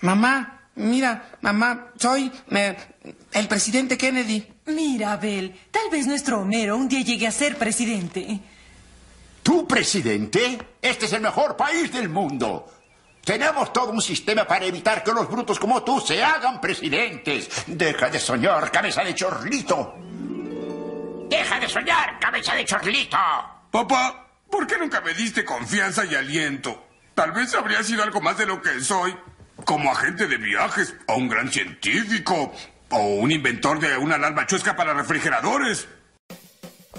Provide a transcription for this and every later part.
Mamá, mira, mamá, soy eh, el presidente Kennedy. Mira, Abel, tal vez nuestro Homero un día llegue a ser presidente. ¿Tú, presidente? Este es el mejor país del mundo. Tenemos todo un sistema para evitar que los brutos como tú se hagan presidentes. Deja de soñar, cabeza de chorlito. Deja de soñar, cabeza de chorlito. Papá, ¿por qué nunca me diste confianza y aliento? Tal vez habría sido algo más de lo que soy. Como agente de viajes, o un gran científico, o un inventor de una alarma chusca para refrigeradores.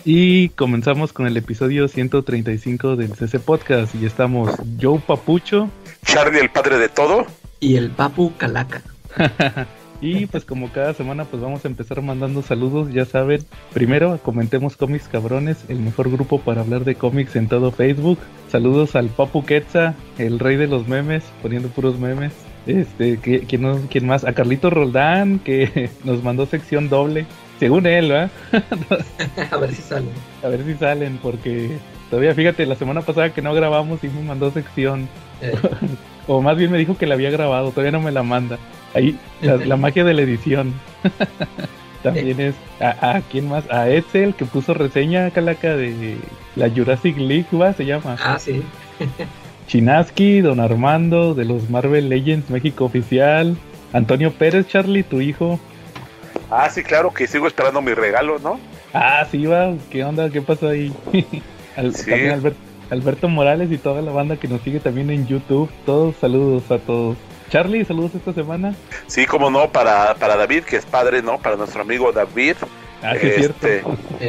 Y comenzamos con el episodio 135 del CC Podcast. Y estamos Joe Papucho, Charlie, el padre de todo. Y el Papu Calaca. y pues como cada semana pues vamos a empezar mandando saludos, ya saben. Primero comentemos cómics cabrones, el mejor grupo para hablar de cómics en todo Facebook. Saludos al Papu Quetza, el rey de los memes, poniendo puros memes. Este, ¿quién, ¿quién más? A Carlito Roldán, que nos mandó sección doble. Según él, ¿va? a ver si salen. A ver si salen, porque todavía fíjate, la semana pasada que no grabamos y me mandó sección. Eh. o más bien me dijo que la había grabado, todavía no me la manda. Ahí, la, magia de la edición. También es a, a, quién más, a Edsel que puso reseña calaca de la Jurassic League, ¿va? Se llama. Ah, sí. Chinaski, Don Armando, de los Marvel Legends México Oficial, Antonio Pérez, Charlie, tu hijo. Ah, sí, claro, que sigo esperando mi regalo, ¿no? Ah, sí, va, ¿qué onda? ¿Qué pasó ahí? También Alberto Morales y toda la banda que nos sigue también en YouTube. Todos saludos a todos. Charlie, saludos esta semana. Sí, como no, para, para David, que es padre, ¿no? Para nuestro amigo David. Ah, sí, este,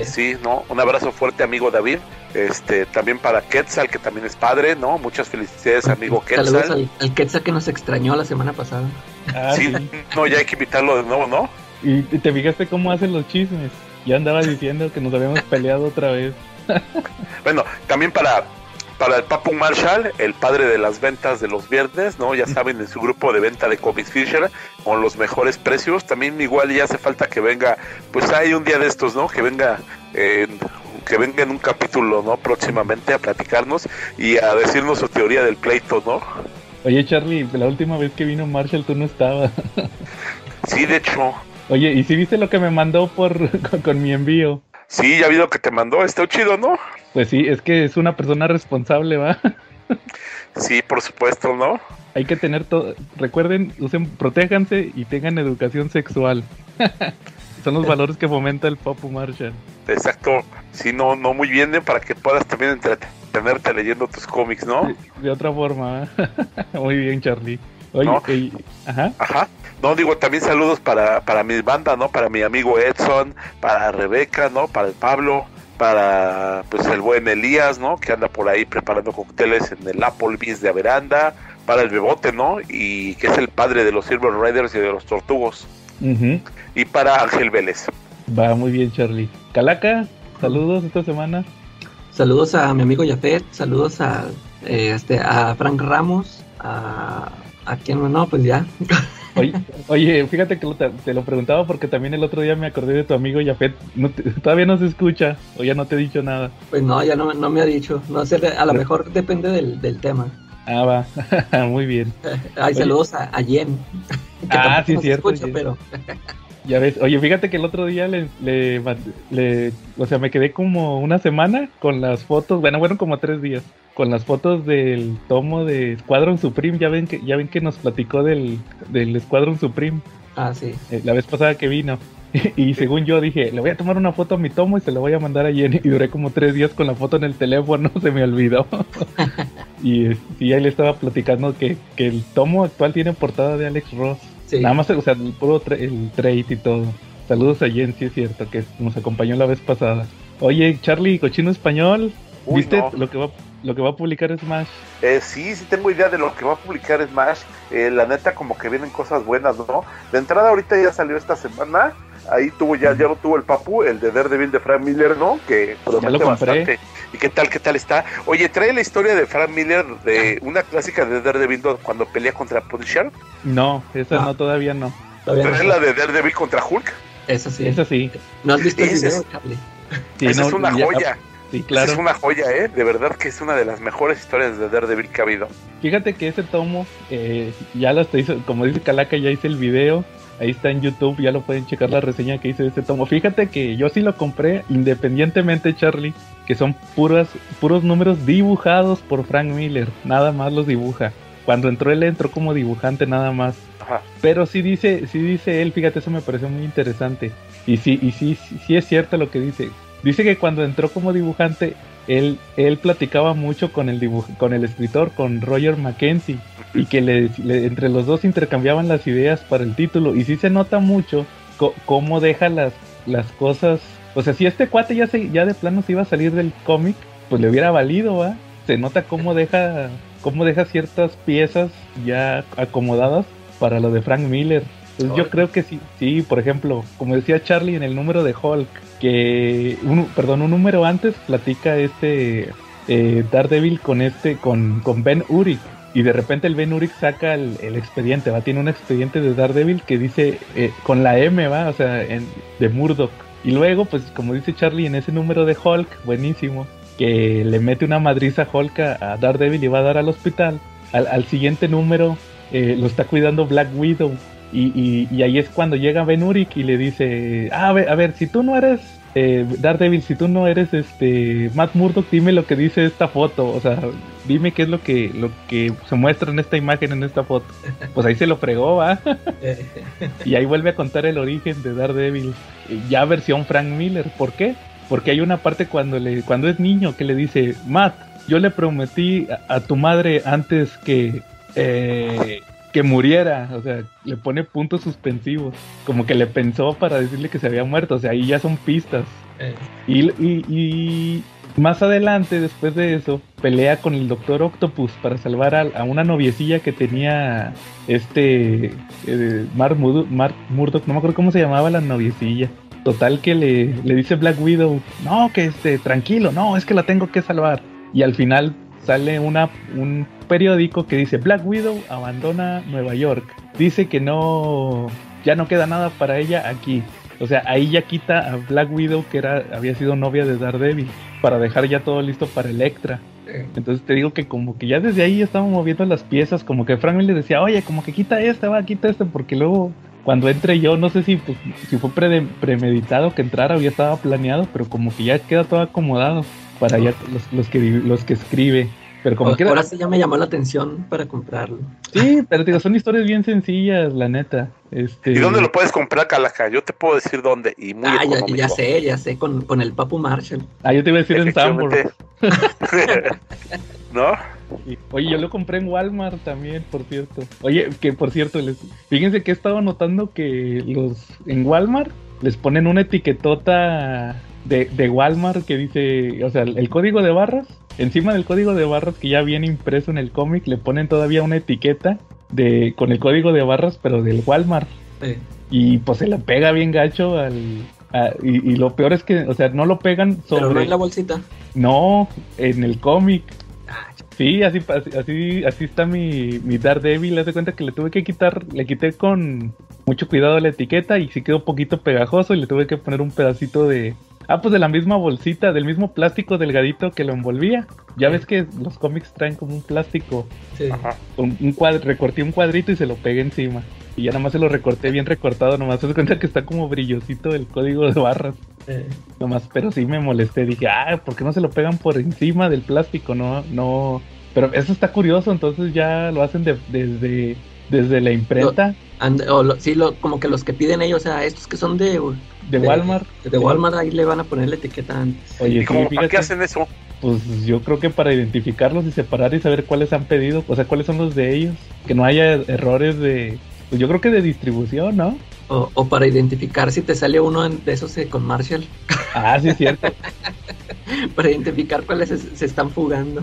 Sí, ¿no? Un abrazo fuerte, amigo David. Este, también para Quetzal, que también es padre, ¿no? Muchas felicidades, amigo Quetzal. Saludos al, Quetzal que nos extrañó la semana pasada. Ah, sí, no, ya hay que invitarlo de nuevo, ¿no? Y te fijaste cómo hacen los chismes. Ya andaba diciendo que nos habíamos peleado otra vez. bueno, también para, para el Papu Marshall, el padre de las ventas de los viernes, ¿no? Ya saben, en su grupo de venta de Comics Fisher, con los mejores precios. También igual ya hace falta que venga, pues hay un día de estos, ¿no? Que venga que venga en un capítulo, ¿no? Próximamente a platicarnos y a decirnos su teoría del pleito, ¿no? Oye, Charlie, la última vez que vino Marshall tú no estabas. sí, de hecho. Oye, ¿y si viste lo que me mandó por con, mi envío? Sí, ya vi lo que te mandó, está chido, ¿no? Pues sí, es que es una persona responsable, ¿va? sí, por supuesto, ¿no? Hay que tener todo, recuerden, usen, protéjanse y tengan educación sexual. Son los valores que fomenta el Papu Marshall. Exacto, sí, no, no muy bien, ¿eh? para que puedas también entretenerte leyendo tus cómics, ¿no? De, otra forma, muy bien, Charlie. Oye, ajá. Ajá. No, digo, también saludos para, para mi banda, ¿no? Para mi amigo Edson, para Rebeca, ¿no? Para el Pablo, para pues el buen Elías, ¿no? Que anda por ahí preparando cócteles en el Applebee's de Averanda, para el Bebote, ¿no? Y que es el padre de los Silver Riders y de los Tortugos. Y para Ángel Vélez. Va muy bien, Charlie. Calaca, saludos esta semana. Saludos a mi amigo Jafet, saludos a, eh, este, a Frank Ramos, a, a quien no, pues ya. Oye, fíjate que te lo preguntaba porque también el otro día me acordé de tu amigo Jafet. todavía no se escucha o ya no te he dicho nada. Pues no, ya no, me ha dicho. No sé, a lo mejor depende del, tema. Ah, va. Muy bien. Ay, saludos a, a Jen. ah, sí, cierto. pero... Ya ves, oye, fíjate que el otro día le, le, o sea, me quedé como una semana con las fotos, bueno, fueron como tres días, con las fotos del tomo de Squadron Supreme, ya ven que, ya ven que nos platicó del, del Squadron Supreme. Ah, sí. Eh, la vez pasada que vino. y según yo dije, le voy a tomar una foto a mi tomo y se la voy a mandar a Jenny. Y duré como tres días con la foto en el teléfono, se me olvidó. y, y ahí le estaba platicando que, que el tomo actual tiene portada de Alex Ross. Nada más, o sea, el puro el trade y todo. Saludos a Jen, sí es cierto, que nos acompañó la vez pasada. Oye, Charlie, cochino español, ¿viste lo que va lo que va a publicar Smash? Eh, sí, sí tengo idea de lo que va a publicar Smash. Eh, la neta, como que vienen cosas buenas, ¿no? De entrada, ahorita ya salió esta semana. Ahí tuvo ya, ya lo tuvo el Papu, el de Daredevil de Frank Miller, ¿no? Que promete bastante. ¿Y qué tal, qué tal está? Oye, trae la historia de Frank Miller de una clásica de Daredevil cuando pelea contra Punisher. No, esa no, todavía no. ¿Trae la de Daredevil contra Hulk? Esa sí. Esa sí. ¿No has visto video, Esa es una joya. Sí, Esa claro. Es una joya, ¿eh? De verdad que es una de las mejores historias de Daredevil que ha habido. Fíjate que ese tomo, eh, ya lo hizo, como dice Calaca, ya hice el video. Ahí está en YouTube, ya lo pueden checar la reseña que hice de ese tomo. Fíjate que yo sí lo compré independientemente, Charlie, que son puras, puros números dibujados por Frank Miller. Nada más los dibuja. Cuando entró él entró como dibujante nada más. Ajá. Pero sí dice, sí dice él, fíjate, eso me pareció muy interesante. Y sí, y sí, sí, sí es cierto lo que dice. Dice que cuando entró como dibujante, él, él platicaba mucho con el dibuj- con el escritor, con Roger Mackenzie, y que le, le- entre los dos intercambiaban las ideas para el título. Y sí se nota mucho cómo deja las, las cosas. O sea, si este cuate ya se, ya de plano se iba a salir del cómic, pues le hubiera valido, ¿va? Se nota cómo deja, cómo deja ciertas piezas ya acomodadas para lo de Frank Miller. Entonces yo creo que sí, sí, por ejemplo, como decía Charlie en el número de Hulk, que perdón, un número antes platica este eh, Daredevil con este, con, con Ben Urich. Y de repente el Ben Urich saca el, expediente, va, tiene un expediente de Daredevil que dice eh, con la M, va, o sea, en- de Murdoch. Y luego, pues como dice Charlie en ese número de Hulk, buenísimo, que le mete una madriza Hulk a, Daredevil y va a dar al hospital. Al, al siguiente número eh, lo está cuidando Black Widow. Y, y- y ahí es cuando llega Ben Urich y le dice, ah, a ver, a ver, si tú no eres eh, Daredevil, si tú no eres este Matt Murdock, dime lo que dice esta foto, o sea, dime qué es lo que lo que se muestra en esta imagen, en esta foto. Pues ahí se lo fregó, va. Y ahí vuelve a contar el origen de Daredevil, ya versión Frank Miller. ¿Por qué? Porque hay una parte cuando le cuando es niño que le dice, Matt, yo le prometí a, a tu madre antes que eh, que muriera, o sea, le pone puntos suspensivos, como que le pensó para decirle que se había muerto, o sea, ahí ya son pistas. Eh, Y, y- y más adelante, después de eso, pelea con el Doctor Octopus para salvar a, a una noviecilla que tenía este eh, Mark, Murdo- Mark Murdock, no me acuerdo cómo se llamaba la noviecilla. Total que le, le dice Black Widow, no, que este, tranquilo, no, es que la tengo que salvar. Y al final sale una, un periódico que dice Black Widow abandona Nueva York. Dice que no, ya no queda nada para ella aquí. O sea, ahí ya quita a Black Widow, que era, había sido novia de Daredevil, para dejar ya todo listo para Electra. Entonces te digo que como que ya desde ahí ya estaban moviendo las piezas, como que Frank le decía, oye, como que quita este, va, quita este, porque luego cuando entre yo, no sé si, pues, si fue pre- premeditado que entrara o ya estaba planeado, pero como que ya queda todo acomodado para ya los, los que los que escribe. Pero como que Ahora sí ya me llamó la atención para comprarlo. sí, pero digo, son historias bien sencillas, la neta. Este, ¿Y dónde lo puedes comprar, Calaca? Yo te puedo decir dónde. Y muy Ah, ya, ya sé, ya sé, con, con el Papu Marshall. Ah, yo te iba a decir en Sanborn. Efectivamente. ¿No? Oye, yo lo compré en Walmart también, por cierto. Oye, que por cierto, les, fíjense que he estado notando que los en Walmart les ponen una etiquetota de, de Walmart que dice, o sea, el código de barras, encima del código de barras que ya viene impreso en el cómic, le ponen todavía una etiqueta de con el código de barras, pero del Walmart. Y pues se le pega bien gacho al... y, y lo peor es que, o sea, no lo pegan pero no sobre... en la bolsita. No, en el cómic. Ah, Sí, así, así, así, así está mi, mi Daredevil. Haz de cuenta que le tuve que quitar, le quité con mucho cuidado la etiqueta y sí quedó un poquito pegajoso y le tuve que poner un pedacito de... Ah, pues de la misma bolsita, del mismo plástico delgadito que lo envolvía. Ya ves que los cómics traen como un plástico. sí. Ajá. Un, un recorté un cuadrito y se lo pegué encima. Y ya nada más se lo recorté bien recortado, nomás se cuenta que está como brillosito el código de barras. eh, Nomás, pero sí me molesté. Dije, ah, ¿por qué no se lo pegan por encima del plástico? No, no. Pero eso está curioso, entonces ya lo hacen de- desde, desde la imprenta and- o lo- sí, lo, como que los que piden ellos, o sea, estos que son de, de Walmart. de Walmart, ahí le van a poner la etiqueta antes. Oye, ¿Y sí, cómo, fíjate, qué hacen eso? pues yo creo que para identificarlos y separar y saber cuáles han pedido, o sea, cuáles son los de ellos. Que no haya errores de. Pues yo creo que de distribución, ¿no? O, o para identificar si te sale uno de esos eh, con Marshall, Ah, sí, es cierto. para identificar cuáles se, se están fugando.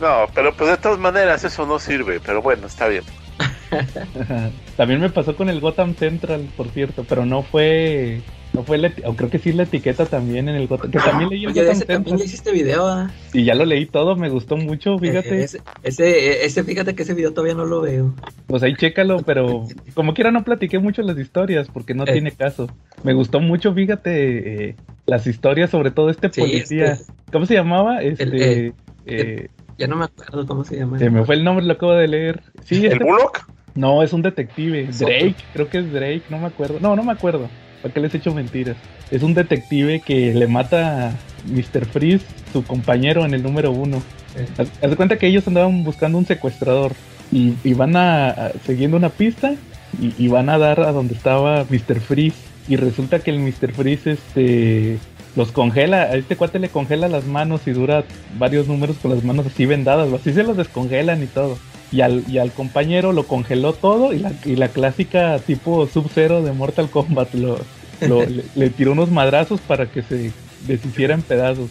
No, pero pues de todas maneras eso no sirve. Pero bueno, está bien. También me pasó con el Gotham Central, por cierto, pero no fue. No fue la o creo que sí la etiqueta también en el Gotham. Que también leí el Oye, de Gotham ese también ya Central. hiciste video, ¿ah? Y ya lo leí todo, me gustó mucho, fíjate. Eh, ese, ese, ese, fíjate que ese video todavía no lo veo. Pues ahí chécalo, pero como quiera no platiqué mucho las historias porque no Eh. tiene caso. Me gustó mucho, fíjate, eh, las historias sobre todo este Sí, policía. este- ¿Cómo se llamaba? Este, eh, Ya no me acuerdo cómo se llama. se me fue el nombre, lo acabo de leer. Sí, ¿El este- Bullock? no, es un detective. Es Drake, creo que es Drake, no me acuerdo. No, no me acuerdo. ¿Para qué les he hecho mentiras? Es un detective que le mata a Mr. Freeze, su compañero en el número uno. Sí. Haz, haz de cuenta que ellos andaban buscando un secuestrador y, y van a, a- siguiendo una pista y, y van a dar a donde estaba Mr. Freeze y resulta que el Mr. Freeze este los congela, a este cuate le congela las manos y dura varios números con las manos así vendadas, así se los descongelan y todo. Y al, y al compañero lo congeló todo y la, y la clásica tipo Sub-Zero de Mortal Kombat lo, lo- le, le tiró unos madrazos para que se deshiciera en pedazos.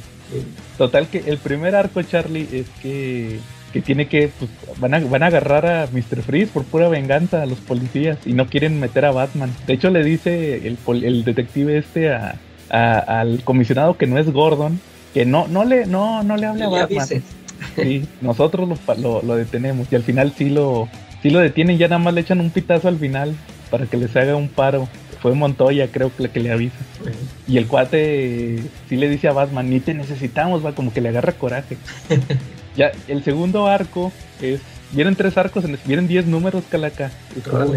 Total que el primer arco, Charlie, es que, que tiene que, pues, van a, van a agarrar a Mr. Freeze por pura venganza a los policías y no quieren meter a Batman. De hecho, le dice el, el detective este a, a- al comisionado que no es Gordon, que no, no le, no, no le hable a Batman. Sí, nosotros lo, lo, lo detenemos y al final sí lo, sí lo detienen, ya nada más le echan un pitazo al final para que les haga un paro. Fue Montoya, creo que que le avisa. Y el cuate sí le dice a Batman, ni te necesitamos, va, como que le agarra coraje. ya, el segundo arco es. Vienen tres arcos, en- vienen 10 números, Calaca. Bueno,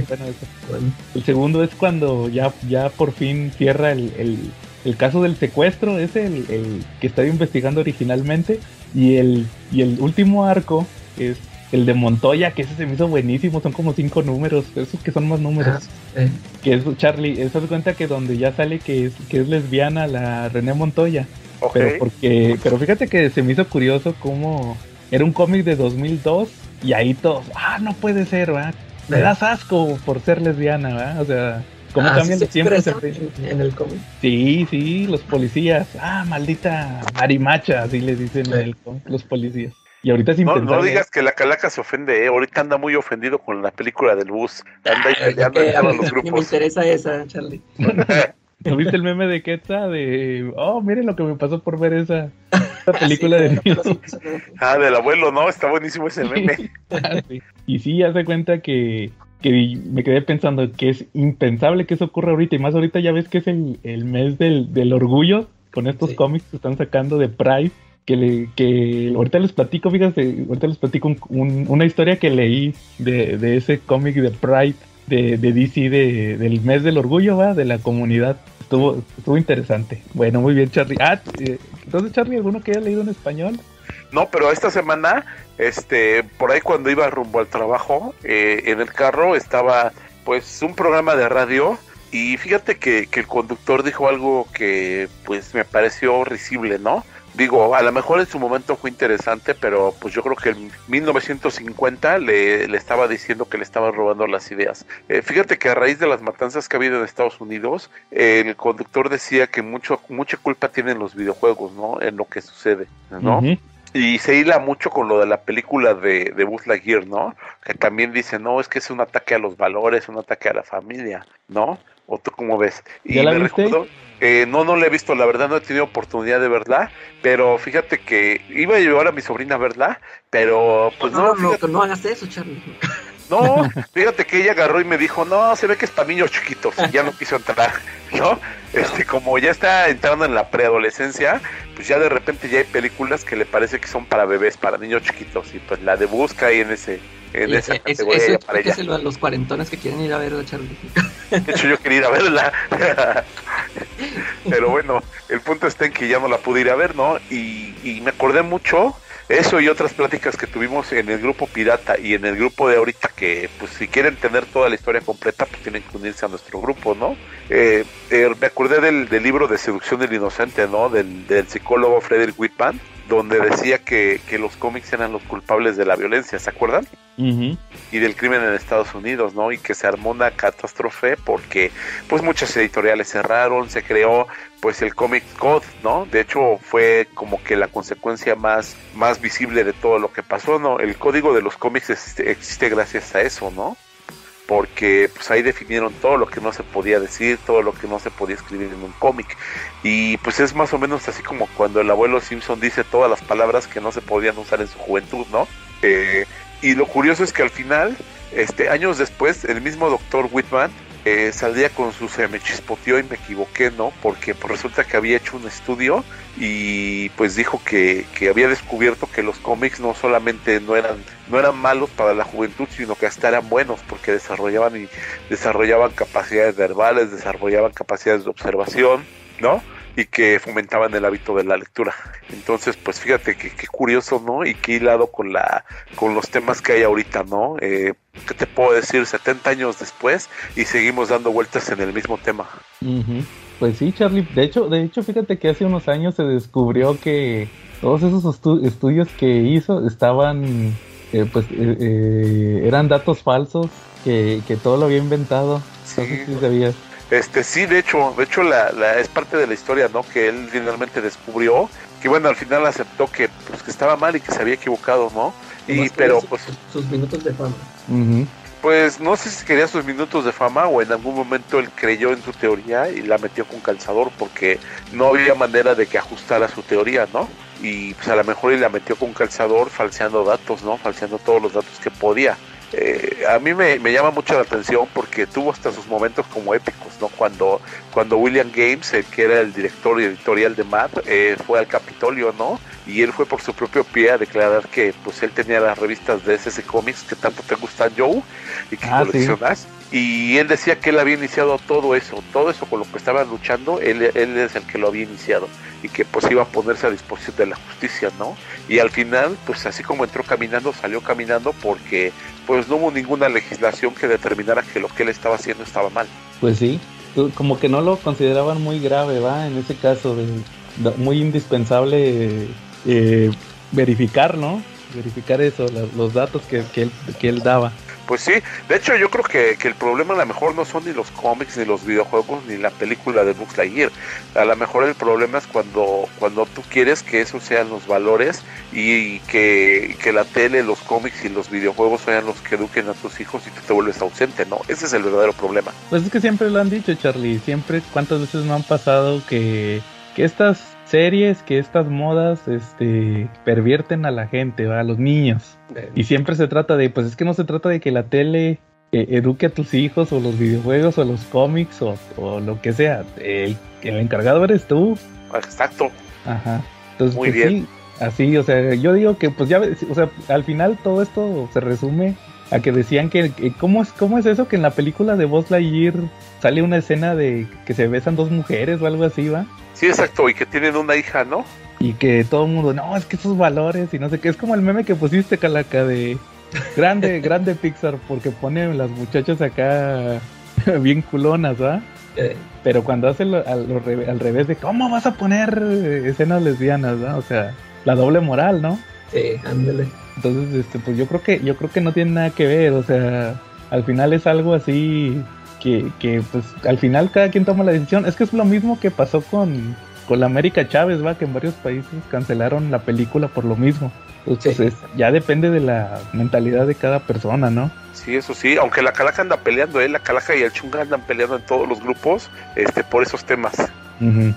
El segundo es cuando ya, ya por fin cierra el, el, el caso del secuestro, es el, el que estaba investigando originalmente. Y el, y el último arco es el de Montoya, que ese se me hizo buenísimo, son como cinco números, esos que son más números. ah, eh, Que es Charlie, eso se cuenta que donde ya sale que es, que es lesbiana la René Montoya. Pero porque, pero fíjate que se me hizo curioso cómo era un cómic de 2002 y ahí todos, ah, no puede ser, ¿verdad? Me das asco por ser lesbiana, ¿verdad? O sea, cómo ah, cambian sí los se en, en el cómic. Sí, sí, los policías, ah, maldita marimacha, así le dicen en el cómic, los policías. Y ahorita es No, impensable. no digas que la calaca se ofende, ¿eh? ahorita anda muy ofendido con la película del bus. Anda ahí peleando en a los a mí me grupos. interesa esa, Charlie. ¿No viste el meme de Quetza? De, oh, miren lo que me pasó por ver esa, esa película de niños. Ah, del abuelo, ¿no? Está buenísimo ese meme. Sí. Y sí, hace cuenta que, que me quedé pensando que es impensable que eso ocurra ahorita. Y más ahorita ya ves que es el, el mes del, del orgullo con estos Sí. cómics que están sacando de Pride. Que, le, que ahorita les platico, fíjate, ahorita les platico un- un- una historia que leí de, de ese cómic de Pride de, de DC de- del mes del orgullo, va, de la comunidad. Estuvo, estuvo interesante. Bueno, muy bien, Charlie. Ah, eh, entonces, Charlie, ¿alguno que haya leído en español? No, pero esta semana, este, por ahí cuando iba rumbo al trabajo, eh, en el carro estaba, pues, un programa de radio. Y fíjate que, que el conductor dijo algo que, pues, me pareció risible, ¿no? Digo, a lo mejor en su momento fue interesante, pero pues yo creo que en 1950 le, le estaba diciendo que le estaban robando las ideas. Eh, fíjate que a raíz de las matanzas que ha habido en Estados Unidos, el conductor decía que mucho, mucha culpa tienen los videojuegos, ¿no? En lo que sucede, ¿no? Y se hila mucho con lo de la película de, de Buzz Lightyear, ¿no? Que también dice, no, es que es un ataque a los valores, un ataque a la familia, ¿no? ¿O tú cómo ves? Y ¿Ya la me viste? recuerdo, eh, no, no la he visto, la verdad no he tenido oportunidad de verla, pero fíjate que iba a llevar a mi sobrina a verla, pero pues no, no, no, no, no hagas eso, Charlie. No, fíjate que ella agarró y me dijo, no, se ve que es para niños chiquitos, y ya no quiso entrar, ¿no? Este, como ya está entrando en la preadolescencia, pues ya de repente ya hay películas que le parece que son para bebés, para niños chiquitos, y pues la de busca ahí en ese, en Y esa eso categoría eso para ella. explíqueselo a los cuarentones que quieren ir a ver a Charlie. De hecho, yo quería ir a verla. Pero bueno, el punto está en que ya no la pude ir a ver, ¿no? Y, y me acordé mucho eso y otras pláticas que tuvimos en el grupo Pirata y en el grupo de ahorita que, pues, si quieren tener toda la historia completa, pues tienen que unirse a nuestro grupo, ¿no? Eh, eh, me acordé del, libro de Seducción del Inocente, ¿no? Del, del psicólogo Frederick Whitman, donde decía que, que los cómics eran los culpables de la violencia, ¿se acuerdan? Y del crimen en Estados Unidos, ¿no? Y que se armó una catástrofe porque pues muchas editoriales cerraron, se creó pues el Comic Code, ¿no? De hecho fue como que la consecuencia más, más visible de todo lo que pasó, ¿no? El código de los cómics existe, existe gracias a eso, ¿no? Porque pues ahí definieron todo lo que no se podía decir, todo lo que no se podía escribir en un cómic. Y pues es más o menos así como cuando el abuelo Simpson dice todas las palabras que no se podían usar en su juventud, ¿no? Eh, y lo curioso es que al final, este, años después, el mismo doctor Whitman eh, saldría con su se me chispoteó y me equivoqué, ¿no? Porque pues, resulta que había hecho un estudio y pues dijo que, que había descubierto que los cómics no solamente no eran no eran malos para la juventud, sino que hasta eran buenos porque desarrollaban y desarrollaban capacidades verbales, desarrollaban capacidades de observación, ¿no? Y que fomentaban el hábito de la lectura. Entonces, pues fíjate que, qué curioso, ¿no? Y qué hilado con la con los temas que hay ahorita, ¿no? Eh, ¿Qué te puedo decir? 70 años después y seguimos dando vueltas en el mismo tema. Pues sí, Charlie. De hecho, de hecho, fíjate que hace unos años se descubrió que todos esos estudios que hizo estaban, eh, pues, eh, eh, eran datos falsos, que, que todo lo había inventado. Sí. No sé si sabías. Este sí, de hecho, de hecho la, la, es parte de la historia, ¿no? Que él finalmente descubrió, que bueno, al final aceptó que pues que estaba mal y que se había equivocado, ¿no? Y pero pues sus minutos de fama. Pues no sé si quería sus minutos de fama o en algún momento él creyó en su teoría y la metió con calzador porque no había manera de que ajustara su teoría, ¿no? Y pues a lo mejor él la metió con calzador falseando datos, ¿no? Falseando todos los datos que podía. Eh, a mí me, me, llama mucho la atención porque tuvo hasta sus momentos como épicos, ¿no? Cuando, cuando William Games, el que era el director y editorial de Mad, eh, fue al Capitolio, ¿no? Y él fue por su propio pie a declarar que pues él tenía las revistas de SS Comics que tanto te gustan, Joe, y que Ah, coleccionas. sí. Y él decía que él había iniciado todo eso, todo eso con lo que estaban luchando, él, es el que lo había iniciado y que pues iba a ponerse a disposición de la justicia, ¿no? Y al final, pues así como entró caminando, salió caminando porque pues no hubo ninguna legislación que determinara que lo que él estaba haciendo estaba mal. Pues sí, como que no lo consideraban muy grave, ¿va? En ese caso, de, muy indispensable eh, verificar, ¿no? Verificar eso, los datos que, él, que él daba. Pues sí, de hecho yo creo que, que el problema a lo mejor no son ni los cómics, ni los videojuegos, ni la película de Buzz Lightyear. A lo mejor el problema es cuando, cuando tú quieres que esos sean los valores y que, que la tele, los cómics y los videojuegos sean los que eduquen a tus hijos y tú te vuelves ausente, ¿no? Ese es el verdadero problema. Pues es que siempre lo han dicho, Charlie. Siempre, ¿cuántas veces no han pasado que, que estas series, que estas modas, este, pervierten a la gente, ¿va? a los niños? Y siempre se trata de, pues es que no se trata de que la tele eh, eduque a tus hijos o los videojuegos o los cómics o, o lo que sea. El, el encargado eres tú. Exacto. Ajá. Entonces, Muy pues, bien. sí, así, o sea, yo digo que pues ya, o sea, al final todo esto se resume a que decían que, que ¿cómo, es, ¿cómo es eso que en la película de Buzz Lightyear sale una escena de que se besan dos mujeres o algo así, va? Sí, exacto, y que tienen una hija, ¿no? Y que todo el mundo, no, es que esos valores y no sé qué, es como el meme que pusiste, Calaca, de grande, grande Pixar, porque pone las muchachas acá bien culonas, ¿va? Eh, Pero cuando hace lo- al, lo al revés de cómo vas a poner eh, escenas lesbianas, ¿no? O sea, la doble moral, ¿no? sí, ándale. Entonces, este, pues yo creo que, yo creo que no tiene nada que ver, o sea, al final es algo así que, que pues al final cada quien toma la decisión. Es que es lo mismo que pasó con, con la América Chávez, va, que en varios países cancelaron la película por lo mismo. Entonces, Sí. es- ya depende de la mentalidad de cada persona, ¿no? Sí, eso sí, aunque la Calaca anda peleando, ¿eh? La Calaca y el Chunga andan peleando en todos los grupos este, por esos temas. Ujú.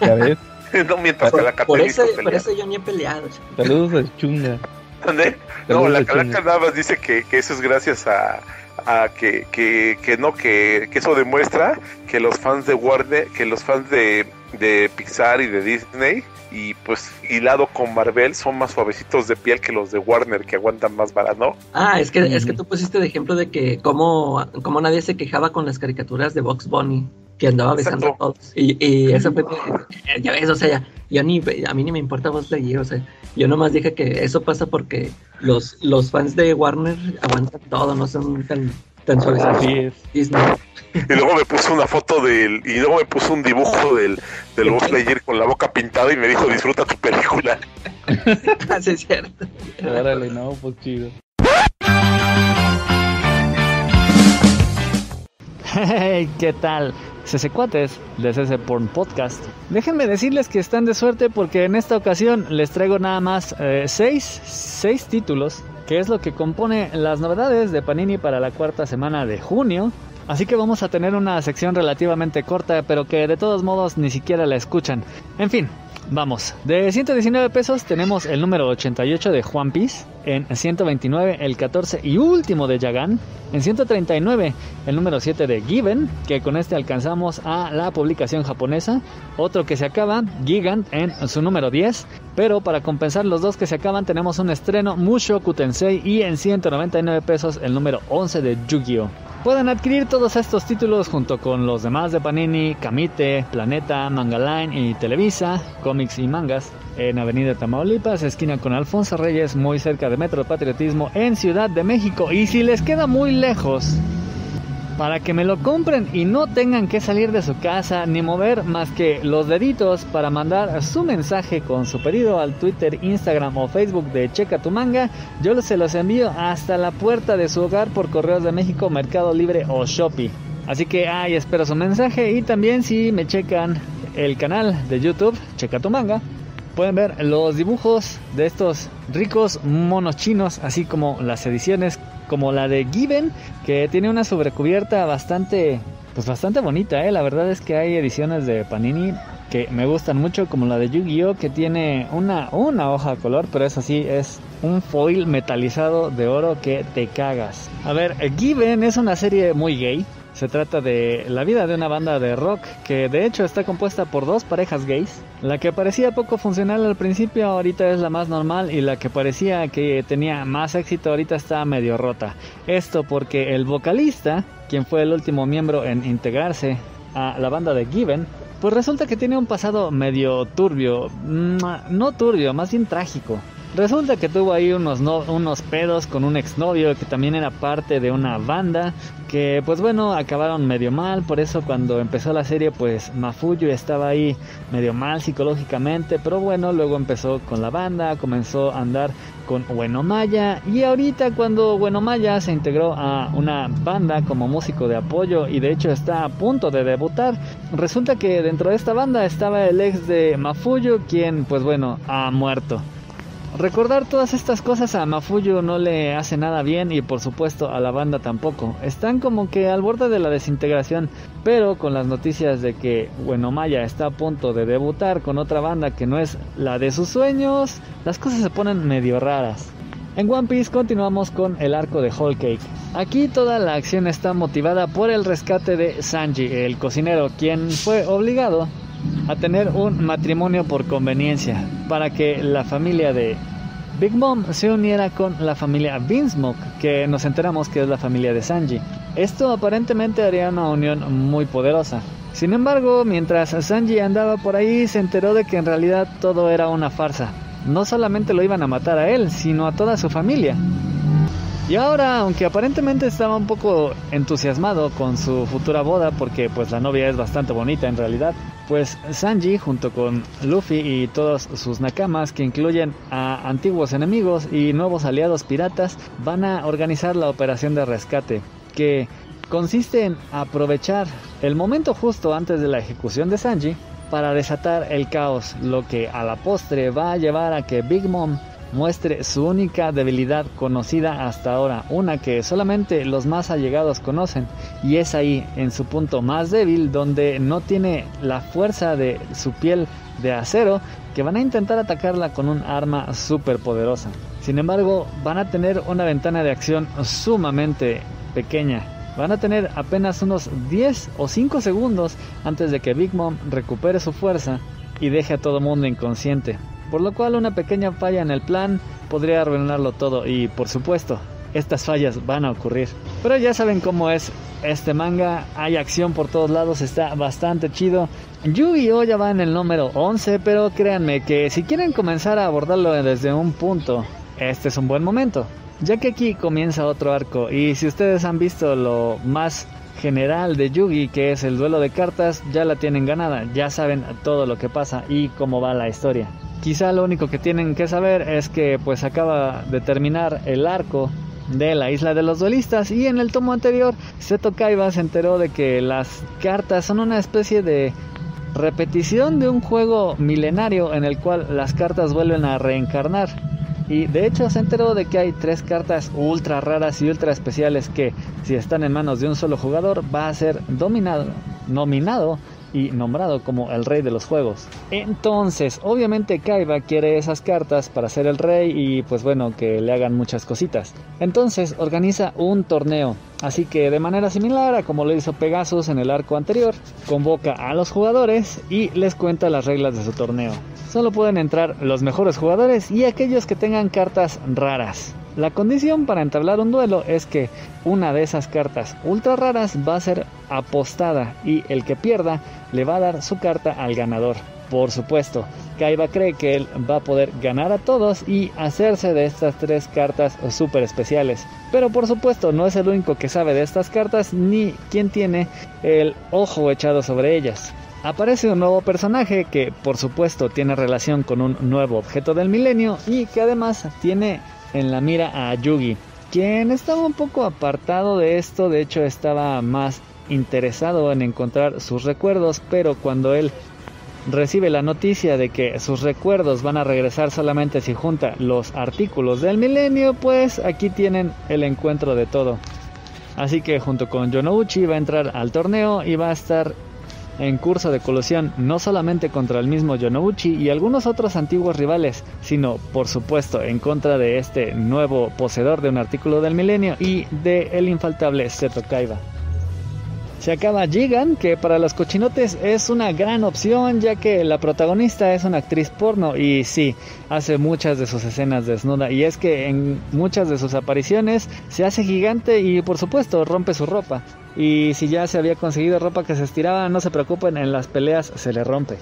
¿Ya ves? no mientras Por, Calaca por eso, por eso yo ni he peleado. Saludos a Chunga. ¿Dónde? No, Saludos la Calaca Chunga. nada más dice que, que eso es gracias a, a que, que, que no, que, que eso demuestra que los fans de Warner, que los fans de, de Pixar y de Disney, y pues hilado con Marvel, son más suavecitos de piel que los de Warner, que aguantan más vara, ¿no? Ah, es que, es que tú pusiste de ejemplo de que cómo, cómo nadie se quejaba con las caricaturas de Box Bunny, que andaba besando Exacto. a todos. Y, y eso fue, eh, ya ves, o sea, ya, yo ni, a mí ni me importa Buzz Lightyear, o sea, yo nomás dije que eso pasa porque los, los fans de Warner aguantan todo, no son tan, tan suaves. Así es. Disney. Y luego me puso una foto del, y luego me puso un dibujo del, del Buzz Lightyear con la boca pintada y me dijo disfruta tu película. Así es cierto. Órale, no, pues chido. Hey, ¿qué tal? CC Cuates de Porn Podcast. Déjenme decirles que están de suerte porque en esta ocasión les traigo nada más eh, seis, seis títulos, que es lo que compone las novedades de Panini para la cuarta semana de junio. Así que vamos a tener una sección relativamente corta, pero que de todos modos ni siquiera la escuchan. En fin, Vamos, de 119 pesos tenemos el número 88 de Juan Piece, en 129 el 14 y último de Yagan, en 139 el número 7 de Given, que con este alcanzamos a la publicación japonesa, otro que se acaba, Gigant, en su número 10, pero para compensar los dos que se acaban tenemos un estreno Mushoku Tensei y en 199 pesos el número 11 de Yu-Gi-Oh! Pueden adquirir todos estos títulos junto con los demás de Panini, Kamite, Planeta, Mangaline y Televisa, cómics y mangas en Avenida Tamaulipas, esquina con Alfonso Reyes, muy cerca de Metro Patriotismo en Ciudad de México. Y si les queda muy lejos, para que me lo compren y no tengan que salir de su casa ni mover más que los deditos para mandar su mensaje con su pedido al Twitter, Instagram o Facebook de Checa tu manga, yo se los envío hasta la puerta de su hogar por Correos de México, Mercado Libre o Shopee. Así que ahí espero su mensaje y también si me checan el canal de YouTube, Checa tu manga, pueden ver los dibujos de estos ricos monos chinos, así como las ediciones como la de Given, que tiene una sobrecubierta bastante, pues bastante bonita, ¿eh? La verdad es que hay ediciones de Panini que me gustan mucho, como la de Yu-Gi-Oh, que tiene una, una hoja a color, pero eso sí, es un foil metalizado de oro que te cagas. A ver, Given es una serie muy gay, se trata de la vida de una banda de rock que de hecho está compuesta por dos parejas gays. La que parecía poco funcional al principio ahorita es la más normal y la que parecía que tenía más éxito ahorita está medio rota. Esto porque el vocalista, quien fue el último miembro en integrarse a la banda de Given, pues resulta que tiene un pasado medio turbio, mm, no turbio, más bien trágico. Resulta que tuvo ahí unos, unos pedos con un exnovio que también era parte de una banda que pues bueno acabaron medio mal, por eso cuando empezó la serie pues Mafuyu estaba ahí medio mal psicológicamente, pero bueno luego empezó con la banda, comenzó a andar con Bueno Maya y ahorita cuando Bueno Maya se integró a una banda como músico de apoyo y de hecho está a punto de debutar, resulta que dentro de esta banda estaba el ex de Mafuyu quien pues bueno ha muerto. Recordar todas estas cosas a Mafuyu no le hace nada bien y por supuesto a la banda tampoco. Están como que al borde de la desintegración, pero con las noticias de que Maya está a punto de debutar con otra banda que no es la de sus sueños, las cosas se ponen medio raras. En One Piece continuamos con el arco de Whole Cake. Aquí toda la acción está motivada por el rescate de Sanji, el cocinero, quien fue obligado a tener un matrimonio por conveniencia para que la familia de Big Mom se uniera con la familia Vinsmoke, que nos enteramos que es la familia de Sanji. Esto aparentemente haría una unión muy poderosa. Sin embargo, mientras Sanji andaba por ahí, se enteró de que en realidad todo era una farsa. No solamente lo iban a matar a él, sino a toda su familia. Y ahora, aunque aparentemente estaba un poco entusiasmado con su futura boda, porque pues la novia es bastante bonita en realidad, pues Sanji junto con Luffy y todos sus nakamas, que incluyen a antiguos enemigos y nuevos aliados piratas, van a organizar la operación de rescate, que consiste en aprovechar el momento justo antes de la ejecución de Sanji para desatar el caos, lo que a la postre va a llevar a que Big Mom muestre su única debilidad conocida hasta ahora, una que solamente los más allegados conocen, y es ahí, en su punto más débil, donde no tiene la fuerza de su piel de acero, que van a intentar atacarla con un arma súper poderosa. Sin embargo, van a tener una ventana de acción sumamente pequeña. Van a tener apenas unos 10 o 5 segundos antes de que Big Mom recupere su fuerza y deje a todo mundo inconsciente por lo cual una pequeña falla en el plan podría arruinarlo todo y por supuesto estas fallas van a ocurrir. Pero ya saben cómo es este manga, hay acción por todos lados, está bastante chido. Yu-Gi-Oh ya va en el número 11, pero créanme que si quieren comenzar a abordarlo desde un punto, este es un buen momento, ya que aquí comienza otro arco y si ustedes han visto lo más general de Yugi, que es el duelo de cartas, ya la tienen ganada, ya saben todo lo que pasa y cómo va la historia. Quizá lo único que tienen que saber es que pues acaba de terminar el arco de la isla de los duelistas y en el tomo anterior Seto Kaiba se enteró de que las cartas son una especie de repetición de un juego milenario en el cual las cartas vuelven a reencarnar. Y de hecho se enteró de que hay tres cartas ultra raras y ultra especiales que si están en manos de un solo jugador va a ser dominado, nominado y nombrado como el rey de los juegos. Entonces, obviamente Kaiba quiere esas cartas para ser el rey y pues bueno, que le hagan muchas cositas. Entonces organiza un torneo. Así que de manera similar a como lo hizo Pegasus en el arco anterior, convoca a los jugadores y les cuenta las reglas de su torneo. Solo pueden entrar los mejores jugadores y aquellos que tengan cartas raras. La condición para entablar un duelo es que una de esas cartas ultra raras va a ser apostada y el que pierda le va a dar su carta al ganador. Por supuesto, Kaiba cree que él va a poder ganar a todos y hacerse de estas tres cartas super especiales. Pero por supuesto no es el único que sabe de estas cartas ni quien tiene el ojo echado sobre ellas. Aparece un nuevo personaje que por supuesto tiene relación con un nuevo objeto del milenio y que además tiene en la mira a Yugi, quien estaba un poco apartado de esto, de hecho estaba más interesado en encontrar sus recuerdos, pero cuando él recibe la noticia de que sus recuerdos van a regresar solamente si junta los artículos del milenio, pues aquí tienen el encuentro de todo. Así que junto con Yonouchi va a entrar al torneo y va a estar en curso de colusión no solamente contra el mismo Yonouchi y algunos otros antiguos rivales, sino por supuesto en contra de este nuevo poseedor de un artículo del milenio y de el infaltable Seto Kaiba. Se acaba Gigan, que para los cochinotes es una gran opción ya que la protagonista es una actriz porno y sí, hace muchas de sus escenas desnuda y es que en muchas de sus apariciones se hace gigante y por supuesto rompe su ropa. Y si ya se había conseguido ropa que se estiraba, no se preocupen, en las peleas se le rompe.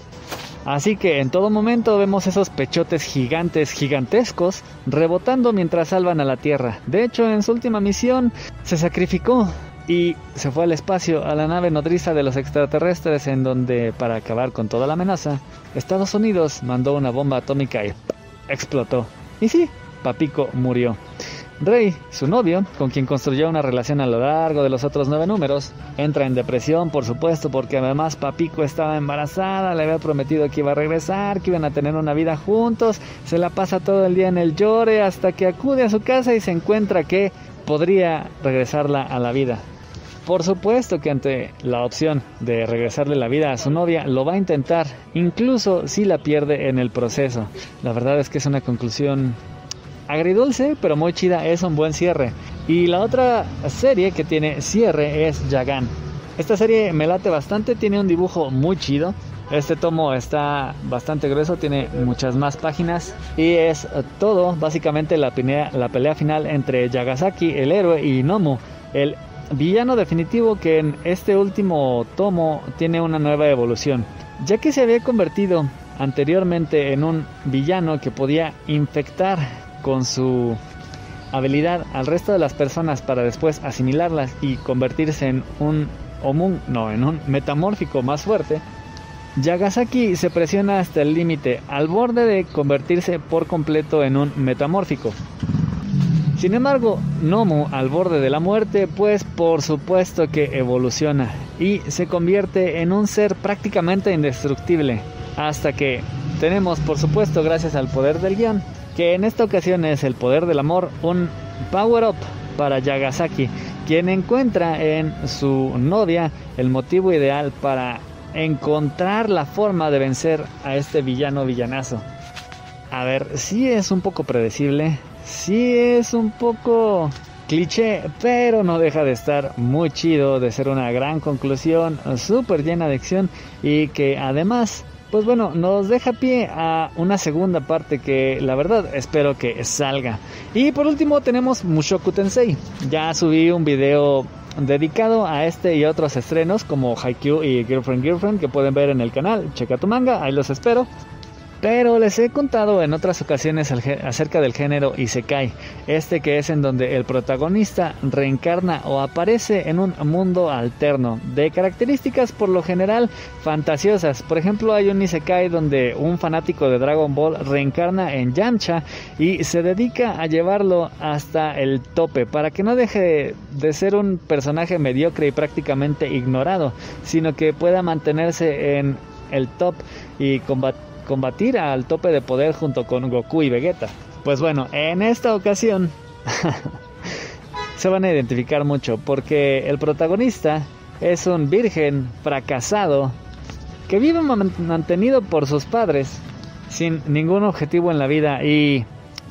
Así que en todo momento vemos esos pechotes gigantes, gigantescos, rebotando mientras salvan a la Tierra. De hecho, en su última misión se sacrificó y se fue al espacio a la nave nodriza de los extraterrestres en donde, para acabar con toda la amenaza, Estados Unidos mandó una bomba atómica y explotó. Y sí, Papico murió. Rey, su novio, con quien construyó una relación a lo largo de los otros nueve números, entra en depresión, por supuesto, porque además Papico estaba embarazada, le había prometido que iba a regresar, que iban a tener una vida juntos, se la pasa todo el día en el llore hasta que acude a su casa y se encuentra que podría regresarla a la vida. Por supuesto que ante la opción de regresarle la vida a su novia, lo va a intentar, incluso si la pierde en el proceso. La verdad es que es una conclusión agridulce, pero muy chida, es un buen cierre. Y la otra serie que tiene cierre es Yagan. Esta serie me late bastante, tiene un dibujo muy chido. Este tomo está bastante grueso, tiene muchas más páginas y es todo básicamente la pelea, final entre Yagasaki, el héroe, y Nomu, el villano definitivo que en este último tomo tiene una nueva evolución, ya que se había convertido anteriormente en un villano que podía infectar con su habilidad al resto de las personas para después asimilarlas y convertirse en un homun, no, en un metamórfico más fuerte. Yagasaki se presiona hasta el límite, al borde de convertirse por completo en un metamórfico. Sin embargo, Nomu al borde de la muerte, pues por supuesto que evoluciona y se convierte en un ser prácticamente indestructible. Hasta que tenemos, por supuesto, gracias al poder del guion, que en esta ocasión es el poder del amor, un power up para Yagasaki, quien encuentra en su novia el motivo ideal para encontrar la forma de vencer a este villano villanazo. A ver, sí es un poco predecible, sí es un poco cliché, pero no deja de estar muy chido, de ser una gran conclusión, súper llena de acción y que además, pues bueno, nos deja pie a una segunda parte que la verdad espero que salga. Y por último tenemos Mushoku Tensei. Ya subí un video dedicado a este y otros estrenos como Haikyuu y Girlfriend Girlfriend que pueden ver en el canal. Checa tu manga, ahí los espero. Pero les he contado en otras ocasiones acerca del género Isekai, este que es en donde el protagonista reencarna o aparece en un mundo alterno, de características por lo general fantasiosas. Por ejemplo, hay un Isekai donde un fanático de Dragon Ball reencarna en Yamcha y se dedica a llevarlo hasta el tope para que no deje de ser un personaje mediocre y prácticamente ignorado, sino que pueda mantenerse en el top y combatir combatir al tope de poder junto con Goku y Vegeta. Pues bueno, en esta ocasión se van a identificar mucho porque el protagonista es un virgen fracasado que vive mantenido por sus padres sin ningún objetivo en la vida y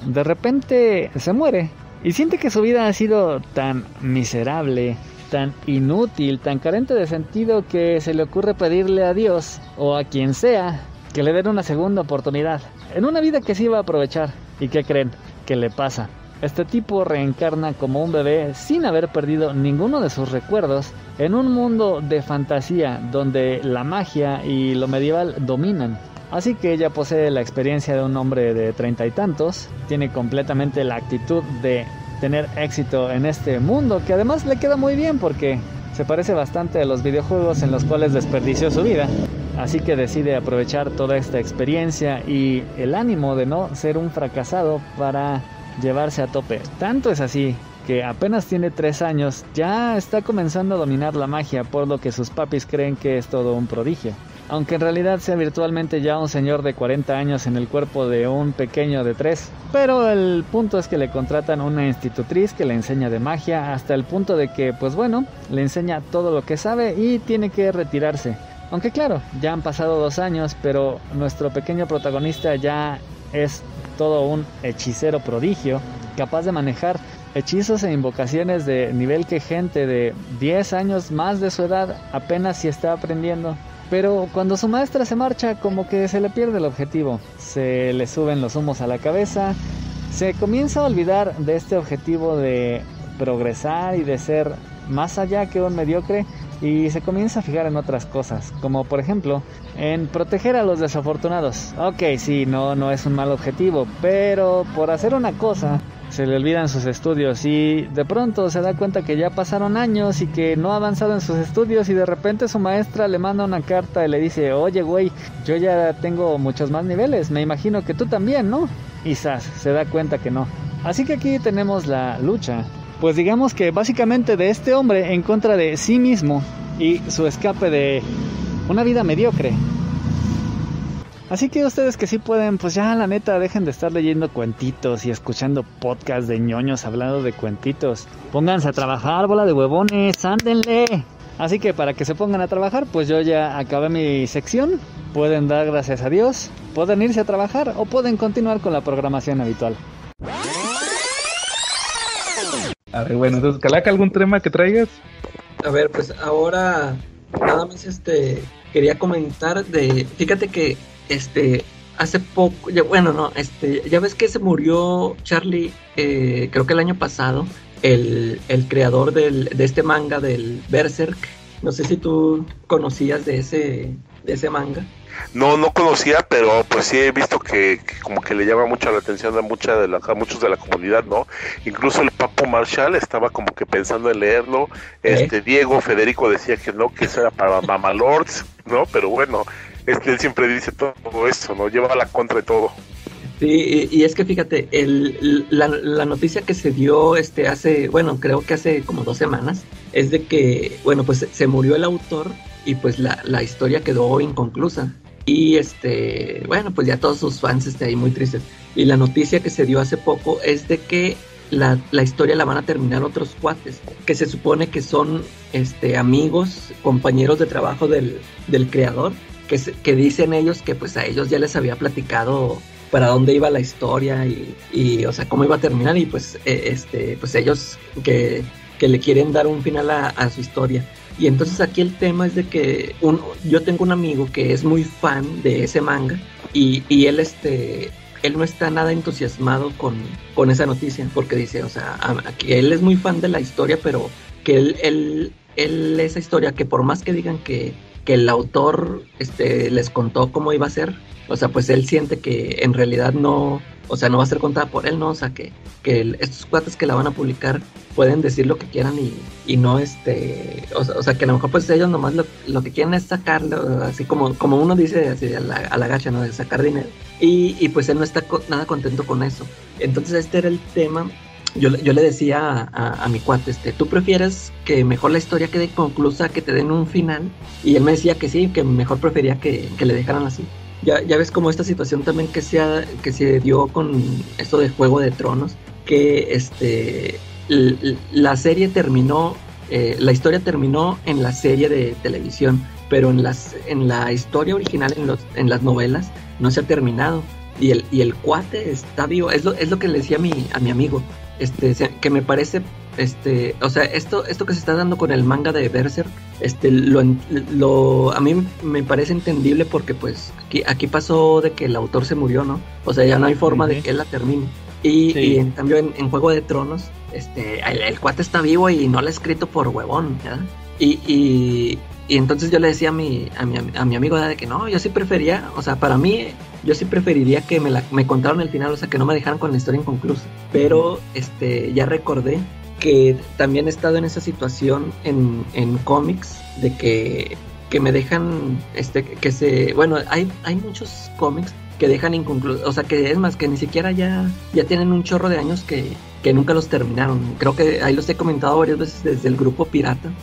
de repente se muere y siente que su vida ha sido tan miserable, tan inútil, tan carente de sentido que se le ocurre pedirle a Dios o a quien sea que le den una segunda oportunidad en una vida que sí iba a aprovechar. ¿Y qué creen? ¿Qué le pasa? Este tipo reencarna como un bebé sin haber perdido ninguno de sus recuerdos en un mundo de fantasía donde la magia y lo medieval dominan. Así que ella posee la experiencia de un hombre de treinta y tantos, tiene completamente la actitud de tener éxito en este mundo, que además le queda muy bien porque se parece bastante a los videojuegos en los cuales desperdició su vida. Así que decide aprovechar toda esta experiencia y el ánimo de no ser un fracasado para llevarse a tope. Tanto es así que apenas tiene tres años ya está comenzando a dominar la magia por lo que sus papis creen que es todo un prodigio aunque en realidad sea virtualmente ya un señor de 40 años en el cuerpo de un pequeño de 3. Pero el punto es que le contratan una institutriz que le enseña de magia hasta el punto de que, pues bueno, le enseña todo lo que sabe y tiene que retirarse. Aunque claro, ya han pasado dos años, pero nuestro pequeño protagonista ya es todo un hechicero prodigio, capaz de manejar hechizos e invocaciones de nivel que gente de 10 años más de su edad apenas si está aprendiendo. Pero cuando su maestra se marcha, como que se le pierde el objetivo. Se le suben los humos a la cabeza. Se comienza a olvidar de este objetivo de progresar y de ser más allá que un mediocre y se comienza a fijar en otras cosas, como por ejemplo en proteger a los desafortunados. Ok, sí, no, no es un mal objetivo, pero por hacer una cosa se le olvidan sus estudios y de pronto se da cuenta que ya pasaron años y que no ha avanzado en sus estudios y de repente su maestra le manda una carta y le dice, oye güey, yo ya tengo muchos más niveles, me imagino que tú también, ¿no? Y Sas se da cuenta que no. Así que aquí tenemos la lucha. Pues digamos que básicamente de este hombre en contra de sí mismo y su escape de una vida mediocre. Así que ustedes que sí pueden, pues ya la neta dejen de estar leyendo cuentitos y escuchando podcasts de ñoños hablando de cuentitos. Pónganse a trabajar, bola de huevones, ándenle. Así que para que se pongan a trabajar, pues yo ya acabé mi sección. Pueden dar gracias a Dios, pueden irse a trabajar o pueden continuar con la programación habitual. A ver, bueno, entonces, Calaca, ¿algún tema que traigas? A ver, pues ahora nada más este quería comentar de, fíjate que este, hace poco, ya, bueno, no, este, ya ves que se murió Charlie, eh, creo que el año pasado, el, el creador del, de este manga del Berserk. No sé si tú conocías de ese, de ese manga. No, no conocía, pero pues sí he visto que, como que le llama mucho la atención a, mucha de la, a muchos de la comunidad, ¿no? Incluso el Papo Marshall estaba como que pensando en leerlo. Este Diego Federico decía que no, que eso era para Mamalords, ¿no? Pero bueno, es que él siempre dice todo esto, ¿no? Lleva la contra de todo. Sí, y, es que fíjate, el, la, noticia que se dio este hace, bueno, creo que hace como dos semanas, es de que, bueno, pues se murió el autor y pues la, la historia quedó inconclusa. Y este, bueno, pues ya todos sus fans están ahí muy tristes. Y la noticia que se dio hace poco es de que la, la, historia la van a terminar otros cuates, que se supone que son este, amigos, compañeros de trabajo del creador, que, dicen ellos que pues a ellos ya les había platicado para dónde iba la historia y, o sea, cómo iba a terminar y pues, e, este, pues ellos que, le quieren dar un final a, su historia. Y entonces aquí el tema es de que un, yo tengo un amigo que es muy fan de ese manga y, y él, este, él no está nada entusiasmado con, con esa noticia porque dice, o sea, aquí él es muy fan de la historia, pero que él, él, él esa historia que por más que digan que que el autor este, les contó cómo iba a ser. O sea, pues él siente que en realidad no, o sea, no va a ser contada por él, ¿no? O sea, que, que estos cuates que la van a publicar pueden decir lo que quieran y, y no, este, o sea, que a lo mejor pues ellos nomás lo, lo, que quieren es sacarlo, así como, como uno dice así a la, a la gacha, ¿no? De sacar dinero. Y, y pues él no está nada contento con eso. Entonces este era el tema yo, yo le decía a, mi cuate, este, ¿tú prefieres que mejor la historia quede conclusa, que te den un final? Y él me decía que sí, que mejor prefería que, le dejaran así. ya, ya ves como esta situación también que se, que se dio con esto de Juego de Tronos, que este la serie terminó, eh, la historia terminó en la serie de televisión, pero en las en la historia original, en los en las novelas, no se ha terminado. Y el, y el cuate está vivo, es lo, es lo que le decía a mi, a mi amigo, este, que me parece, este, o sea, esto, esto que se está dando con el manga de Berserk, este, lo, a mí me parece entendible porque pues aquí, aquí pasó de que el autor se murió, ¿no? O sea, ya no hay forma de que él la termine. Y, Sí. y en cambio en, en Juego de Tronos, este, el, el cuate está vivo y no lo ha escrito por huevón, ¿verdad? Y, y, y entonces yo le decía a mi, a mi, a mi amigo de que no, yo sí prefería, o sea, para mí, yo sí preferiría que me, la, me contaron el final, o sea, que no me dejaran con la historia inconclusa. Pero este, ya recordé que también he estado en esa situación en, en cómics de que, que me dejan, este, que se, bueno, hay, hay muchos cómics que dejan inconclusos, o sea, que es más, que ni siquiera ya, ya tienen un chorro de años que, que nunca los terminaron. Creo que ahí los he comentado varias veces desde el grupo Pirata.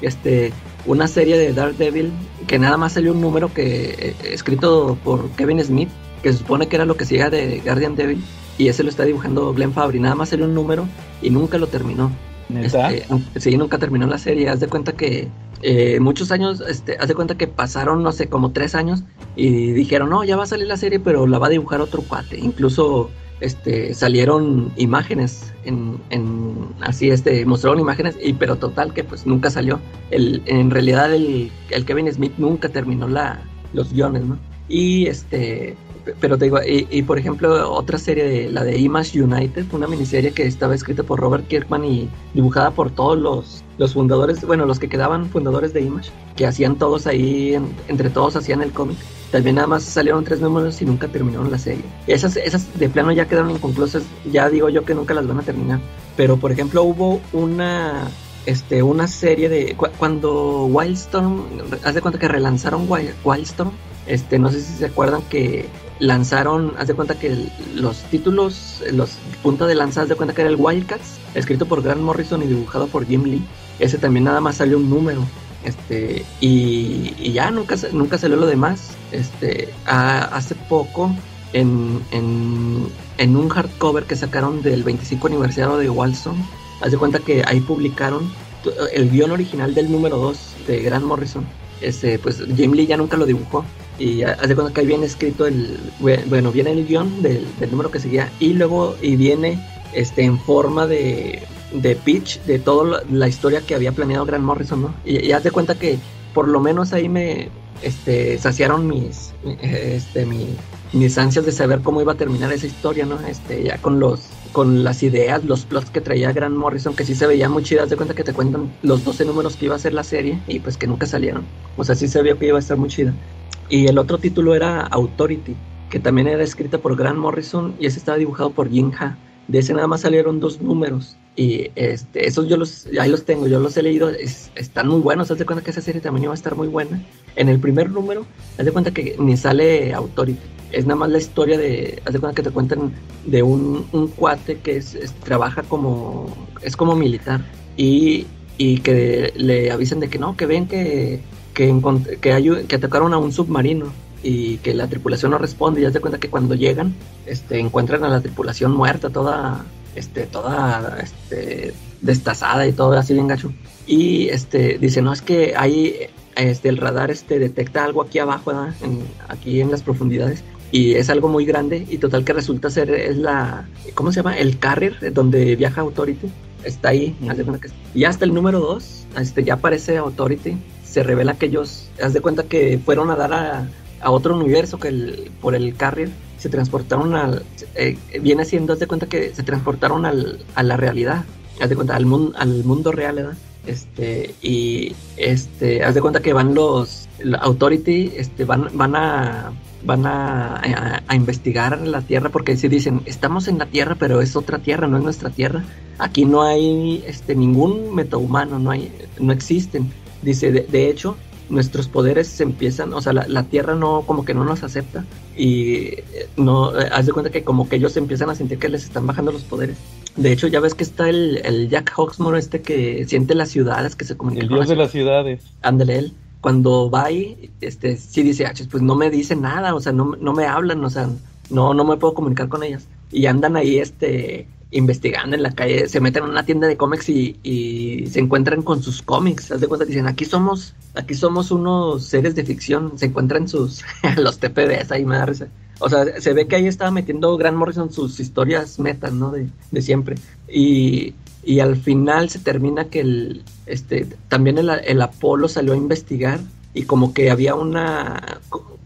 Este, una serie de Daredevil que nada más salió un número que eh, escrito por Kevin Smith, que se supone que era lo que sigue de Guardian Devil, y ese lo está dibujando Glenn Fabry. Nada más salió un número y nunca lo terminó. ¿Neta? Este, sí, nunca terminó la serie. Haz de cuenta que eh, muchos años, este, haz de cuenta que pasaron, no sé, como tres años y dijeron, no, ya va a salir la serie, pero la va a dibujar otro cuate. Incluso este, salieron imágenes en, en así, este, mostraron imágenes, y pero total que pues nunca salió. El, en realidad el, Kevin Smith nunca terminó la, los guiones, ¿no? Y este, pero te digo, y, por ejemplo, otra serie, de, la de Image United, una miniserie que estaba escrita por Robert Kirkman y dibujada por todos los, los fundadores, bueno, los que quedaban fundadores de Image, que hacían todos ahí, en- entre todos hacían el cómic. También nada más salieron tres números y nunca terminaron la serie. Esas, esas de plano ya quedaron inconclusas, ya digo yo que nunca las van a terminar. Pero por ejemplo hubo una este, una serie de cu- cuando Wildstorm, haz de cuenta que relanzaron Wild- Wildstorm, este, no sé si se acuerdan que lanzaron, haz de cuenta que los títulos, los punta de lanza, haz de cuenta que era el Wildcats, escrito por Grant Morrison y dibujado por Jim Lee. Ese también nada más salió un número. Este, y, y ya nunca, nunca salió lo demás. Este, hace poco, en, en, en un hardcover que sacaron del 25 aniversario de Wildstorm, haz de cuenta que ahí publicaron el guion original del número 2 de Grant Morrison. Este, pues Jim Lee ya nunca lo dibujó. Y ha- haz de cuenta que ahí viene escrito el. bue- Bueno, viene el guion del, del número que seguía. Y luego y viene este en forma de, de pitch de toda la, historia que había planeado Grant Morrison, ¿no? Y, y haz de cuenta que por lo menos ahí me este, saciaron mis, este, mi, mis ansias de saber cómo iba a terminar esa historia, ¿no? Este, ya con los con las ideas, los plots que traía Grant Morrison, que sí se veían muy chidas, de cuenta que te cuentan los 12 números que iba a ser la serie y pues que nunca salieron. O sea, sí se vio que iba a estar muy chida. Y el otro título era Authority, que también era escrita por Grant Morrison y ese estaba dibujado por Jin Ha. De ese nada más salieron dos números. Y este, esos yo los, ahí los tengo, yo los he leído, es- están muy buenos, haz de cuenta que esa serie también iba a estar muy buena. En el primer número, haz de cuenta que ni sale Authority, es nada más la historia de, haz de cuenta que te cuentan de un, un cuate que es, trabaja como, es como militar y, y que le avisan de que no, que ven que, que, que, que atacaron a un submarino y que la tripulación no responde y haz de cuenta que cuando llegan este, encuentran a la tripulación muerta, toda, este, toda este, destazada y todo así bien gacho. Y este, dice, no, es que hay, este, el radar este, detecta algo aquí abajo. En- aquí en las profundidades. Y es algo muy grande y total que resulta ser, es la, ¿cómo se llama? El carrier donde viaja Authority. Está ahí, y hasta el número 2, este, ya aparece Authority. Se revela que ellos, haz de cuenta que fueron a dar a, a otro universo que el, por el carrier se transportaron al eh, viene siendo haz de cuenta que se transportaron al, a la realidad haz de cuenta al mundo al mundo real ¿verdad? este y este haz de cuenta que van los authority este van van a van a, a- a investigar la tierra porque si dicen estamos en la tierra pero es otra tierra no es nuestra tierra aquí no hay este ningún metahumano no hay no existen dice de, de hecho nuestros poderes se empiezan, o sea, la, la Tierra no, como que no nos acepta y eh, no, eh, haz de cuenta que como que ellos empiezan a sentir que les están bajando los poderes. De hecho, ya ves que está el, el Jack Hawksmore este que siente las ciudades, que se comunica El con dios de las las ciudades. Ándale él. cuando va ahí, este, sí dice, ah, pues no me dice nada, o sea, no, no me hablan, o sea, no, no me puedo comunicar con ellas. Y andan ahí, este, investigando en la calle, se meten en una tienda de cómics y, se encuentran con sus cómics. Haz de cuenta, dicen, aquí somos, aquí somos unos seres de ficción, se encuentran sus, los TPBs ahí, me. O sea, se ve que ahí estaba metiendo Grant Morrison sus historias metas, ¿no? De, de siempre. Y, y al final se termina que el, este, también el, el Apolo salió a investigar y como que había una,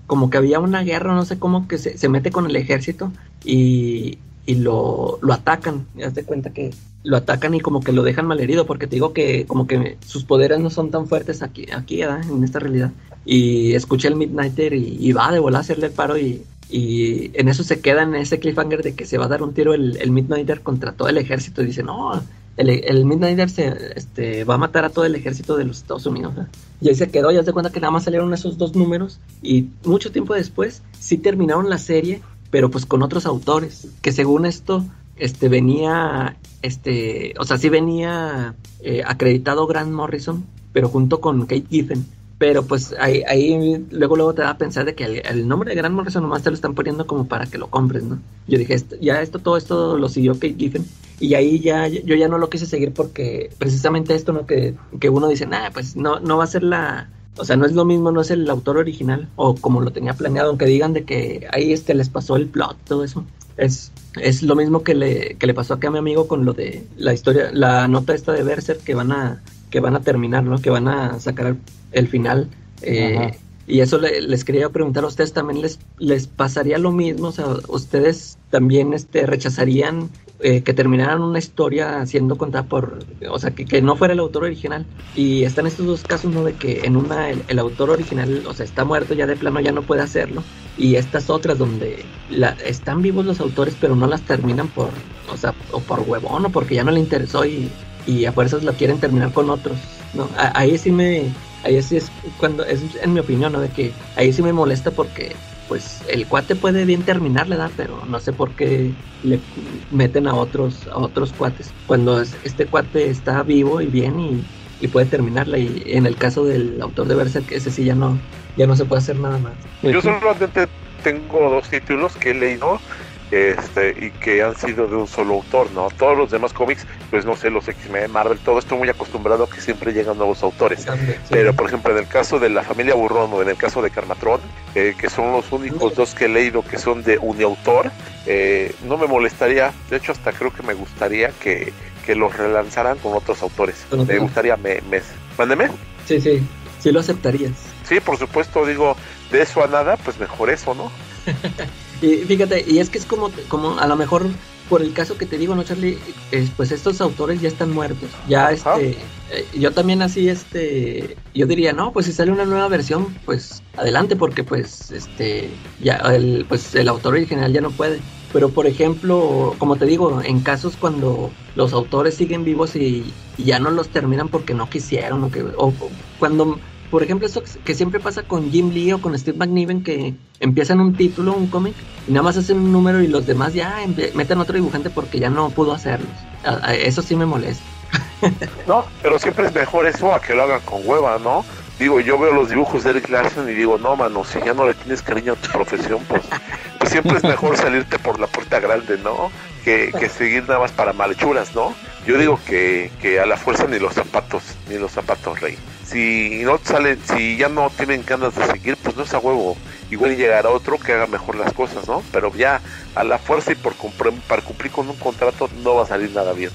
como que había una guerra, no sé cómo, que se, se mete con el ejército y, y lo, lo atacan. Ya te cuenta que lo atacan y como que lo dejan malherido, porque te digo que como que sus poderes no son tan fuertes aquí, aquí ¿verdad? en esta realidad. Y escucha el Midnighter y, y va de volar a hacerle el paro y, y en eso se queda en ese cliffhanger de que se va a dar un tiro el, el Midnighter contra todo el ejército y dice, no, el, el Midnighter se este, va a matar a todo el ejército de los Estados Unidos. ¿verdad? Y ahí se quedó, ya se cuenta que nada más salieron esos dos números y mucho tiempo después sí terminaron la serie, pero pues con otros autores, que según esto este venía, este, o sea, sí venía eh, acreditado Grant Morrison, pero junto con Kate Giffen. Pero pues ahí, ahí luego luego te da a pensar de que el, nombre de Grant Morrison nomás te lo están poniendo como para que lo compres, ¿no? Yo dije, esto- ya esto, todo esto lo siguió Kate Giffen. Y ahí ya, yo ya no lo quise seguir porque precisamente esto, ¿no? Que, que uno dice, nah, pues no, no va a ser la... O sea, no es lo mismo, no es el autor original o como lo tenía planeado, aunque digan de que ahí este les pasó el plot, todo eso. Es, es lo mismo que le, que le pasó acá a mi amigo con lo de la historia, la nota esta de Berserk que van a, que van a terminar, ¿no? Que van a sacar el, el final. Eh, y eso le- les quería preguntar a ustedes también les, les pasaría lo mismo, o sea, ustedes también este rechazarían eh, que terminaran una historia siendo contada por, o sea, que, que no fuera el autor original. Y están estos dos casos, ¿no? De que en una el, el autor original, o sea, está muerto ya de plano, ya no puede hacerlo. Y estas otras donde la, están vivos los autores, pero no las terminan por, o sea, o por huevón o porque ya no le interesó y, y a fuerzas lo quieren terminar con otros. No, A- ahí sí me, ahí sí es cuando, es en mi opinión, ¿no? De que ahí sí me molesta porque pues el cuate puede bien terminarle, ¿verdad? Pero no sé por qué le meten a otros, a otros cuates. Cuando es- este cuate está vivo y bien y, puede terminarla. Y en el caso del autor de Berserk, ese sí ya no, ya no se puede hacer nada más. Yo solamente tengo dos títulos que he leído este, y que han sido de un solo autor, ¿no? Todos los demás cómics, pues no sé, los X-Men, Marvel, todo esto muy acostumbrado a que siempre llegan nuevos autores. Pero, por ejemplo, en el caso de la familia Burrón o en el caso de Carmatron, eh, que son los únicos dos que he leído que son de uniautor, eh, no me molestaría, de hecho hasta creo que me gustaría que, que los relanzaran con otros autores. Me gustaría, me, me, mándeme. Sí, sí, sí lo aceptarías. Sí, por supuesto, digo, de eso a nada, pues mejor eso, ¿no? Y fíjate, y es que es como, como a lo mejor por el caso que te digo, ¿no, Charlie? Es, pues estos autores ya están muertos. Ya, Ajá. este, eh, yo también así, este, yo diría, no, pues si sale una nueva versión, pues adelante, porque pues, este, ya, el, pues el autor original ya no puede. Pero, por ejemplo, como te digo, en casos cuando los autores siguen vivos y, y ya no los terminan porque no quisieron, o, que, o o cuando por ejemplo, eso que siempre pasa con Jim Lee o con Steve McNiven, que empiezan un título, un cómic, y nada más hacen un número y los demás ya meten otro dibujante porque ya no pudo hacerlos. Eso sí me molesta. No, pero siempre es mejor eso a que lo hagan con hueva, ¿no? Digo, yo veo los dibujos de Eric Larson y digo, no, mano, si ya no le tienes cariño a tu profesión, pues, pues siempre es mejor salirte por la puerta grande, ¿no? Que, que seguir nada más para malchuras, ¿no? Yo digo que, que a la fuerza ni los zapatos, ni los zapatos, rey. Si no salen, si ya no tienen ganas de seguir, pues no es a huevo. Igual llegará otro que haga mejor las cosas, ¿no? Pero ya a la fuerza y por cumplir, para cumplir con un contrato no va a salir nada bien.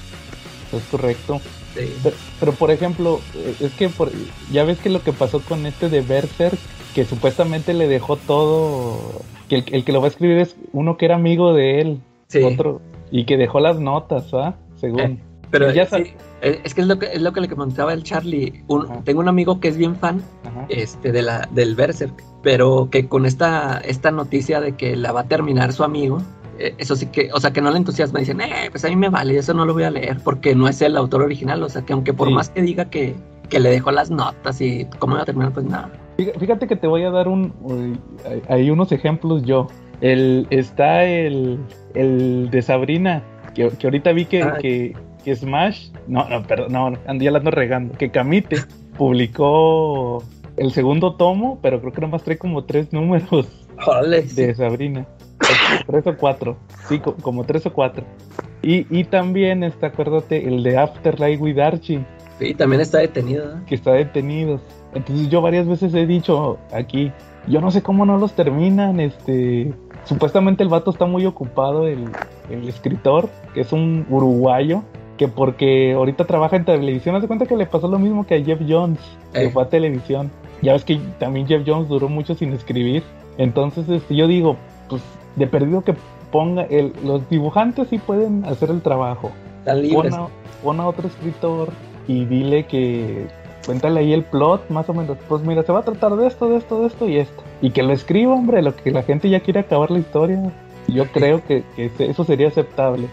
Es correcto. Sí. Pero, pero, por ejemplo, eh, es que por- ya ves que lo que pasó con este de Berserk, que supuestamente le dejó todo, que el, el que lo va a escribir es uno que era amigo de él, Sí. otro, y que dejó las notas, ¿ah? Según. Eh, Pero Ya sí, es que es lo que es lo que le comentaba el Charlie. Un- tengo un amigo que es bien fan Ajá. este de la del Berserk, pero que con esta esta noticia de que la va a terminar su amigo, eh, eso sí que, o sea, que no le entusiasma, dicen, "Eh, pues a mí me vale, eso no lo voy a leer porque no es el autor original, o sea, que aunque por Sí. más que diga que que le dejó las notas y cómo va a terminar, pues nada. Fí- Fíjate que te voy a dar un hay- unos ejemplos yo. El está el, el de Sabrina, que, que ahorita vi que, que, que Smash, no, no, perdón, no, ya la ando regando, que Camite publicó el segundo tomo, pero creo que nomás trae como tres números sí. de Sabrina. tres o cuatro. Sí, co- como tres o cuatro. Y, y también está, acuérdate, el de Afterlife with Archie, Sí, también está detenido. ¿eh? que está detenido. Entonces yo varias veces he dicho aquí, yo no sé cómo no los terminan, este... Supuestamente el vato está muy ocupado, el, el escritor, que es un uruguayo, que porque ahorita trabaja en televisión, hace cuenta que le pasó lo mismo que a Jeff Jones, que Eh. fue a televisión. Ya ves que también Jeff Jones duró mucho sin escribir. Entonces este, yo digo, pues de perdido que ponga, el, los dibujantes sí pueden hacer el trabajo. Pon a, pon a otro escritor y dile que cuéntale ahí el plot, más o menos. Pues mira, se va a tratar de esto, de esto, de esto y esto. Y que lo escriba, hombre, lo que la gente ya quiere acabar la historia. Yo creo que, que eso sería aceptable.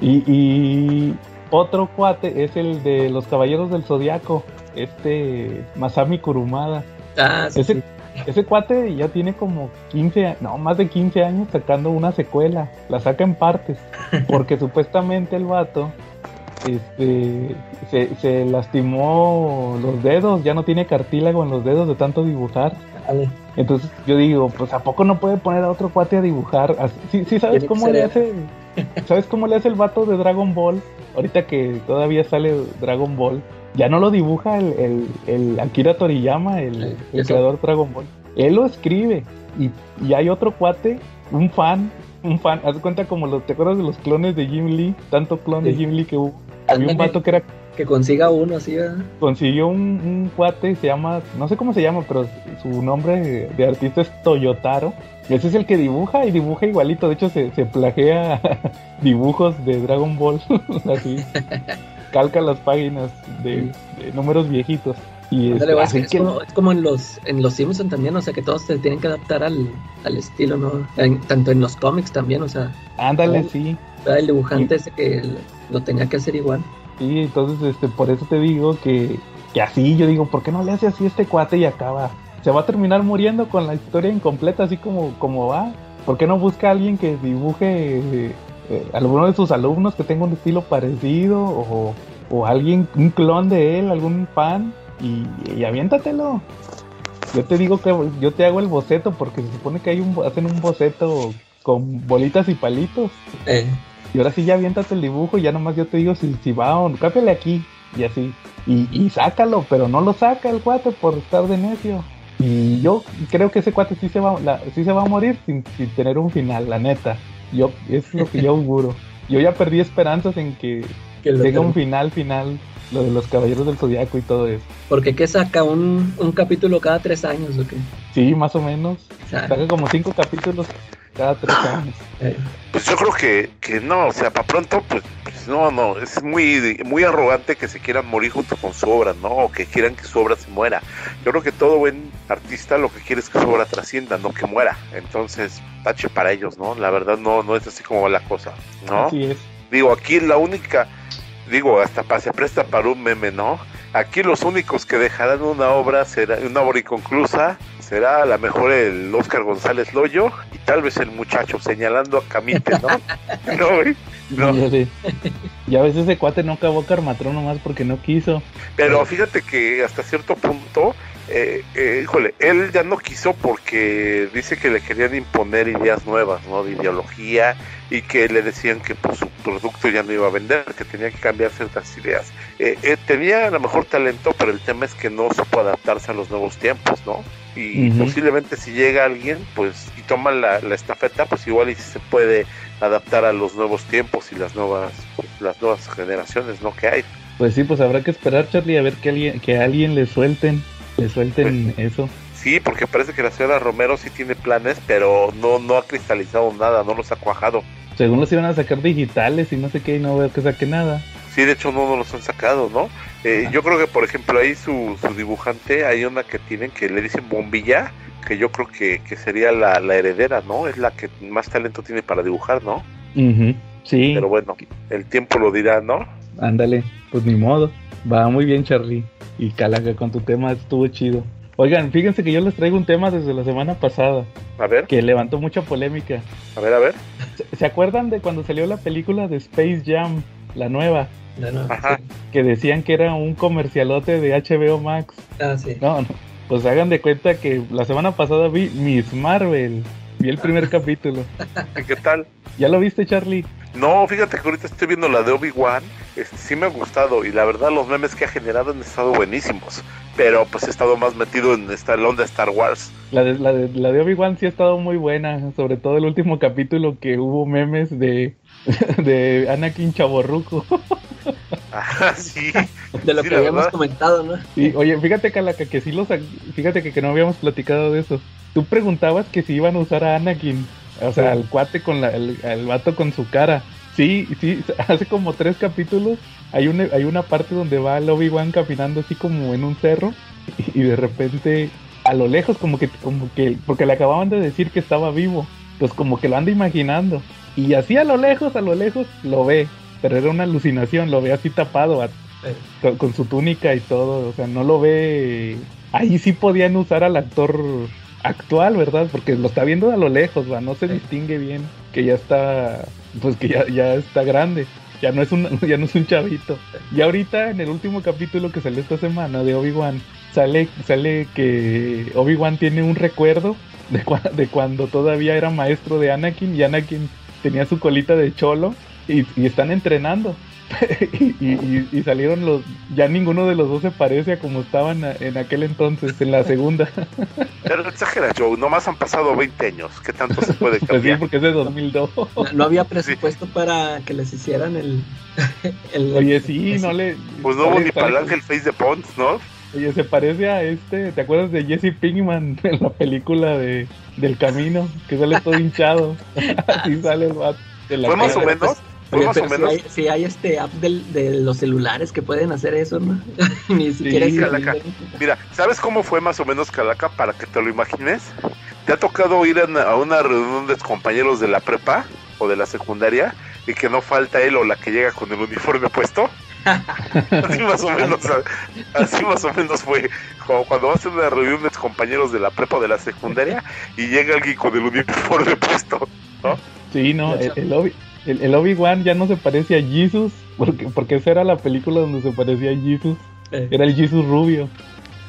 Y, y otro cuate es el de los Caballeros del Zodiaco, este Masami Kurumada. Ah, sí, Ese, sí. ese cuate ya tiene como 15, a- no, más de 15 años sacando una secuela. La saca en partes. Porque supuestamente el vato este, se, se lastimó los dedos, ya no tiene cartílago en los dedos de tanto dibujar. Dale. Entonces yo digo, pues ¿a poco no puede poner a otro cuate a dibujar? Así- Sí, sí ¿sabes cómo le hace? ¿Sabes cómo le hace el vato de Dragon Ball? Ahorita que todavía sale Dragon Ball, ya no lo dibuja el, el, el Akira Toriyama, el, creador Dragon Ball. Él lo escribe y, y hay otro cuate, un fan, un fan, haz cuenta como los, ¿te acuerdas de los clones de Jim Lee? Tanto clon de. Jim Lee que hubo. Había un vato que era Que consiga uno así, ¿verdad? consiguió un, un cuate, se llama, no sé cómo se llama, pero su nombre de, de artista es Toyotaro. Ese es el que dibuja y dibuja igualito. De hecho, se, se plagea dibujos de Dragon Ball. Así. Calca las páginas de, de números viejitos. Y Ándale, este, así es, que- como, es como en los en los Simpsons también, o sea, que todos se tienen que adaptar al, al estilo, ¿no? En- tanto en los cómics también, o sea, ándale, sí. era el dibujante ese que lo tenía que hacer igual. Sí, entonces este, por eso te digo que, que así, yo digo, ¿por qué no le hace así a este cuate y acaba? Se va a terminar muriendo con la historia incompleta, así como, como va. ¿Por qué no busca a alguien que dibuje eh, eh, alguno de sus alumnos que tenga un estilo parecido? O, o alguien, un clon de él, algún fan, y, y aviéntatelo. Yo te digo que yo te hago el boceto porque se supone que hay un, hacen un boceto con bolitas y palitos. Eh, Y ahora sí ya aviéntate el dibujo y ya nomás yo te digo si, si va o no, cámbiale aquí y así. Y, y sácalo, pero no lo saca el cuate por estar de necio. Y yo creo que ese cuate sí se va, la- sí se va a morir sin, sin tener un final, la neta. Yo, es lo que yo auguro. Yo ya perdí esperanzas en que que tenga un final final, lo de los caballeros del zodiaco y todo eso. Porque que saca un, un capítulo cada tres años, ¿o qué? Sí, más o menos. Saca como cinco capítulos cada tres años. eh, Pues yo creo que, que no, o sea, para pronto, pues, pues no, no, es muy, muy arrogante que se quieran morir junto con su obra, ¿no? O que quieran que su obra se muera. Yo creo que todo buen artista lo que quiere es que su obra trascienda, no que muera. Entonces, tache para ellos, ¿no? La verdad no, no es así como va la cosa, ¿no? Así es. Digo, aquí la única, digo, hasta pa- se presta para un meme, ¿no? Aquí los únicos que dejarán una obra será una obra inconclusa será a lo mejor el Oscar González Loyo y tal vez el muchacho señalando a Camite, ¿no? no, güey. No. Ya, sé. Y a veces ese cuate no acabó Carmatrón nomás porque no quiso. Pero fíjate que hasta cierto punto, eh, eh, híjole, él ya no quiso porque dice que le querían imponer ideas nuevas, ¿no? De ideología y que le decían que pues, su producto ya no iba a vender, que tenía que cambiar ciertas ideas. Eh, eh, tenía a lo mejor talento, pero el tema es que no supo adaptarse a los nuevos tiempos, ¿no? Y posiblemente si llega alguien, pues, y toma la, la estafeta, pues igual y si se puede adaptar a los nuevos tiempos y las nuevas, pues, las nuevas generaciones, ¿no? Que hay. Pues sí, pues habrá que esperar, Charlie, a ver que alguien, que alguien le suelten, le suelten eso. Sí, porque parece que la señora Romero sí tiene planes, pero no, no ha cristalizado nada, no los ha cuajado. Según los iban a sacar digitales y no sé qué, y no veo que saque nada. Sí, de hecho no, no los han sacado, ¿no? Eh, yo creo que, por ejemplo, ahí su, su dibujante, hay una que tienen que le dicen bombilla, que yo creo que, que sería la, la heredera, ¿no? Es la que más talento tiene para dibujar, ¿no? Sí, Pero bueno, el tiempo lo dirá, ¿no? Ándale, pues ni modo. Va muy bien, Charlie. Y Calaga, con tu tema estuvo chido. Oigan, fíjense que yo les traigo un tema desde la semana pasada A ver, que levantó mucha polémica. a ver, a ver. ¿Se, se acuerdan de cuando salió la película de Space Jam, la nueva? ya no, Ajá. Que decían que era un comercialote de HBO Max. Ah, sí. No, no, Pues hagan de cuenta que la semana pasada vi Miss Marvel. Vi el primer capítulo. ¿Qué tal? ¿Ya lo viste, Charlie? No, fíjate que ahorita estoy viendo la de Obi-Wan. Este, sí me ha gustado y la verdad los memes que ha generado han estado buenísimos. Pero pues he estado más metido en esta la onda de Star Wars. La de, la de, la de Obi-Wan sí ha estado muy buena. Sobre todo el último capítulo que hubo memes de, de Anakin Chaborruco. Ah, sí. De lo Sí, que habíamos verdad. comentado, ¿no? Sí, oye, fíjate, Calaca, que sí los... Fíjate que, que no habíamos platicado de eso. Tú preguntabas que si iban a usar a Anakin. O sea, al cuate con la... El, al vato con su cara. Sí, sí, hace como tres capítulos hay una, hay una parte donde va el Obi-Wan caminando así como en un cerro y, y de repente a lo lejos como que, como que, porque le acababan de decir que estaba vivo, pues como que lo anda imaginando. Y así a lo lejos, a lo lejos lo ve, pero era una alucinación, lo ve así tapado a- con, con su túnica y todo, o sea, no lo ve, ahí sí podían usar al actor actual, ¿verdad? Porque lo está viendo a lo lejos, va, no se distingue bien que ya está, pues que ya, ya está grande. Ya no, es un, ya no es un chavito. Y ahorita en el último capítulo que salió esta semana de Obi-Wan, sale, sale que Obi-Wan tiene un recuerdo de, cua- de cuando todavía era maestro de Anakin y Anakin tenía su colita de cholo y, y están entrenando. y, y- y salieron los. Ya ninguno de los dos se parece a como estaban a- en aquel entonces, en la segunda. Pero exagera, Joe. Nomás han pasado 20 años. ¿Qué tanto se puede Pues sí, cambiar? porque es de 2002. No, no había presupuesto para que les hicieran el. el- Oye, sí, no le. Pues no hubo ni para el ángel face de Pons, ¿no? Oye, se parece a este, ¿te acuerdas de Jesse Pinkman en la película de del camino? Que sale todo hinchado. Así sale el vato. de la Fue más o menos. Fue Oye, más o pero si menos. hay, si hay este app del- de los celulares que pueden hacer eso, ¿no? Ni siquiera Sí, es Calaca. Mira, ¿sabes cómo fue más o menos Calaca para que te lo imagines? ¿Te ha tocado ir a una, a una reunión de compañeros de la prepa o de la secundaria y que no falta él o la que llega con el uniforme puesto? así más o menos, así más o menos fue como cuando vas a una reunión de compañeros de la prepa o de la secundaria y llega alguien con el uniforme puesto, ¿no? Sí, no, el, el Obi- el- el Obi-Wan ya no se parece a Jesus, porque, porque esa era la película donde se parecía a Jesus. Eh, Era el Jesus rubio.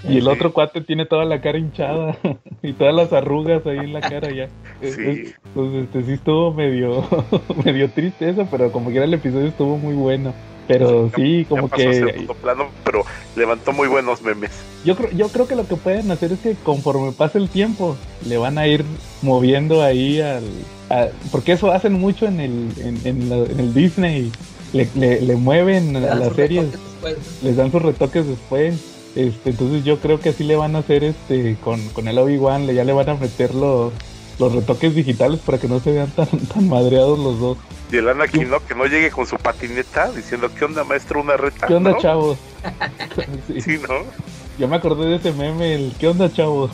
Y el Sí. otro cuate tiene toda la cara hinchada y todas las arrugas ahí en la cara ya. Sí. es- pues este sí estuvo medio, medio triste eso, pero como quiera el episodio estuvo muy bueno. Pero sí, Ya como pasó a que segundo plano, pero levantó muy buenos memes. yo creo, yo creo que lo que pueden hacer es que conforme pase el tiempo, le van a ir moviendo ahí al... a- porque eso hacen mucho en el, en, en la- en el Disney. Le, le, le mueven a las series, les dan sus retoques después. Este, entonces yo creo que así le van a hacer este con, con el Obi-Wan, ya le van a meter los, los retoques digitales para que no se vean tan, tan madreados los dos. Y el Anakin, ¿no? Que no llegue con su patineta diciendo, ¿qué onda, maestro? Una reta. ¿Qué onda, ¿no? chavos? Sí, Sí, ¿no? yo me acordé de ese meme, el ¿qué onda, chavos?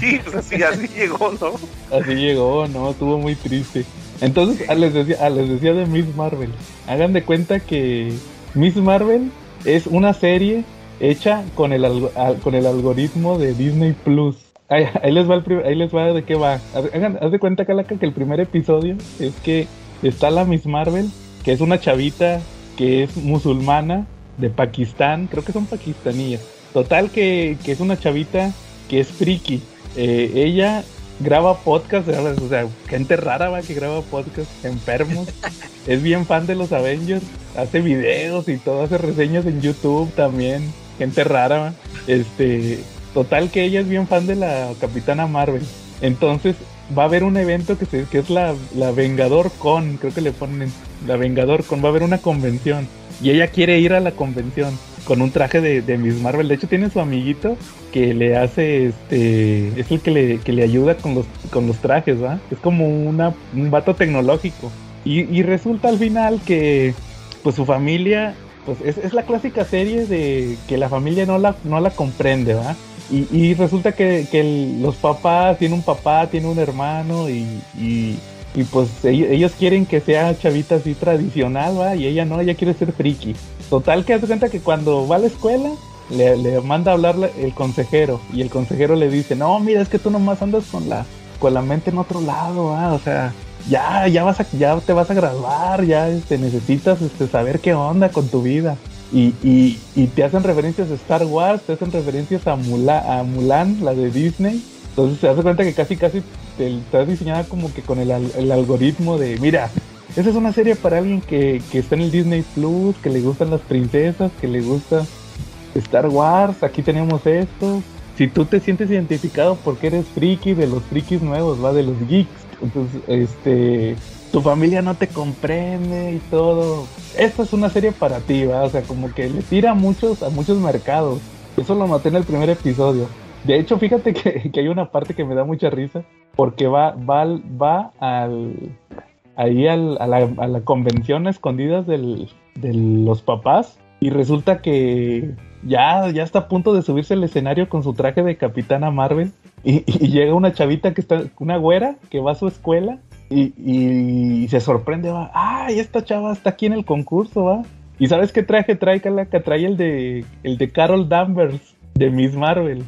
Sí, pues así, así llegó, ¿no? Así llegó, no, estuvo muy triste. Entonces, ah, les decía, ah, les decía de Miss Marvel. Hagan de cuenta que Miss Marvel es una serie hecha con el, al- con el algoritmo de Disney Plus. Ahí, ahí les va el ahí les va de qué va. Hagan, haz de cuenta, Calaca, que el primer episodio es que está la Miss Marvel, que es una chavita que es musulmana de Pakistán, creo que son pakistaníes. Total que, que es una chavita que es friki. Eh, ella graba podcast, o sea, gente rara va que graba podcast, enfermos. es bien fan de los Avengers, hace videos y todo, hace reseñas en YouTube también, gente rara. ¿va? Este, total que ella es bien fan de la Capitana Marvel. Entonces va a haber un evento que, es la, la Vengador Con, creo que le ponen la Vengador Con, va a haber una convención y ella quiere ir a la convención con un traje de, de Miss Marvel. De hecho tiene su amiguito que le hace, este, es el que le, que le ayuda con los, con los trajes, ¿va? Es como una, un vato tecnológico. Y, y resulta al final que, pues su familia, pues es, es la clásica serie de que la familia no la, no la comprende, ¿va? Y, y resulta que, que los papás, tiene un papá, tiene un hermano y, pues ellos, quieren que sea chavita así tradicional, ¿va? Y ella no, ella quiere ser friki. Total que hace cuenta que cuando va a la escuela le, manda a hablar la- el consejero y el consejero le dice, no, mira, es que tú nomás andas con la, con la mente en otro lado, ¿va? o sea, ya, ya vas a, ya te vas a graduar, ya este, necesitas este, saber qué onda con tu vida. Y, y, y te hacen referencias a Star Wars, te hacen referencias a, Mula- a Mulan, la de Disney. Entonces se hace cuenta que casi casi te- está diseñada como que con el, el algoritmo de, mira, esa es una serie para alguien que, que está en el Disney Plus, que le gustan las princesas, que le gusta Star Wars, aquí tenemos esto. Si tú te sientes identificado porque eres friki de los frikis nuevos, va de los geeks, entonces este tu familia no te comprende y todo. Esta es una serie para ti, va, o sea, como que le tira a muchos a muchos mercados. Eso lo noté en el primer episodio. De hecho, fíjate que, que hay una parte que me da mucha risa porque va va al ahí al- a, la, a la convención a escondidas del, de los papás y resulta que ya, ya está a punto de subirse al escenario con su traje de Capitana Marvel y, y llega una chavita que está, una güera que va a su escuela y, y se sorprende, va, ay, esta chava está aquí en el concurso, va. ¿Y sabes qué traje trae, Calaca? Trae el de, el de Carol Danvers, de Miss Marvel.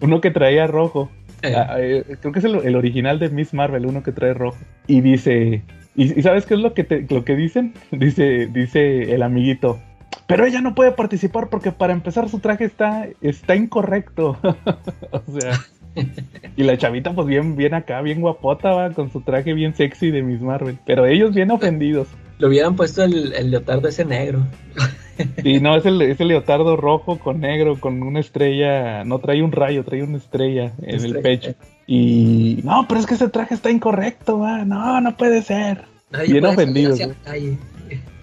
Uno que traía rojo. Eh, Ah, eh, creo que es el, el original de Miss Marvel, uno que trae rojo. Y dice, ¿y, y sabes qué es lo que, te- lo que dicen? Dice, dice el amiguito, pero ella no puede participar porque para empezar su traje está, está incorrecto. o sea, y la chavita pues bien, bien acá, bien guapota, va, con su traje bien sexy de Miss Marvel. Pero ellos bien ofendidos. le hubieran puesto el, el leotardo ese negro. Y no, es el, es el leotardo rojo con negro, con una estrella, no trae un rayo, trae una estrella en el pecho. Y no, pero es que ese traje está incorrecto, va. No, no puede ser. Nadie Bien puede calle.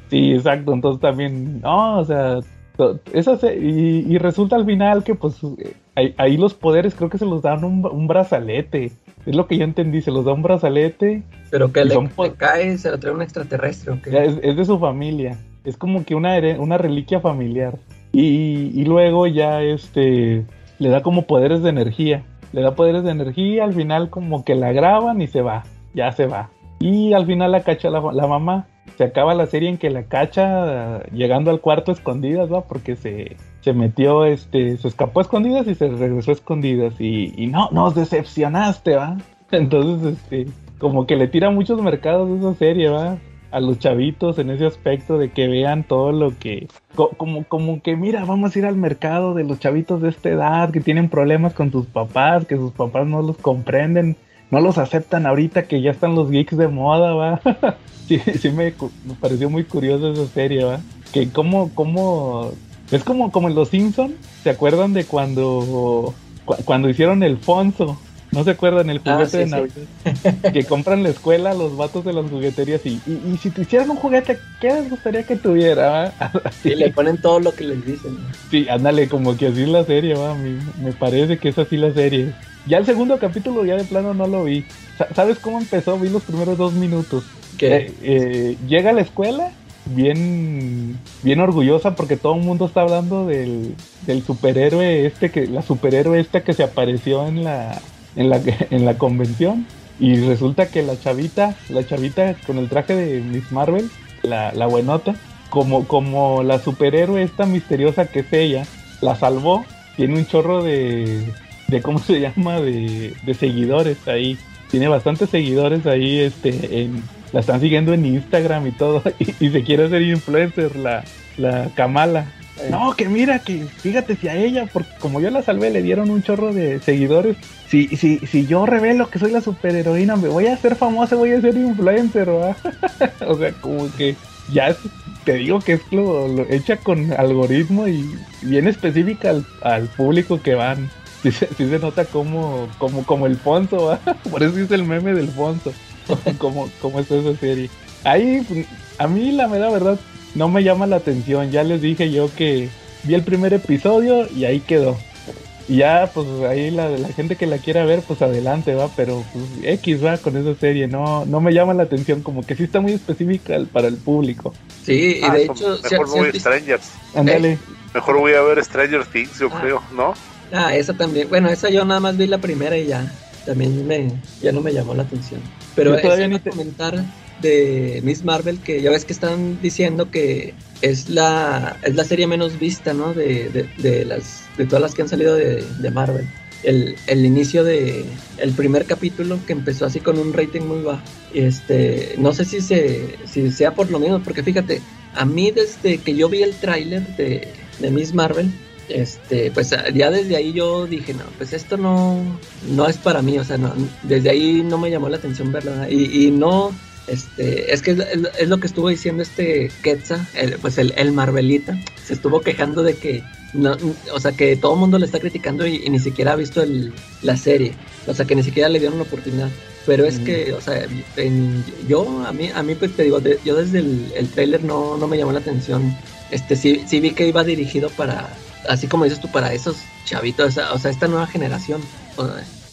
Sí, exacto. Entonces también, no, o sea, esa se- y, y resulta al final que pues ahí, ahí los poderes creo que se los dan un, un brazalete. Es lo que yo entendí, se los da un brazalete. Pero que le, le cae, se lo trae un extraterrestre. ¿o qué? ya Es, es de su familia. Es como que una, una reliquia familiar. Y, y luego ya este le da como poderes de energía. Le da poderes de energía, al final como que la graban y se va. Ya se va. Y al final la cacha la, la mamá. Se acaba la serie en que la cacha llegando al cuarto escondidas, ¿va? Porque se, se metió, este, se escapó a escondidas y se regresó a escondidas. Y, y no, nos decepcionaste, ¿va? Entonces, este, como que le tira muchos mercados esa serie, ¿va? A los chavitos en ese aspecto de que vean todo lo que, co- como, como que mira, vamos a ir al mercado de los chavitos de esta edad que tienen problemas con sus papás, que sus papás no los comprenden, no los aceptan ahorita que ya están los geeks de moda, ¿va? sí, sí me, me pareció muy curioso esa serie, ¿va? Que como, como, es como, como en Los Simpson, ¿se acuerdan de cuando, cu- cuando hicieron el Fonso? ¿No se acuerdan el Ah, juguete sí, de sí. Navidad? que compran la escuela los vatos de las jugueterías y, y, y si te hicieran un juguete, ¿qué les gustaría que tuviera? Y le ponen todo lo que les dicen. Sí, ándale, como que así es la serie, va. mí me parece que es así la serie. Ya el segundo capítulo ya de plano no lo vi. Sa- ¿Sabes cómo empezó? Vi los primeros dos minutos. Que Eh, eh, llega a la escuela bien bien orgullosa porque todo el mundo está hablando del, del superhéroe este que la superhéroe esta que se apareció en la en la en la convención. Y resulta que la chavita la chavita con el traje de Miss Marvel la, la buenota como como la superhéroe esta misteriosa que es ella la salvó. Tiene un chorro de de cómo se llama de, de seguidores ahí. Tiene bastantes seguidores ahí este en, la están siguiendo en Instagram y todo y, y se quiere hacer influencer la la Kamala. No que mira que fíjate si a ella porque como yo la salvé le dieron un chorro de seguidores. Si si si yo revelo que soy la superheroína me voy a hacer famosa voy a ser influencer ¿va? o sea como que ya es- te digo que es lo, lo hecha con algoritmo y bien específica al, al público que van. Sí, se- sí se nota como, como, como el Fonso, ¿va? por eso es el meme del Fonso, como, como es esa serie. Ahí, a mí la mera verdad, no me llama la atención, ya les dije yo que vi el primer episodio y ahí quedó. Y ya, pues ahí la, la gente que la quiera ver, pues adelante, va, pero pues, X va con esa serie, no, no me llama la atención, como que sí está muy específica para el público. sí, y Ah, de hecho, si- mejor si voy visto- Strangers. Ándale. Mejor voy a ver Stranger Things, yo Ah. creo, ¿no? Ah, esa también. Bueno, esa yo nada más vi la primera y ya. También me, ya no me llamó la atención. Pero Yo todavía ni te- comentar de Miss Marvel que ya ves que están diciendo que es la es la serie menos vista, ¿no? De, de, de las de todas las que han salido de, de Marvel. El, el inicio de el primer capítulo que empezó así con un rating muy bajo. Este, no sé si se si sea por lo mismo, porque fíjate, a mí desde que yo vi el tráiler de, de Miss Marvel, este, pues ya desde ahí yo dije, no, pues esto no, no es para mí, o sea, no, desde ahí no me llamó la atención verla. Y, y no, este, es que es, es, lo que estuvo diciendo este Quetzal, el, pues el, el, Marvelita, se estuvo quejando de que, no, o sea, que todo el mundo le está criticando y, y, ni siquiera ha visto el, la serie, o sea, que ni siquiera le dieron la oportunidad. Pero es mm. que, o sea, en, yo, a mí, a mí, pues te digo, de, yo desde el, el trailer no, no me llamó la atención. Este, sí, sí vi que iba dirigido para, así como dices tú, para esos chavitos, o sea, esta nueva generación.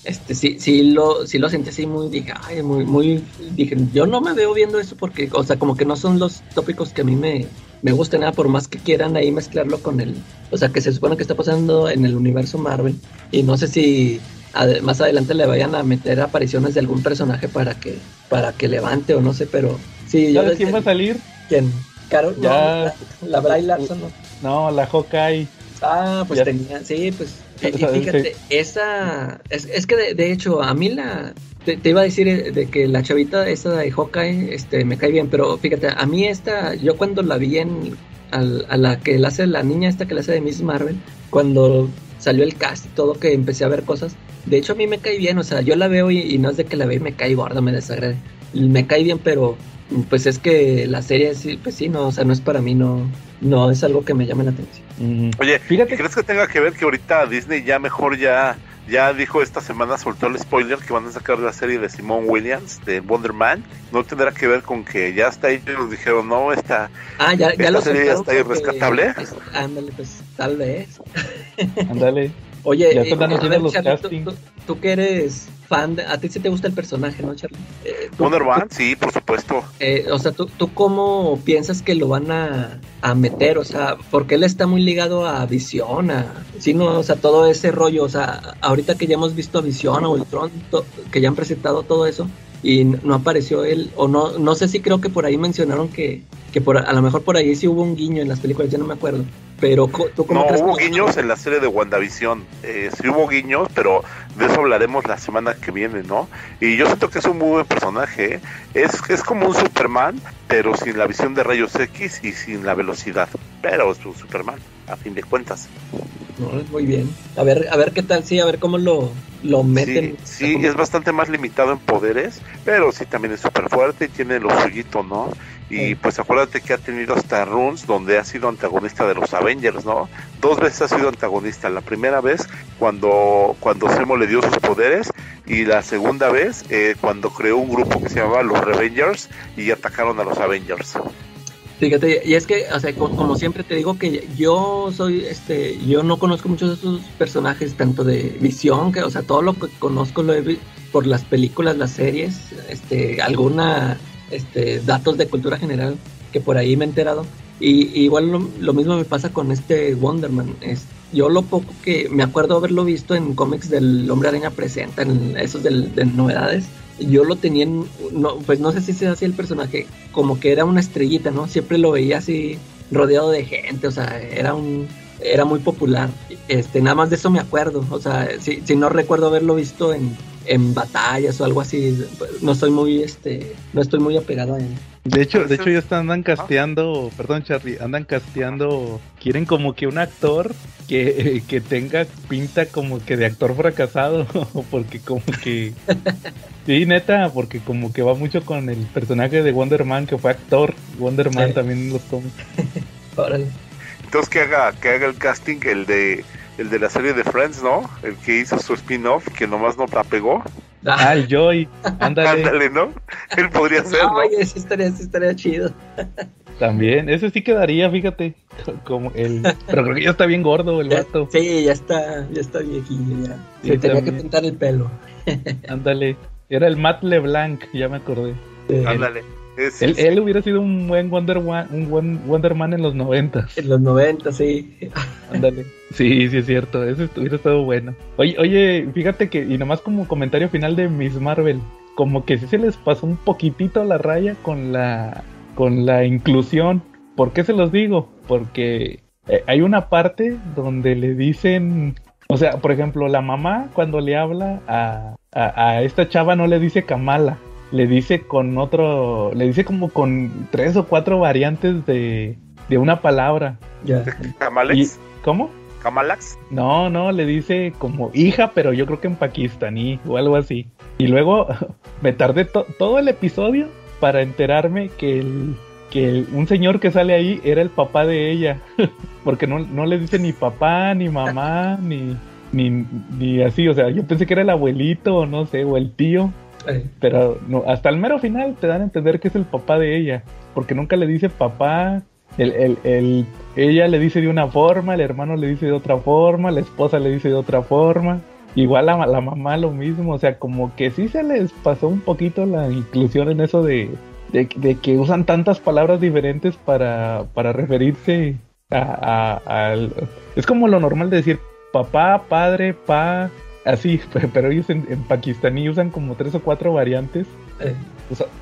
Este, sí, sí lo, sí lo sentí así muy, dije, ay, muy, muy, dije, yo no me veo viendo eso porque, o sea, como que no son los tópicos que a mí me, me gustan, nada, por más que quieran ahí mezclarlo con el, o sea, que se supone que está pasando en el universo Marvel, y no sé si ad, más adelante le vayan a meter apariciones de algún personaje para que, para que levante o no sé, pero sí, yo... ¿Sabes quién va a salir? ¿Quién? Carol, ya... no, la, la Bray Larson, ¿no? No, la Hawkeye. Ah, pues ya. tenía, sí, pues. Y, fíjate, esa. Es, es que de, de, hecho, a mí la. Te, te, iba a decir eh, de que la chavita esta de Hawkeye este, me cae bien, pero fíjate, a mí esta, yo cuando la vi en. A, a la que la hace la niña esta que la hace de Miss Marvel, cuando salió el cast y todo, que empecé a ver cosas. De hecho, a mí me cae bien, o sea, yo la veo y, y no es de que la veo y me cae gorda, me desagrade. Me cae bien, pero pues es que la serie sí, pues sí, no, o sea, no es para mí, no, no es algo que me llame la atención. Mm. Oye, Fíjate. ¿crees que tenga que ver que ahorita Disney ya mejor ya ya dijo esta semana, soltó el spoiler que van a sacar la serie de Simone Williams, de Wonder Man. No tendrá que ver con que ya está ahí, nos dijeron, no, esta, ah, ya, ya esta lo serie ya está irrescatable. Es, ándale, pues tal vez. ándale. Oye, ya están eh, a ver, los Charlie, tú, tú, tú, que eres fan, de, a ti sí te gusta el personaje, ¿no, Charlie? Eh, Wonder Man, sí, por supuesto. Eh, o sea, ¿tú, ¿tú cómo piensas que lo van a, a meter? O sea, porque él está muy ligado a Visión, a, sí, no, o sea, todo ese rollo, o sea, ahorita que ya hemos visto a Visión o Ultron, to, que ya han presentado todo eso, y no apareció él, o no, no sé si creo que por ahí mencionaron que, que por, a lo mejor por ahí sí hubo un guiño en las películas, ya no me acuerdo. Pero ¿tú cómo no, crees hubo que... guiños en la serie de WandaVision. Eh, sí hubo guiños, pero de eso hablaremos la semana que viene, ¿no? Y yo siento que es un muy buen personaje. ¿eh? Es, es como un Superman, pero sin la visión de rayos X y sin la velocidad. Pero es un Superman, a fin de cuentas. No, muy bien. A ver, a ver qué tal, sí, a ver cómo lo, lo meten. Sí, sí es bastante más limitado en poderes, pero sí también es súper fuerte y tiene lo suyito, ¿no? Y pues acuérdate que ha tenido hasta runs donde ha sido antagonista de los Avengers, ¿no? Dos veces ha sido antagonista. La primera vez cuando, cuando Semo le dio sus poderes y la segunda vez eh, cuando creó un grupo que se llamaba los Revengers y atacaron a los Avengers. Fíjate, y es que, o sea, como, siempre te digo que yo soy, este, yo no conozco muchos de esos personajes, tanto de visión, que, o sea, todo lo que conozco lo he visto por las películas, las series, este, alguna este, datos de cultura general que por ahí me he enterado. Y, igual lo, lo, mismo me pasa con este Wonderman. Es, yo lo poco que me acuerdo haberlo visto en cómics del Hombre Araña Presenta, en esos de, de novedades, yo lo tenía en, no, pues no sé si se hacía el personaje, como que era una estrellita, ¿no? Siempre lo veía así rodeado de gente, o sea, era un era muy popular. Este, nada más de eso me acuerdo, o sea, si, si no recuerdo haberlo visto en, en batallas o algo así, no estoy muy este, no estoy muy apegado a él. De hecho, de hecho ya están andan casteando, perdón Charlie, andan casteando, quieren como que un actor que, que tenga pinta como que de actor fracasado, porque como que Sí, neta, porque como que va mucho con el personaje de Wonder Man que fue actor, Wonder Man sí. también en los cómics. Entonces que haga, que haga el casting el de el de la serie de Friends, ¿no? El que hizo su spin-off, que nomás no la pegó. Ah, el Joy, ándale. ándale, ¿no? Él podría ser, ¿no? Oye, sí estaría, sí estaría chido. También, ese sí quedaría, fíjate, como el... Pero creo que ya está bien gordo el ya, vato. Sí, ya está, ya está viejillo, ya. Sí, Se tenía también. que pintar el pelo. Ándale, era el Matt LeBlanc, ya me acordé. Sí. Ándale. Él, él, hubiera sido un buen Wonder Man, un buen Wonder Man en los 90. En los 90, sí. Ándale. Sí, sí es cierto, eso hubiera estado bueno. Oye, oye, fíjate que, y nomás como comentario final de Miss Marvel, como que sí se les pasó un poquitito la raya con la, con la inclusión. ¿Por qué se los digo? Porque eh, hay una parte donde le dicen, o sea, por ejemplo, la mamá cuando le habla a, a, a esta chava no le dice Kamala, le dice con otro, le dice como con tres o cuatro variantes de, de una palabra. Ya. ¿Camalex? Y- ¿Cómo? ¿Camalax? No, no, le dice como hija, pero yo creo que en pakistaní o algo así. Y luego me tardé to- todo el episodio para enterarme que el, que el- un señor que sale ahí era el papá de ella. Porque no, no le dice ni papá, ni mamá, ni, ni, ni así. O sea, yo pensé que era el abuelito, o no sé, o el tío. Pero no, hasta el mero final te dan a entender que es el papá de ella. Porque nunca le dice papá. El, el, el- ella le dice de una forma, el hermano le dice de otra forma, la esposa le dice de otra forma. Igual la, la mamá lo mismo. O sea, como que sí se les pasó un poquito la inclusión en eso de, de, de que usan tantas palabras diferentes para, para referirse a, a- al... Es como lo normal de decir papá, padre, pa, así, pero ellos en, en pakistaní usan como tres o cuatro variantes. eh.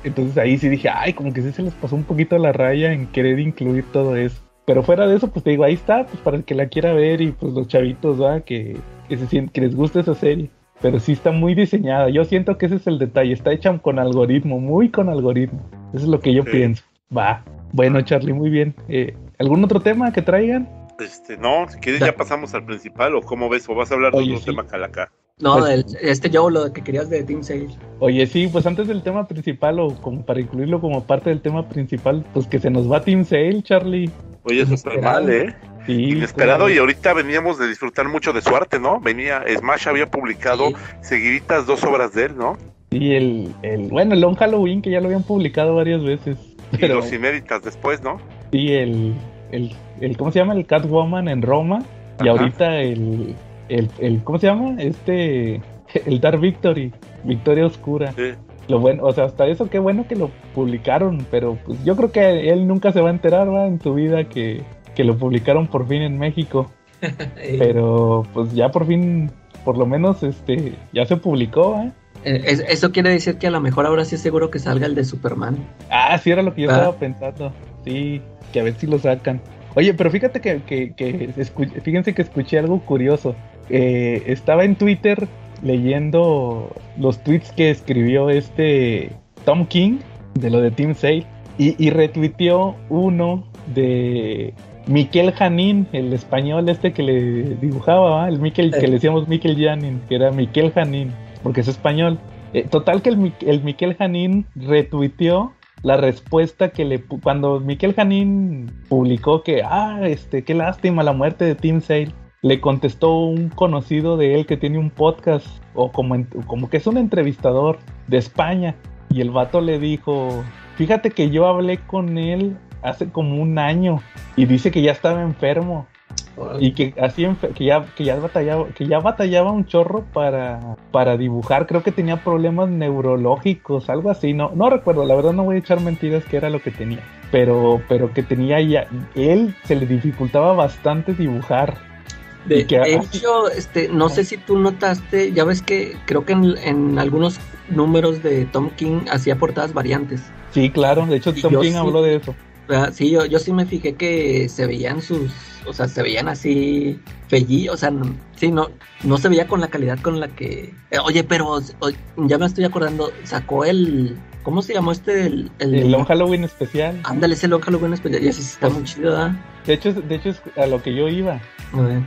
Entonces ahí sí dije, ay, como que sí se les pasó un poquito la raya en querer incluir todo eso. Pero fuera de eso, pues te digo, ahí está, pues para el que la quiera ver y pues los chavitos, ¿va? Que, que, se sien- que les guste esa serie. Pero sí está muy diseñada. Yo siento que ese es el detalle. Está hecha con algoritmo, muy con algoritmo. Eso es lo que yo Sí. pienso. Va. Bueno, Charlie, muy bien. Eh, ¿Algún otro tema que traigan? Este, no, si quieres ya pasamos al principal o cómo ves, o vas a hablar de otro sí. tema calaca. No, Pues- el- este yo lo que querías de Team Sale. Oye, sí, pues antes del tema principal o como para incluirlo como parte del tema principal, pues que se nos va Team Sale, Charlie. Oye, súper mal, ¿eh? Sí, Inesperado y ahorita veníamos de disfrutar mucho de su arte, ¿no? Venía, Smash había publicado Sí. seguiditas dos obras de él, ¿no? Sí, el, el, bueno, el Long Halloween que ya lo habían publicado varias veces. Y Pero los inéditas después, ¿no? sí, el, el, el, ¿cómo se llama? El Catwoman en Roma. Y ahorita el, el, el, ¿cómo se llama? Este, el Dark Victory, Victoria Oscura. Sí. Lo bueno, o sea, hasta eso qué bueno que lo publicaron, pero pues yo creo que él nunca se va a enterar, ¿va? En su vida que, que lo publicaron por fin en México. Pero pues ya por fin, por lo menos, este, ya se publicó, ¿eh? Eh, es- eso quiere decir que a lo mejor ahora sí es seguro que salga el de Superman. Ah, sí, era lo que yo Ah. estaba pensando. Sí, que a ver si lo sacan. Oye, pero fíjate que, que, que escu- fíjense que escuché algo curioso. Eh, estaba en Twitter leyendo los tweets que escribió este Tom King de lo de Team Sale y, y retuiteó uno de Miquel Janín, el español este que le dibujaba, el Miquel, que le decíamos Miquel Janín, que era Miquel Janín, porque es español. Eh, total que el, el Miquel Janín retuiteó la respuesta que le cuando Miquel Janín publicó que ah este qué lástima la muerte de Tim Sale le contestó un conocido de él que tiene un podcast o como como que es un entrevistador de España y el vato le dijo fíjate que yo hablé con él hace como un año y dice que ya estaba enfermo y que así que ya que ya batallaba que ya batallaba un chorro para para dibujar creo que tenía problemas neurológicos algo así no no recuerdo la verdad no voy a echar mentiras que era lo que tenía pero pero que tenía ya él se le dificultaba bastante dibujar De, que- de hecho, este, no sé si tú notaste, ya ves que creo que en, en algunos números de Tom King hacía portadas variantes. sí claro de hecho Tom King sí. habló de eso ¿verdad? Sí, yo, yo sí me fijé que se veían sus, o sea, se veían así fellí, o sea, no, sí, no, no se veía con la calidad con la que, eh, oye, pero ya me estoy acordando, sacó el, ¿cómo se llamó este? El, el, el Long Halloween especial ándale, ese Long Halloween especial, y así sí está muy chido, ¿verdad? de hecho de hecho es a lo que yo iba.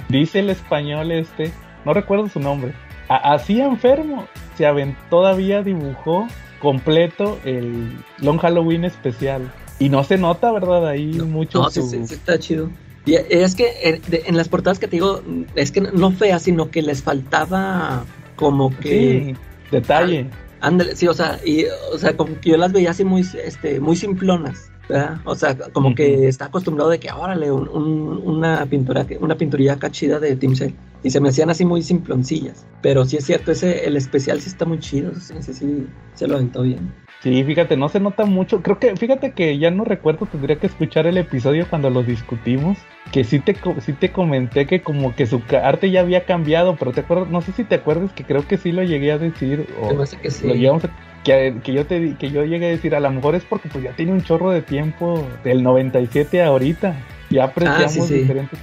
Dice el español este, no recuerdo su nombre. a- así enfermo, se aventó, todavía dibujó completo el Long Halloween especial. Y no se nota, ¿verdad? Ahí mucho. No, sí, su- sí, sí está chido. Y es que eh, de- en las portadas que te digo, es que no feas, sino que les faltaba como que... Sí, detalle. Ándale, sí, o sea, y, o sea, como que yo las veía así muy, este, muy simplonas, ¿verdad? O sea, como que está acostumbrado de que, órale, un, un- una pintura, una pinturilla acá chida de Team Cell. Y se me hacían así muy simploncillas. Pero sí es cierto, ese, el especial sí está muy chido, ese sí se lo aventó bien. Sí, fíjate, no se nota mucho. Creo que, fíjate que ya no recuerdo, tendría que escuchar el episodio cuando lo discutimos. Que sí te, sí te comenté que como que su arte ya había cambiado, pero te acuerdas, no sé si te acuerdas que creo que sí lo llegué a decir. O, que sí. Lo a- que, que yo te que yo llegué a decir, a lo mejor es porque pues ya tiene un chorro de tiempo del 97 a ahorita. Ya apreciamos Ah, sí, sí. diferentes.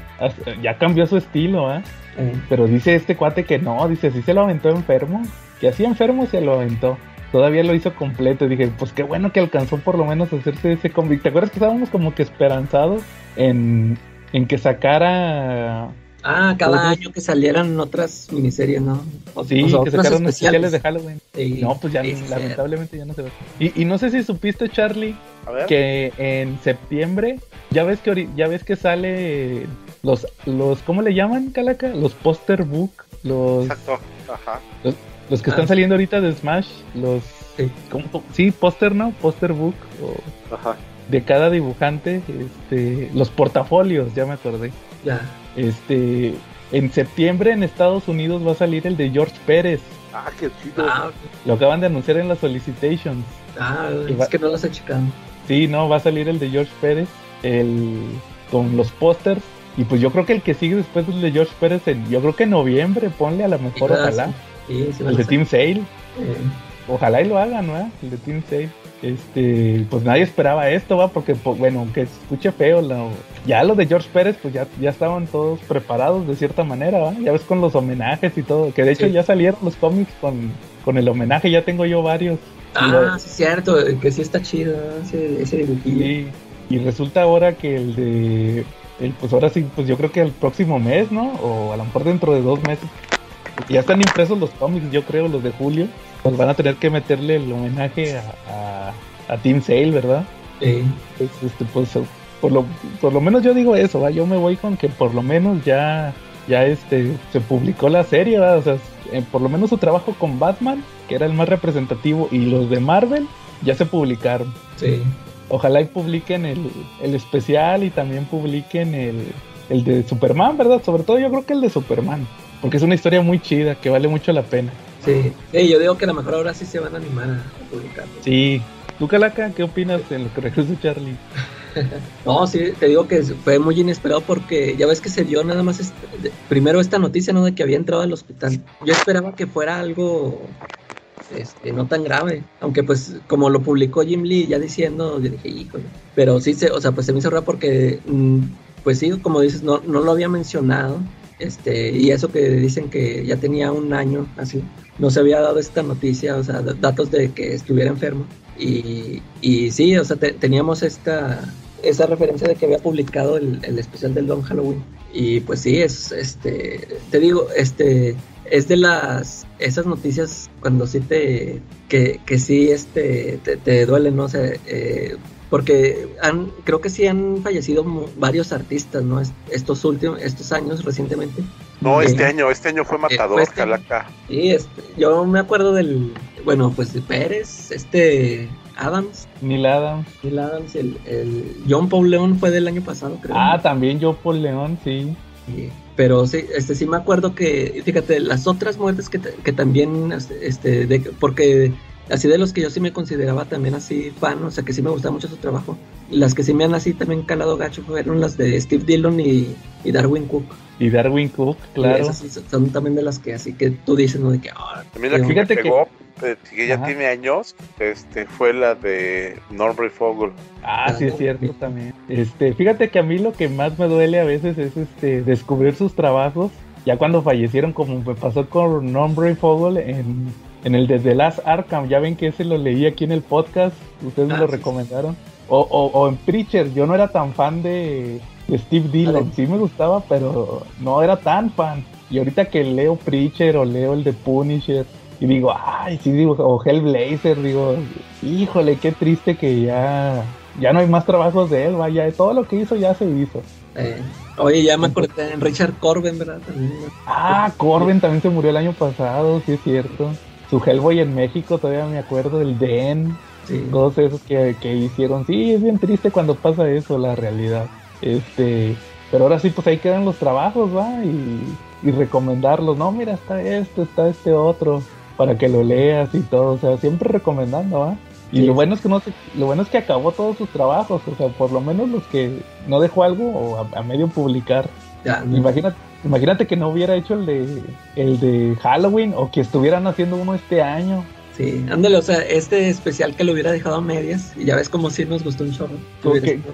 Ya cambió su estilo, ¿ah? Eh, Pero dice este cuate que no, dice, sí se lo aventó enfermo. Que así enfermo se lo aventó. Todavía lo hizo completo. Y dije, pues qué bueno que alcanzó por lo menos a hacerse ese cómic. ¿Te acuerdas que estábamos como que esperanzados en, en que sacara Ah, cada Otros- año que salieran otras miniseries, ¿no? O- Sí, o sea, que otras sacaron especiales de Halloween. Sí, No, pues ya sí, sí, lamentablemente ya no se ve. Y, y no sé si supiste, Charlie, que en septiembre ya ves que ya ves que sale los los ¿cómo le llaman, Calaca? Los poster book, los Exacto. Ajá. los que Ah. están saliendo ahorita de Smash, los Sí. ¿cómo? Sí, póster, ¿no? Poster book o Ajá. de cada dibujante, este, los portafolios, ya me acordé. Ya. Este, en septiembre en Estados Unidos va a salir el de George Pérez. Ah, qué chido. Ah, Lo acaban de anunciar en las solicitations. ah, va- es que no las he checado. Sí, no, va a salir el de George Pérez, el con los pósters. Y pues yo creo que el que sigue después del de George Pérez, en, yo creo que en noviembre, ponle a lo mejor, Ah, ojalá. Sí, sí, me El de Team Sale, eh, ojalá y lo hagan, ¿no? El de Team Sale. Este, pues nadie esperaba esto, va, porque, pues, bueno, aunque escuche feo, ya lo de George Pérez, pues ya, ya estaban todos preparados de cierta manera, ¿va? Ya ves con los homenajes y todo, que de hecho Sí. ya salieron los cómics con, con el homenaje, ya tengo yo varios. Ah, sí, cierto, que sí está chido ese, ese dibujillo. Sí, y resulta ahora que el de. El, pues ahora sí, pues yo creo que el próximo mes, ¿no? O a lo mejor dentro de dos meses. Porque Ya están impresos los cómics, yo creo, los de julio. Pues van a tener que meterle el homenaje a, a, a Team Sale, ¿verdad? Sí. Pues, este, pues, por lo, por lo menos yo digo eso, ¿va? Yo me voy con que por lo menos ya, ya este, se publicó la serie, ¿va? O sea, eh, por lo menos su trabajo con Batman, que era el más representativo, y los de Marvel, ya se publicaron. Sí. Ojalá y publiquen el, el especial y también publiquen el, el de Superman, ¿verdad? Sobre todo yo creo que el de Superman, porque es una historia muy chida, que vale mucho la pena. Sí. Sí, yo digo que a lo mejor ahora sí se van a animar a publicarlo. Sí. ¿Tú, Calaca, qué opinas en lo que regresa Charlie? No, sí, te digo que fue muy inesperado porque ya ves que se dio nada más este- de- primero esta noticia, ¿no? De que había entrado al hospital. Yo esperaba que fuera algo este, no tan grave, aunque pues como lo publicó Jim Lee ya diciendo, yo dije, híjole. Pero sí, se, o sea, pues se me hizo raro porque, mm, pues sí, como dices, no, no lo había mencionado. Este, y eso que dicen que ya tenía un año así, no se había dado esta noticia, o sea, datos de que estuviera enfermo. Y, y sí, o sea, te- teníamos esta, esa referencia de que había publicado el, el especial del Don Halloween. Y pues sí, es, este, te digo, este, es de las, esas noticias cuando sí te, que, que sí, este, te, te duelen, ¿no? O eh, porque han, creo que sí han fallecido mu- varios artistas, ¿no? Est- Estos últimos, estos años recientemente. No, Sí. este año, este año fue matador, fue este. Calaca. Sí, este, yo me acuerdo del, bueno, pues de Pérez, este, Adams, Neil Adams. Neil Adams, el, el John Paul León fue del año pasado, creo. Ah, también yo por León, sí. Sí, Pero sí, este sí me acuerdo que, fíjate, las otras muertes que, que también, este, de, porque así de los que yo sí me consideraba también así fan, o sea que sí me gustaba mucho su trabajo, las que sí me han así también calado gacho fueron las de Steve Dillon y, y Darwin Cook. Y Darwin Cook, Y claro. esas sí son también de las que así que tú dices, ¿no? De que, ah, A mí la que me Fíjate que- pegó, eh, que ya Ajá. tiene años, este, fue la de Norm Fogel. Ah, sí es cierto también. Este, fíjate que a mí lo que más me duele a veces es este descubrir sus trabajos ya cuando fallecieron, como me pasó con Norm Fogel en, en el de The Last Arkham. Ya ven que ese lo leí aquí en el podcast, ustedes me Ah, lo sí, recomendaron. O, o, o en Preacher, yo no era tan fan de, Steve Dillon, sí me gustaba, pero no era tan fan. Y ahorita que leo Preacher o leo el de Punisher, y digo, ay, sí, digo, o Hellblazer, digo, híjole, qué triste que ya, ya no hay más trabajos de él, vaya, todo lo que hizo ya se hizo. eh, oye, ya me acordé en Richard Corbin, ¿verdad? Ah, Corbin también se murió el año pasado, sí es cierto. Su Hellboy en México, todavía me acuerdo del Den, Sí. todos esos que, que hicieron. Sí, es bien triste cuando pasa eso, la realidad. Este, pero ahora sí, pues ahí quedan los trabajos, ¿va? Y, y recomendarlos. No, mira, está esto, está este otro, para que lo leas y todo. O sea, siempre recomendando, ¿va? Y Sí. lo bueno es que no se- lo bueno es que acabó todos sus trabajos, o sea, por lo menos los que no dejó algo o a, a medio publicar. Ya. Imagínate, imagínate que no hubiera hecho el de el de Halloween o que estuvieran haciendo uno este año. Sí, ándale, o sea, este especial que lo hubiera dejado a medias, y ya ves como sí nos gustó un chorro. Que hubiera Ok. sido-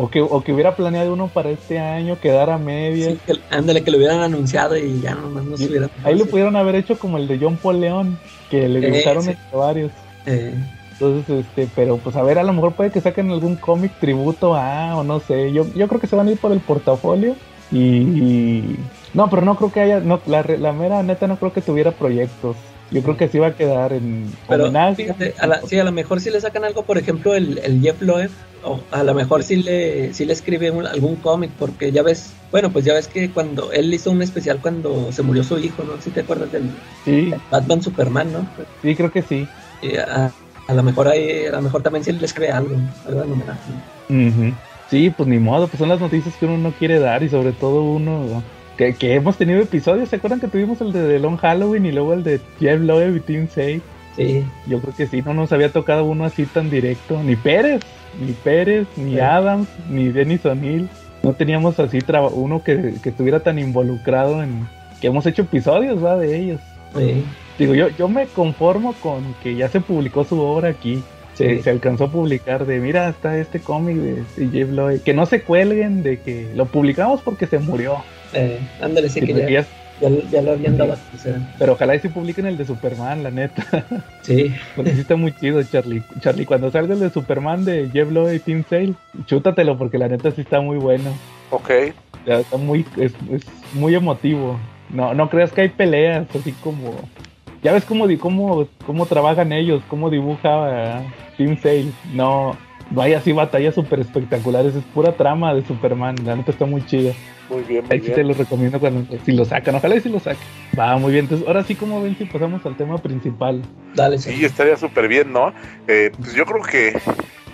O que, o que hubiera planeado uno para este año, quedar a medias. Sí, que- ándale, que lo hubieran anunciado y ya nomás no se hubieran. Ahí lo pudieron haber hecho como el de John Paul León, que le Eh, gustaron sí. varios. Eh, Entonces, este, pero pues a ver, a lo mejor puede que saquen algún cómic tributo a, o no sé. Yo, yo creo que se van a ir por el portafolio. Y, y- no, pero no creo que haya, no, la, la mera neta no creo que tuviera proyectos. Yo creo que sí va a quedar en pero fíjate, a la- sí, a lo mejor si le sacan algo, por ejemplo, el, el Jeff Loeb, o a lo mejor sí le, sí le escribe un- algún cómic, porque ya ves, bueno, pues ya ves que cuando él hizo un especial cuando se murió su hijo, ¿no? Si te acuerdas del Sí, Batman Superman, ¿no? sí, creo que sí. Y a, a lo mejor ahí, a lo mejor también sí le escribe algo, algo en homenaje. Ujú. Sí, pues ni modo, pues son las noticias que uno no quiere dar y sobre todo uno que, que hemos tenido episodios. ¿Se acuerdan que tuvimos el de The Long Halloween y luego el de Jeff Loeb y Tim Say? Sí, Yo creo que sí, no nos había tocado uno así tan directo. Ni Pérez, ni Pérez, ni Sí. Adams, ni Dennis O'Neill. No teníamos así uno que, que estuviera tan involucrado en... Que hemos hecho episodios, ¿va? De ellos. sí. Digo, yo, yo me conformo con que ya se publicó su obra aquí. Se, Sí. se alcanzó a publicar de, mira, está este cómic de, de Jeff Loeb. Que no se cuelguen de que lo publicamos porque se murió. Eh, ándale, sí Sí, que porque ya, ya- lo habían dado conocer. pero ojalá y se publiquen el de Superman, la neta. Sí, Porque sí está muy chido, Charlie. Charlie, cuando salga el de Superman de Jeff Loeb y Tim Sale, chútatelo porque la neta sí está muy bueno. Ok. Ya Está muy, es, es muy emotivo. No, no creas que hay peleas, así como... Ya ves cómo, di- cómo, cómo trabajan ellos, cómo dibuja eh, Tim Sale. No, no hay así batallas súper espectaculares, es pura trama de Superman. La neta está muy chida. Muy bien, muy Ahí sí te lo recomiendo cuando, si lo sacan. Ojalá y si lo saquen. Va, muy bien. Entonces, ahora sí, como ven, si pasamos al tema principal. dale, Sí, estaría súper bien, ¿no? Eh, pues yo creo que,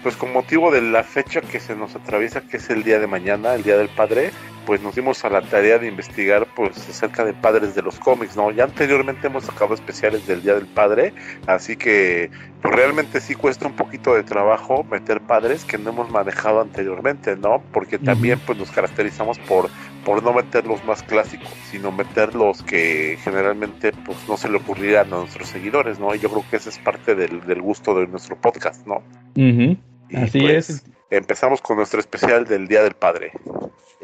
pues con motivo de la fecha que se nos atraviesa, que es el día de mañana, el Día del Padre, pues nos dimos a la tarea de investigar, pues, acerca de padres de los cómics, ¿no? Ya anteriormente hemos sacado especiales del Día del Padre, así que, pues realmente sí cuesta un poquito de trabajo meter padres que no hemos manejado anteriormente, ¿no? Porque también, pues, nos caracterizamos por por no meter los más clásicos, sino meter los que generalmente pues no se le ocurrirán a nuestros seguidores, ¿no? Y yo creo que ese es parte del, del gusto de nuestro podcast, ¿no? Y Así pues, es. Empezamos con nuestro especial del Día del Padre.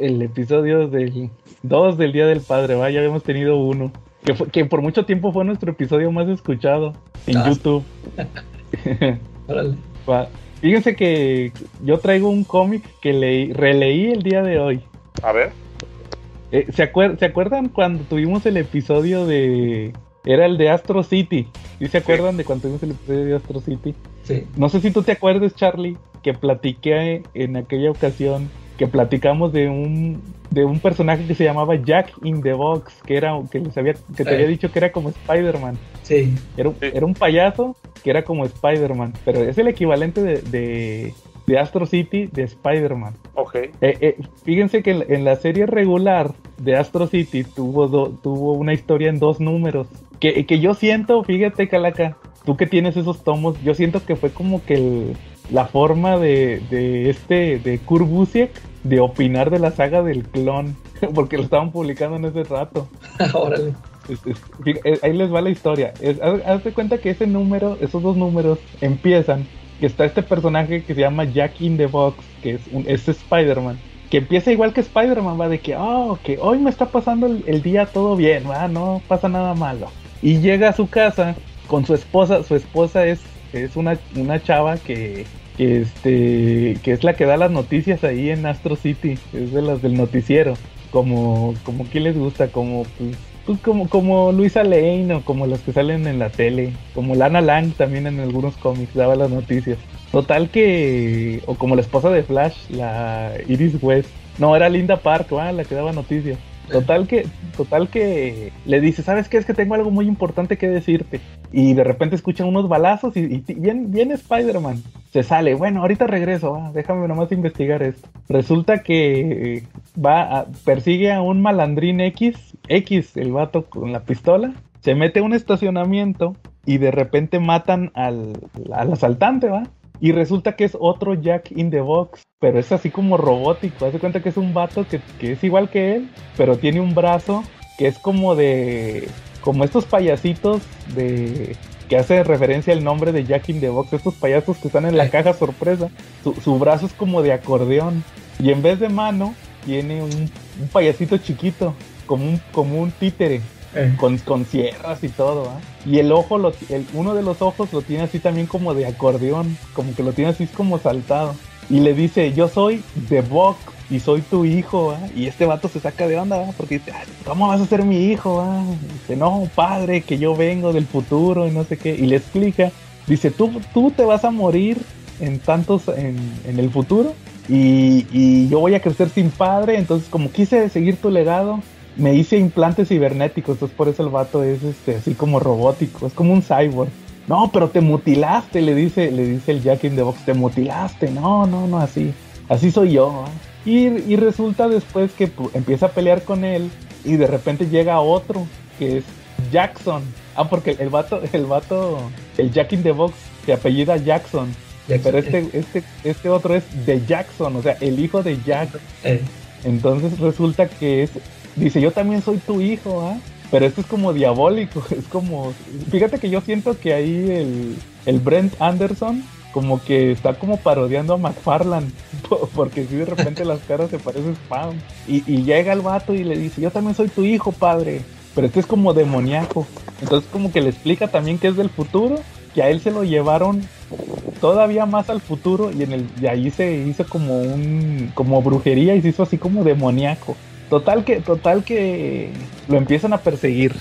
El episodio del 2 del Día del Padre, va, ya habíamos tenido uno. Que, fue- que por mucho tiempo fue nuestro episodio más escuchado en Ah. YouTube. órale. Va. Fíjense que yo traigo un cómic que leí, releí el día de hoy. A ver, Eh, ¿se, acuer- ¿Se acuerdan cuando tuvimos el episodio de... Era el de Astro City? ¿Sí se acuerdan de cuando tuvimos el episodio de Astro City? Sí, No sé si tú te acuerdas, Charlie, que platiqué en aquella ocasión, que platicamos de un de un personaje que se llamaba Jack in the Box, que era que les había que te Eh. había dicho que era como Spider-Man. sí, Era, era un payaso que era como Spider-Man, pero es el equivalente de, de, de Astro City de Spider-Man. ok. Eh, eh, fíjense que en, en la serie regular de Astro City tuvo, do- tuvo una historia en dos números. Que, que yo siento, fíjate, Calaca, tú que tienes esos tomos, yo siento que fue como que el- la forma de, de este, de Kurt Busiek, de opinar de la saga del clon, porque lo estaban publicando en ese rato. órale. Es- es- fí- eh, ahí les va la historia. Es, haz, haz de cuenta que ese número, esos dos números empiezan, que está este personaje que se llama Jack in the Box, que es, un, es Spider-Man, que empieza igual que Spider-Man, va de que, oh, que hoy me está pasando el, el día todo bien, va, no pasa nada malo. Y llega a su casa con su esposa, su esposa es, es una, una chava que, este, que es la que da las noticias ahí en Astro City, es de las del noticiero, como, como que les gusta, como pues, pues como, como Luisa Lane o como las que salen en la tele, como Lana Lang también en algunos cómics daba las noticias. Total que, o como la esposa de Flash, la Iris West, no, era Linda Park, ¿va? la que daba noticias. Total que, total que le dice, ¿sabes qué? Es que tengo algo muy importante que decirte. Y de repente escuchan unos balazos y, viene, Spider-Man. Se sale, bueno, ahorita regreso, déjame nomás investigar esto. Resulta que va a, persigue a un malandrín X, X, el vato con la pistola, se mete a un estacionamiento y de repente matan al, al asaltante, ¿va? Y resulta que es otro Jack in the Box, pero es así como robótico. Hace cuenta que es un vato que, que es igual que él, pero tiene un brazo que es como de. como estos payasitos de. que hace referencia al nombre de Jack in the Box, estos payasos que están en la caja sorpresa. Su, su brazo es como de acordeón. Y en vez de mano, tiene un, un payasito chiquito, como un, como un títere. Eh. Con, con sierras y todo, ¿ah? Y el ojo, lo, el, uno de los ojos lo tiene así también como de acordeón, como que lo tiene así como saltado. Y le dice, yo soy The Buck y soy tu hijo, ¿ah? Y este vato se saca de onda, ¿ah? Porque dice, "Ay, ¿cómo vas a ser mi hijo? ¿ah?". Dice, no, padre, que yo vengo del futuro y no sé qué. Y le explica, dice, tú, tú te vas a morir en tantos, en, en el futuro. Y, y yo voy a crecer sin padre, entonces como quise seguir tu legado, me hice implantes cibernéticos, entonces por eso el vato es este, así como robótico, es como un cyborg. No, pero te mutilaste, le dice, le dice el Jack in the Box, te mutilaste, no, no, no, así, así soy yo. ¿ah? Y, y resulta después que empieza a pelear con él y de repente llega otro, que es Jackson. Ah, porque el vato, el vato, el Jack in the Box, se apellida Jackson. Jackson, Pero este, este, este otro es de Jackson, o sea, el hijo de Jack. Eh, Entonces resulta que es, dice, yo también soy tu hijo, ¿ah? Pero esto es como diabólico, es como, fíjate que yo siento que ahí el, el Brent Anderson como que está como parodiando a McFarland, po- porque si de repente las caras se parecen spam. Y, y llega el vato y le dice, yo también soy tu hijo, padre. Pero este es como demoníaco. Entonces como que le explica también que es del futuro, que a él se lo llevaron todavía más al futuro y en el y ahí se hizo como un como brujería y se hizo así como demoníaco. Total que total que lo empiezan a perseguir.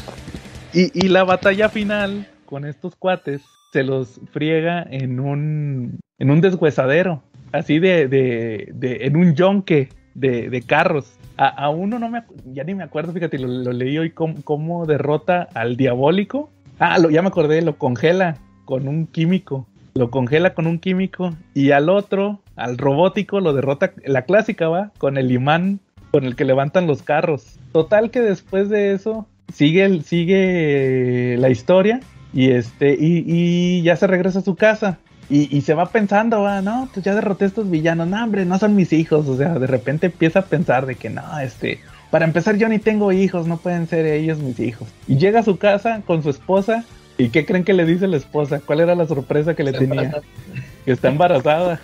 Y, y la batalla final con estos cuates se los friega en un en un deshuesadero, así de, de, en un yonque de, de carros. A, a uno no me ya ni me acuerdo, fíjate, lo, lo leí hoy cómo, cómo derrota al diabólico. Ah, lo, ya me acordé, lo congela con un químico lo congela con un químico y al otro, al robótico, lo derrota, la clásica va, con el imán con el que levantan los carros. Total que después de eso sigue, el- sigue la historia y este y, y ya se regresa a su casa. Y, y se va pensando, va, no, pues ya derroté a estos villanos, no, hombre, no son mis hijos, o sea, de repente empieza a pensar de que no, este, para empezar yo ni tengo hijos, no pueden ser ellos mis hijos. Y llega a su casa con su esposa ¿Y qué creen que le dice la esposa? ¿Cuál era la sorpresa que le tenía? Que está embarazada.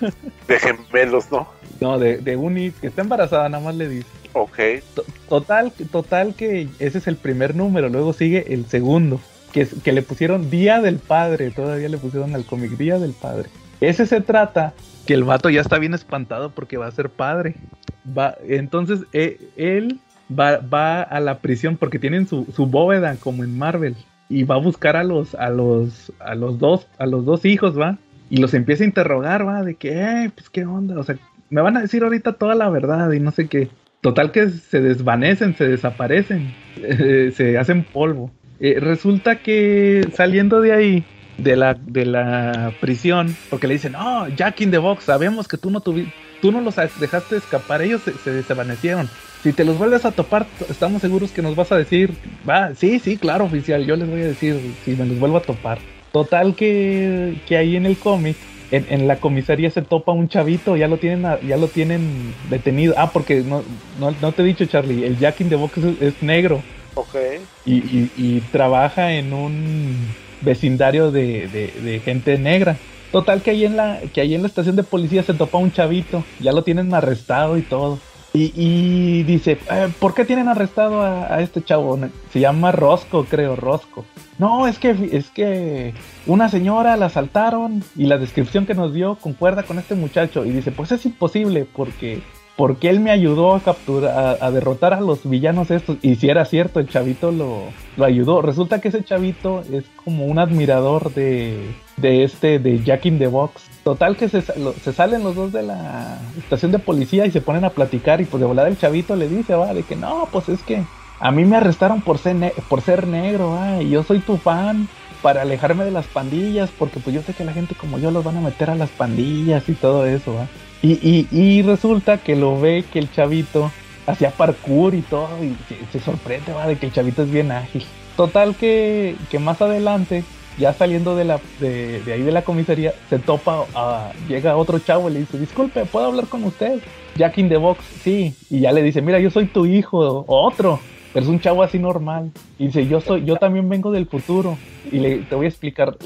De gemelos, ¿no? No, de, de un hijo, que está embarazada, nada más le dice. Ok. To- Total, total que ese es el primer número, luego sigue el segundo, que, es- que le pusieron Día del Padre, todavía le pusieron al cómic Día del Padre. Ese se trata que el vato ya está bien espantado porque va a ser padre. Va, entonces eh, él va, va a la prisión porque tienen su, su bóveda como en Marvel y va a buscar a los a los a los dos a los dos hijos, va y los empieza a interrogar, va de que, eh, pues qué onda, o sea, me van a decir ahorita toda la verdad y no sé qué. Total que se desvanecen, se desaparecen, se hacen polvo. Eh, resulta que saliendo de ahí, de la, de la prisión, porque le dicen, no, Jack in the Box, sabemos que tú no tuvi- tú no los dejaste escapar, ellos se, desvanecieron. Si te los vuelves a topar, estamos seguros que nos vas a decir, va, sí, sí, claro, oficial, yo les voy a decir si me los vuelvo a topar. Total que, que ahí en el cómic, en, en la comisaría se topa un chavito, ya lo tienen, ya lo tienen detenido. Ah, porque no, no, no te he dicho, Charlie, el Jack in the Box es, es negro Ok. y, y- y trabaja en un vecindario de, de- de gente negra. Total que ahí en la que ahí en la estación de policía se topa un chavito, ya lo tienen arrestado y todo. Y, dice, "Eh, ¿por qué tienen arrestado a, este chavo? Se llama Rosco, creo, Rosco. No, es que es que una señora la asaltaron y la descripción que nos dio concuerda con este muchacho. Y dice, pues es imposible porque porque él me ayudó a capturar, a, a derrotar a los villanos estos. Y si era cierto, el chavito lo, lo ayudó. Resulta que ese chavito es como un admirador de, de este, de Jack in the Box. Total que se, se salen los dos de la estación de policía y se ponen a platicar. Y pues de volada el chavito le dice, va, de que no, pues es que a mí me arrestaron por ser, por ser negro, ah, y yo soy tu fan para alejarme de las pandillas, porque pues yo sé que la gente como yo los van a meter a las pandillas y todo eso, ¿va? Y, y, y resulta que lo ve que el chavito hacía parkour y todo, y se, se sorprende, ¿va? De que el chavito es bien ágil. Total que, que más adelante, ya saliendo de, la, de, de ahí de la comisaría, se topa, a, llega otro chavo y le dice, disculpe, ¿puedo hablar con usted? Jack in the Box, sí. Y ya le dice, mira, yo soy tu hijo, otro. Pero es un chavo así normal. Y dice, yo soy, yo también vengo del futuro. Y le, te voy a explicar.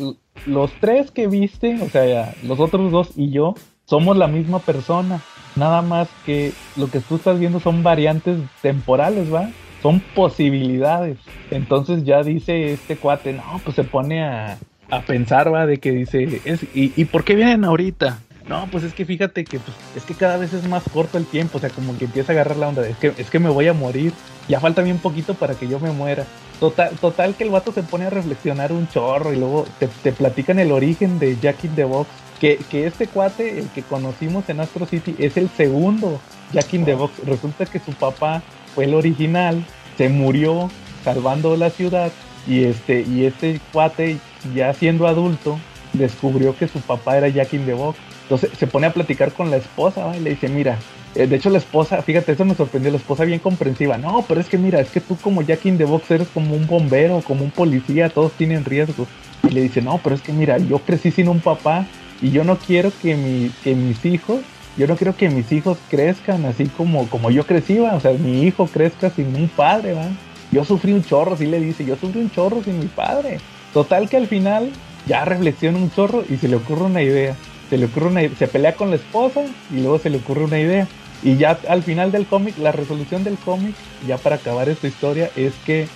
Los tres que viste, o sea, los otros dos y yo, somos la misma persona. Nada más que lo que tú estás viendo son variantes temporales, ¿va? Son posibilidades. Entonces ya dice este cuate, no, pues se pone a, a pensar, ¿va? De que dice, es, ¿y, ¿y por qué vienen ahorita? No, pues es que fíjate que pues, es que cada vez es más corto el tiempo, o sea, como que empieza a agarrar la onda, es que, es que me voy a morir, ya falta bien poquito para que yo me muera. Total, total que el vato se pone a reflexionar un chorro y luego te, te platican el origen de Jack in the Box, que, que este cuate, el que conocimos en Astro City, es el segundo Jack in the Box. Resulta que su papá fue el original, se murió salvando la ciudad y este, y este cuate, ya siendo adulto, descubrió que su papá era Jack in the Box. Entonces se pone a platicar con la esposa y le dice, mira, eh, de hecho la esposa, fíjate, eso me sorprendió, la esposa bien comprensiva. No, pero es que mira, es que tú como Jack in the Box eres como un bombero, como un policía, todos tienen riesgos. Y le dice, no, pero es que mira, yo crecí sin un papá y yo no quiero que, mi, que mis hijos, yo no quiero que mis hijos crezcan así como, como yo crecí, ¿va? o sea, mi hijo crezca sin un padre, ¿va? Yo sufrí un chorro, sí le dice, yo sufrí un chorro sin mi padre. Total que al final ya reflexiona un chorro y se le ocurre una idea. Se le ocurre una se pelea con la esposa y luego se le ocurre una idea. Y ya al final del cómic, la resolución del cómic, ya para acabar esta historia, es que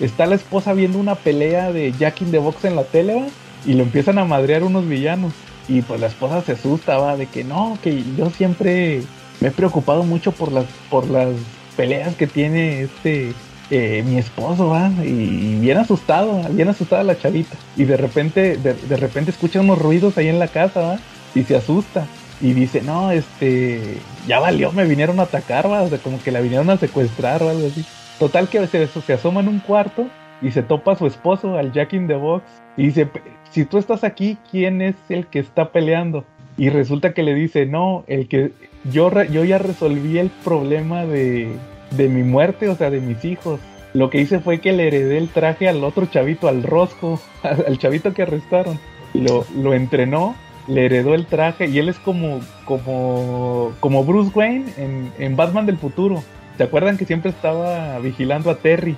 está la esposa viendo una pelea de Jack in the Box en la tele, ¿va? y lo empiezan a madrear unos villanos. Y pues la esposa se asusta, va, de que no, que yo siempre me he preocupado mucho por las, por las peleas que tiene este eh, mi esposo, va, y bien asustado, bien asustada la chavita. Y de repente, de, de repente escucha unos ruidos ahí en la casa, va, y se asusta. Y dice, no, este, ya valió, me vinieron a atacar, va, o sea, como que la vinieron a secuestrar o algo así. Total que se, se asoma en un cuarto y se topa a su esposo, al Jack in the Box, y dice, si tú estás aquí, ¿quién es el que está peleando? Y resulta que le dice, no, el que yo, yo ya resolví el problema de, de mi muerte, o sea, de mis hijos. Lo que hice fue que le heredé el traje al otro chavito, al Rosco, al chavito que arrestaron. Lo, lo entrenó, le heredó el traje y él es como, como, como Bruce Wayne en, en Batman del futuro. ¿Se acuerdan que siempre estaba vigilando a Terry?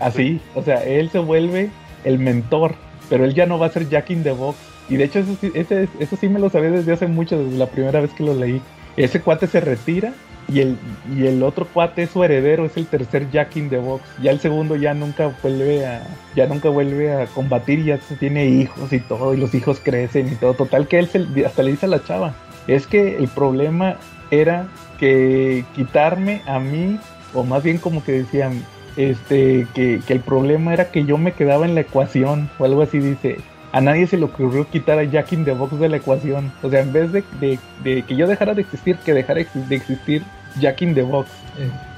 Así, o sea, él se vuelve el mentor, pero él ya no va a ser Jack in the Box. Y de hecho, eso sí, ese- eso sí me lo sabía desde hace mucho, desde la primera vez que lo leí. Ese cuate se retira y el, y el otro cuate es su heredero, es el tercer Jack in the Box. Ya el segundo ya nunca vuelve a, ya nunca vuelve a combatir, ya tiene hijos y todo, y los hijos crecen y todo. Total que él se- hasta le dice a la chava, es que el problema era que quitarme a mí, o más bien como que decían, este, que, que el problema era que yo me quedaba en la ecuación, o algo así dice. A nadie se le ocurrió quitar a Jack in the Box de la ecuación. O sea, en vez de, de- de que yo dejara de existir, que dejara de existir Jack in the Box.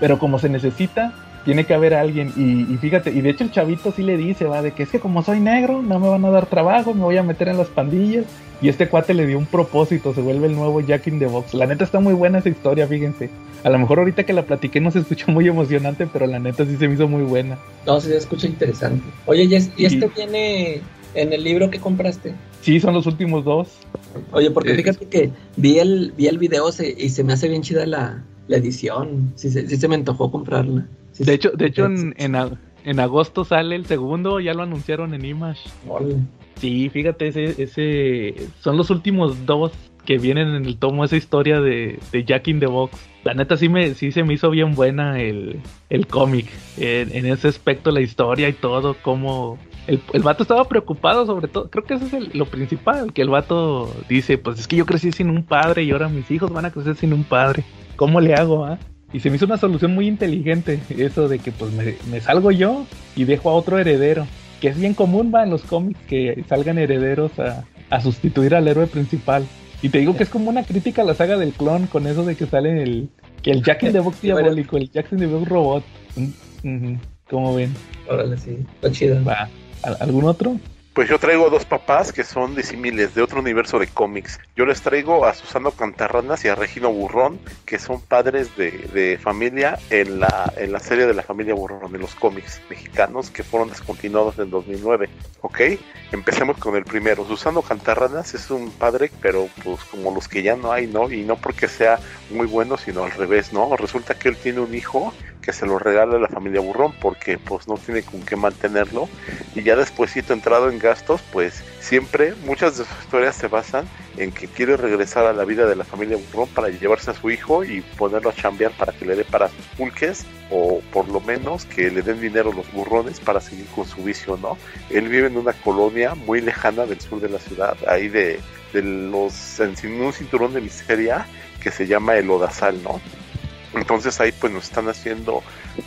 Pero como se necesita, tiene que haber alguien. Y, y fíjate, y de hecho el chavito sí le dice, va, de que es que como soy negro, no me van a dar trabajo, me voy a meter en las pandillas. Y este cuate le dio un propósito, se vuelve el nuevo Jack in the Box. La neta está muy buena esa historia, fíjense. A lo mejor ahorita que la platiqué no se escuchó muy emocionante, pero la neta sí se me hizo muy buena. No, sí se escucha interesante. Oye, ¿y, es- y este viene en el libro que compraste? Sí, son los últimos dos. Oye, porque Eh, fíjate que vi el, vi el video se- y se me hace bien chida la, la edición. Sí, se- sí se me antojó comprarla. Sí, De hecho, de hecho en, en, agosto sale el segundo, ya lo anunciaron en Image. Órale. Sí, fíjate, ese, ese son los últimos dos que vienen en el tomo, esa historia de, de Jack in the Box. La neta sí, me, sí se me hizo bien buena el, el cómic, en, en ese aspecto, la historia y todo, como el, el vato estaba preocupado sobre todo, creo que eso es el- lo principal, que el vato dice, pues es que yo crecí sin un padre y ahora mis hijos van a crecer sin un padre, ¿cómo le hago? ah? Y se me hizo una solución muy inteligente, eso de que pues me, me salgo yo y dejo a otro heredero que es bien común va en los cómics que salgan herederos a, a sustituir al héroe principal. Y te digo que es como una crítica a la saga del clon con eso de que sale el que el Jack in the Box diabólico, el Jack in the Box robot. Mm. ¿Cómo ven? Órale, sí. Está chida. Va. ¿Al- ¿Algún otro? Pues yo traigo dos papás que son disímiles de otro universo de cómics. Yo les traigo a Susano Cantarranas y a Regino Burrón, que son padres de, de familia en la, en la serie de la familia Burrón, de los cómics mexicanos que fueron descontinuados en 2009. ¿Ok? Empecemos con el primero. Susano Cantarranas es un padre, pero pues como los que ya no hay, ¿no? Y no porque sea muy bueno, sino al revés, ¿no? Resulta que él tiene un hijo que se lo regala a la familia Burrón porque pues no tiene con qué mantenerlo y ya después entrado en gastos, pues siempre muchas de sus historias se basan en que quiere regresar a la vida de la familia Burrón para llevarse a su hijo y ponerlo a chambear para que le dé para pulques o por lo menos que le den dinero los burrones para seguir con su vicio, ¿no? Él vive en una colonia muy lejana del sur de la ciudad, ahí de, de los, en un cinturón de miseria que se llama el Odasal, ¿no? Entonces ahí pues nos están haciendo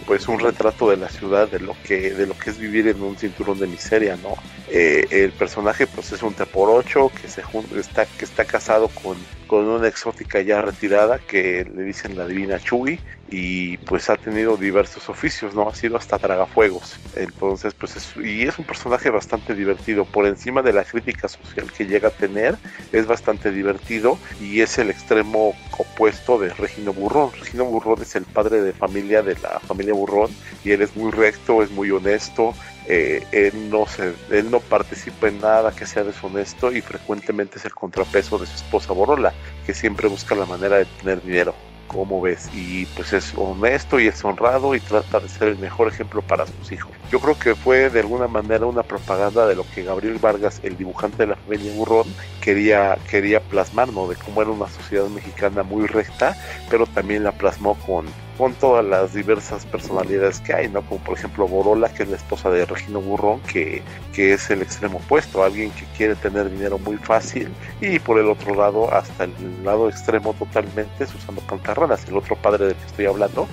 pues un retrato de la ciudad, de lo que, de lo que es vivir en un cinturón de miseria, ¿no? Eh, el personaje pues es un T por ocho que se está, que está casado con, con una exótica ya retirada que le dicen la divina Chuy y pues ha tenido diversos oficios, ¿no? Ha sido hasta tragafuegos. Entonces, pues es, y es un personaje bastante divertido. Por encima de la crítica social que llega a tener, es bastante divertido y es el extremo opuesto de Regino Burrón. Regino Burrón es el padre de familia de la familia Burrón y él es muy recto, es muy honesto, eh, él, no se, él no participa en nada que sea deshonesto y frecuentemente es el contrapeso de su esposa Borola, que siempre busca la manera de tener dinero como ves, y pues es honesto y es honrado y trata de ser el mejor ejemplo para sus hijos. Yo creo que fue de alguna manera una propaganda de lo que Gabriel Vargas, el dibujante de la familia Burrón, quería, quería plasmar, ¿no? De cómo era una sociedad mexicana muy recta, pero también la plasmó con, con todas las diversas personalidades que hay, ¿no? Como por ejemplo Borola, que es la esposa de Regino Burrón, que, que es el extremo opuesto, alguien que quiere tener dinero muy fácil, y por el otro lado, hasta el lado extremo totalmente, Susano Cantarranas, el otro padre del que estoy hablando,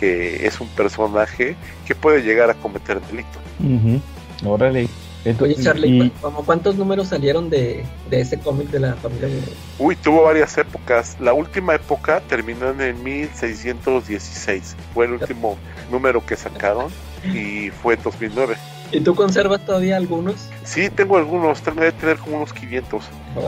que es un personaje que puede llegar a cometer delito. Órale. Oye, Charlie, ¿cuántos números salieron de, de ese cómic de la familia Uy, tuvo varias épocas. La última época terminó en el 1616. Fue el último número que sacaron y fue en 2009. ¿Y tú conservas todavía algunos? Sí, tengo algunos. Tengo que tener como unos 500.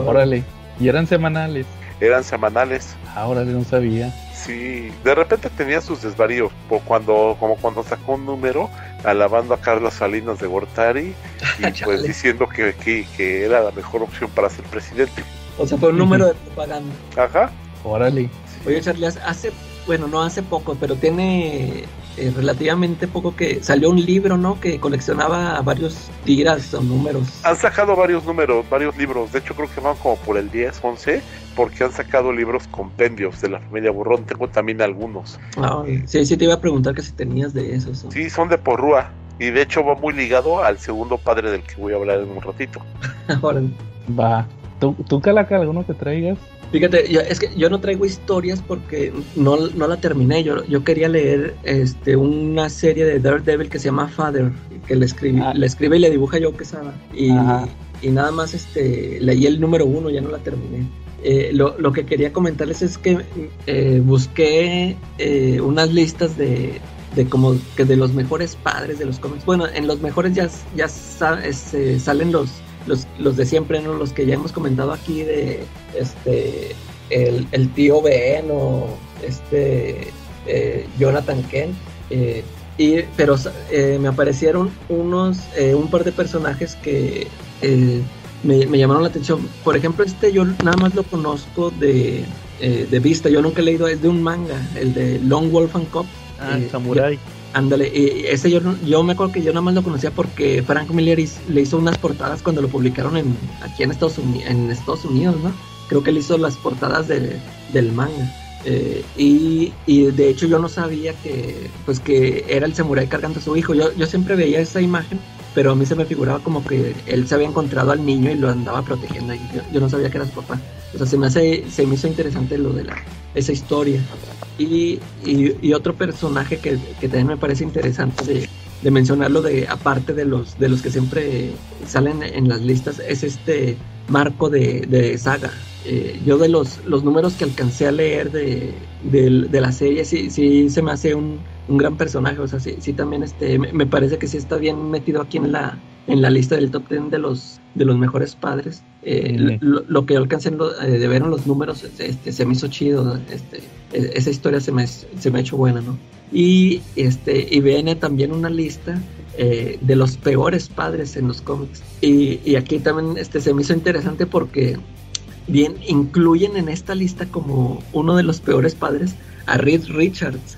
Órale. ¿Y eran semanales? Eran semanales. Ahora no sabía. Sí, de repente tenía sus desvaríos, cuando, como cuando sacó un número alabando a Carlos Salinas de Gortari y pues diciendo que, que, era la mejor opción para ser presidente. O sea, fue un número de propaganda. Ajá. Órale. Oye, Charlie, hace, bueno, no hace poco, pero tiene eh, relativamente poco que salió un libro, ¿no? Que coleccionaba varios tiras o números. Han sacado varios números, varios libros. De hecho, creo que van como por el 10, 11, porque han sacado libros compendios de la familia Burrón. Tengo también algunos. Ah, sí, sí, te iba a preguntar que si tenías de esos. Sí, son de Porrúa. Y de hecho va muy ligado al segundo padre del que voy a hablar en un ratito. Va. ¿Tú, tú Calaca, alguno que traigas? Fíjate, es que yo no traigo historias porque no, no la terminé. Yo, yo quería leer este, una serie de Daredevil que se llama Father, que le, escribe, ah. le escribe y le dibuja Joe Quesada. Y, y nada más este, leí el número uno, ya no la terminé. Eh, lo, lo, que quería comentarles es que eh, busqué eh, unas listas de, de como que de los mejores padres de los cómics. Bueno, en los mejores ya, ya este, salen los los, los de siempre, ¿no? Los que ya hemos comentado aquí de este el, el tío Ben o este eh, Jonathan Kent. Eh, y, pero eh, me aparecieron unos, un par de personajes que me, me, llamaron la atención. Por ejemplo, este yo nada más lo conozco de, de vista. Yo nunca he leído, es de un manga, el de Long Wolf and Cop. Ah, Samurai. Ándale, ese yo, yo me acuerdo que yo nada más lo conocía porque Frank Miller le hizo unas portadas cuando lo publicaron en, aquí en Estados, Unidos, en Estados Unidos, ¿no? Creo que él hizo las portadas del manga. Eh, y, y, de hecho yo no sabía que pues que era el samurái cargando a su hijo. Yo, yo siempre veía esa imagen, pero a mí se me figuraba como que él se había encontrado al niño y lo andaba protegiendo. Y yo, no sabía que era su papá. O sea, se me, hace, se me hizo interesante lo de la, esa historia. Y, y, otro personaje que, que, también me parece interesante de, de, mencionarlo, de, aparte de los, de los que siempre salen en las listas, es este Marco de, de Saga. Eh, yo de los, los números que alcancé a leer de, de, la serie, sí, sí se me hace un, un gran personaje. O sea, sí, sí también este, me, parece que sí está bien metido aquí en la, en la lista del top 10 de los, de los mejores padres. Eh, lo, que yo alcancé eh, de ver en los números este, se me hizo chido. Este, e, esa historia se me, se me ha hecho buena, ¿no? Y, este, y viene también una lista eh, de los peores padres en los cómics. Y, y, aquí también este, se me hizo interesante porque bien incluyen en esta lista como uno de los peores padres a Reed Richards.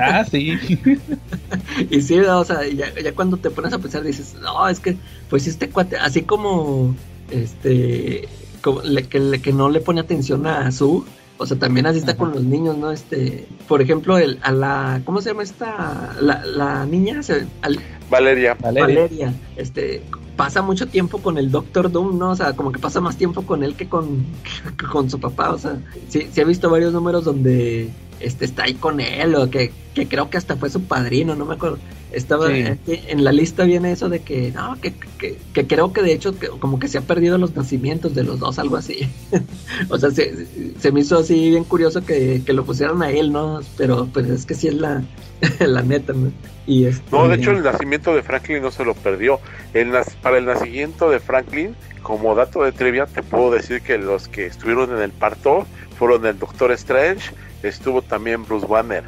Ah, sí. y sí, o sea, ya, ya, cuando te pones a pensar dices, no, es que, pues este cuate, así como este como le- que, le- que no le pone atención a su. O sea, también así está Ajá. con los niños, ¿no? Este, por ejemplo, el, a la, ¿cómo se llama esta? La, la niña, se- al- Valeria. Valeria. Valeria, este, pasa mucho tiempo con el Doctor Doom, ¿no? O sea, como que pasa más tiempo con él que con, con su papá, o sea, sí, sí he visto varios números donde este está ahí con él, o que, que creo que hasta fue su padrino, no me acuerdo. Estaba Sí. aquí en la lista viene eso de que, no, que, que, que creo que de hecho que como que se ha perdido los nacimientos de los dos, algo así. o sea, se, se me hizo así bien curioso que, que lo pusieran a él, ¿no? Pero pues es que sí es la, la neta, ¿no? Y este, No, de hecho el nacimiento de Franklin no se lo perdió. El para el nacimiento de Franklin, como dato de trivia, te puedo decir que los que estuvieron en el parto fueron el Doctor Strange, estuvo también Bruce Banner,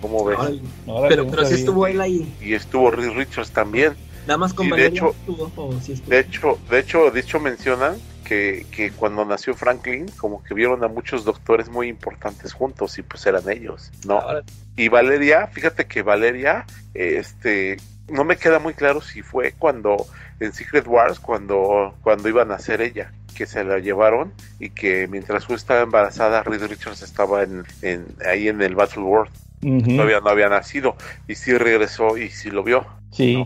¿cómo ves? ay, pero, pero sí estuvo él ahí. Y estuvo Reed Richards también. Nada más con Y de hecho- estuvo, o sí estuvo. De hecho, de hecho, de hecho mencionan que, que cuando nació Franklin, como que vieron a muchos doctores muy importantes juntos y pues eran ellos, ¿no? Ahora, Y Valeria, fíjate que Valeria, eh, este, no me queda muy claro si fue cuando en Secret Wars, cuando, cuando iban a ser ella, que se la llevaron y que mientras tú estaba embarazada, Reed Richards estaba en, en- ahí en el Battle World, todavía no había nacido y sí regresó y sí lo vio. Sí.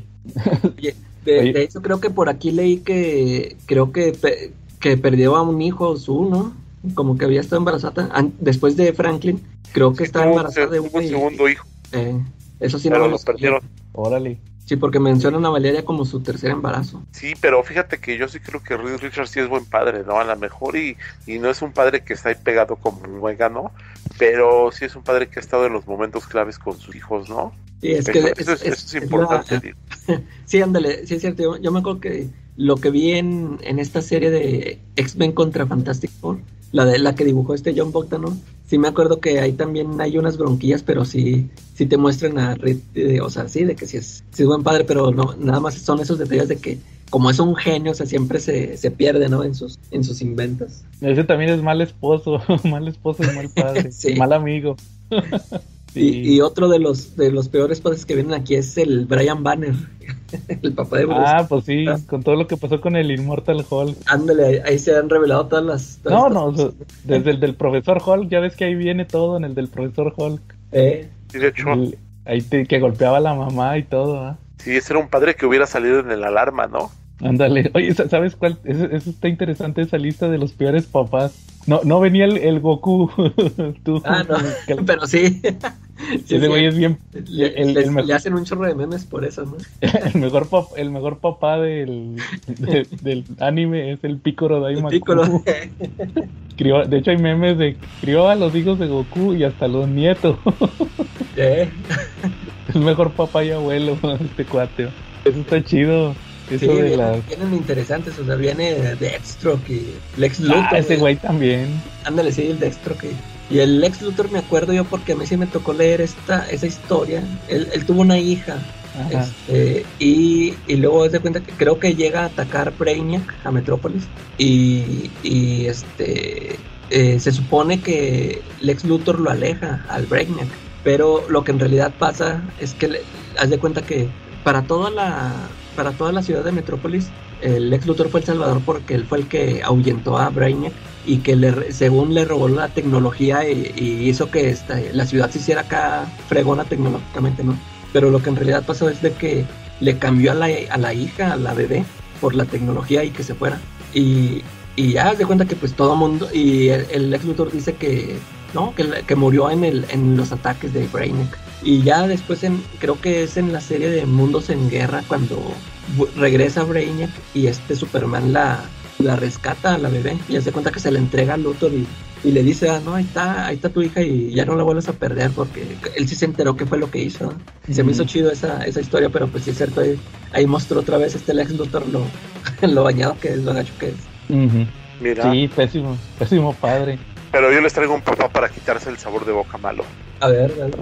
oye, de, Oye. de eso creo que por aquí leí que creo que, pe- que perdió a un hijo su, ¿no? Como que había estado embarazada después de Franklin. Creo que estaba embarazada de un segundo hijo, eh, eso sí no pero lo sabía. perdieron. Órale. Sí, porque mencionan a Valeria como su tercer embarazo. Sí, pero fíjate que yo sí creo que Reed Richards sí es buen padre, ¿no? A lo mejor y, y no es un padre que está ahí pegado como un muégano, pero sí es un padre que ha estado en los momentos claves con sus hijos, ¿no? Sí, es eso, que eso es, eso es importante. Sí, ándale, sí es cierto. Yo, yo me acuerdo que lo que vi en, en esta serie de X-Men contra Fantastic Four, la de la que dibujó este John Bogdan, sí me acuerdo que ahí también hay unas bronquillas, pero sí, sí te muestran a Reed, eh, o sea, sí, de que sí es, sí es buen padre, pero no, nada más son esos detalles de que como es un genio, o sea, siempre se, se pierde, ¿no? En sus, en sus inventos. Ese también es mal esposo, mal esposo y mal padre, Sí. mal amigo. Y, y otro de los, de los peores padres que vienen aquí es el Brian Banner, el papá de Bruce. Ah, pues sí, con todo lo que pasó con el Immortal Hulk. Ándale, ahí, ahí se han revelado todas las... todas No, no, cosas. desde el del profesor Hulk, ya ves que ahí viene todo en el del profesor Hulk. Eh, Sí, de hecho, El- ahí te- que golpeaba a la mamá y todo, ¿ah? sí, ese era un padre que hubiera salido en el alarma, ¿no? Ándale, oye, sa- ¿sabes cuál? Eso, eso está interesante, esa lista de los peores papás. No, no venía el, el Goku. Tú, Ah, no, pero sí. Sí, ese sí. güey es bien. Le, el- el mejor- le hacen un chorro de memes por eso, ¿no? El mejor, pap- el mejor papá del, de- del anime es el Piccolo Daimaku. Piccolo. Crió- de hecho, hay memes de crió a los hijos de Goku y hasta los nietos. Eh, Es mejor papá y abuelo, este cuate. Eso está chido. Sí, Eso de vienen, las. vienen interesantes, o sea, viene Deathstroke y Lex Luthor. Ah, ese güey también. Ándale, sí, el Deathstroke. Y el Lex Luthor me acuerdo yo porque a mí sí me tocó leer esta esa historia. Él, él tuvo una hija. Este, y, y luego de cuenta que creo que llega a atacar Brainiac a Metrópolis. Y, y este eh, se supone que Lex Luthor lo aleja al Brainiac. Pero lo que en realidad pasa es que le- haz de cuenta que para toda la para toda la ciudad de Metrópolis el Lex Luthor fue el salvador porque él fue el que ahuyentó a Brainiac y que le, según le robó la tecnología y, y hizo que la ciudad se hiciera acá fregona tecnológicamente, ¿no? Pero lo que en realidad pasó es de que le cambió a la, a la hija, a la bebé, por la tecnología y que se fuera. Y, y ya de cuenta que pues todo mundo, y el, Lex Luthor dice que, no, que, que murió en, el, en los ataques de Brainiac. Y ya después, en, creo que es en la serie de Mundos en Guerra, cuando regresa Brainiac y este Superman la, la rescata a la bebé y hace cuenta que se la entrega a Luthor y, y le dice, ah, no, ahí está, ahí está tu hija y ya no la vuelves a perder porque él sí se enteró que fue lo que hizo. Y se me hizo chido esa, esa historia, pero pues sí es cierto, ahí, ahí mostró otra vez este Lex Luthor lo, lo bañado que es, lo gacho que es. Mira, Sí, pésimo, pésimo padre. Pero yo les traigo un papá para quitarse el sabor de boca malo. A ver, dale.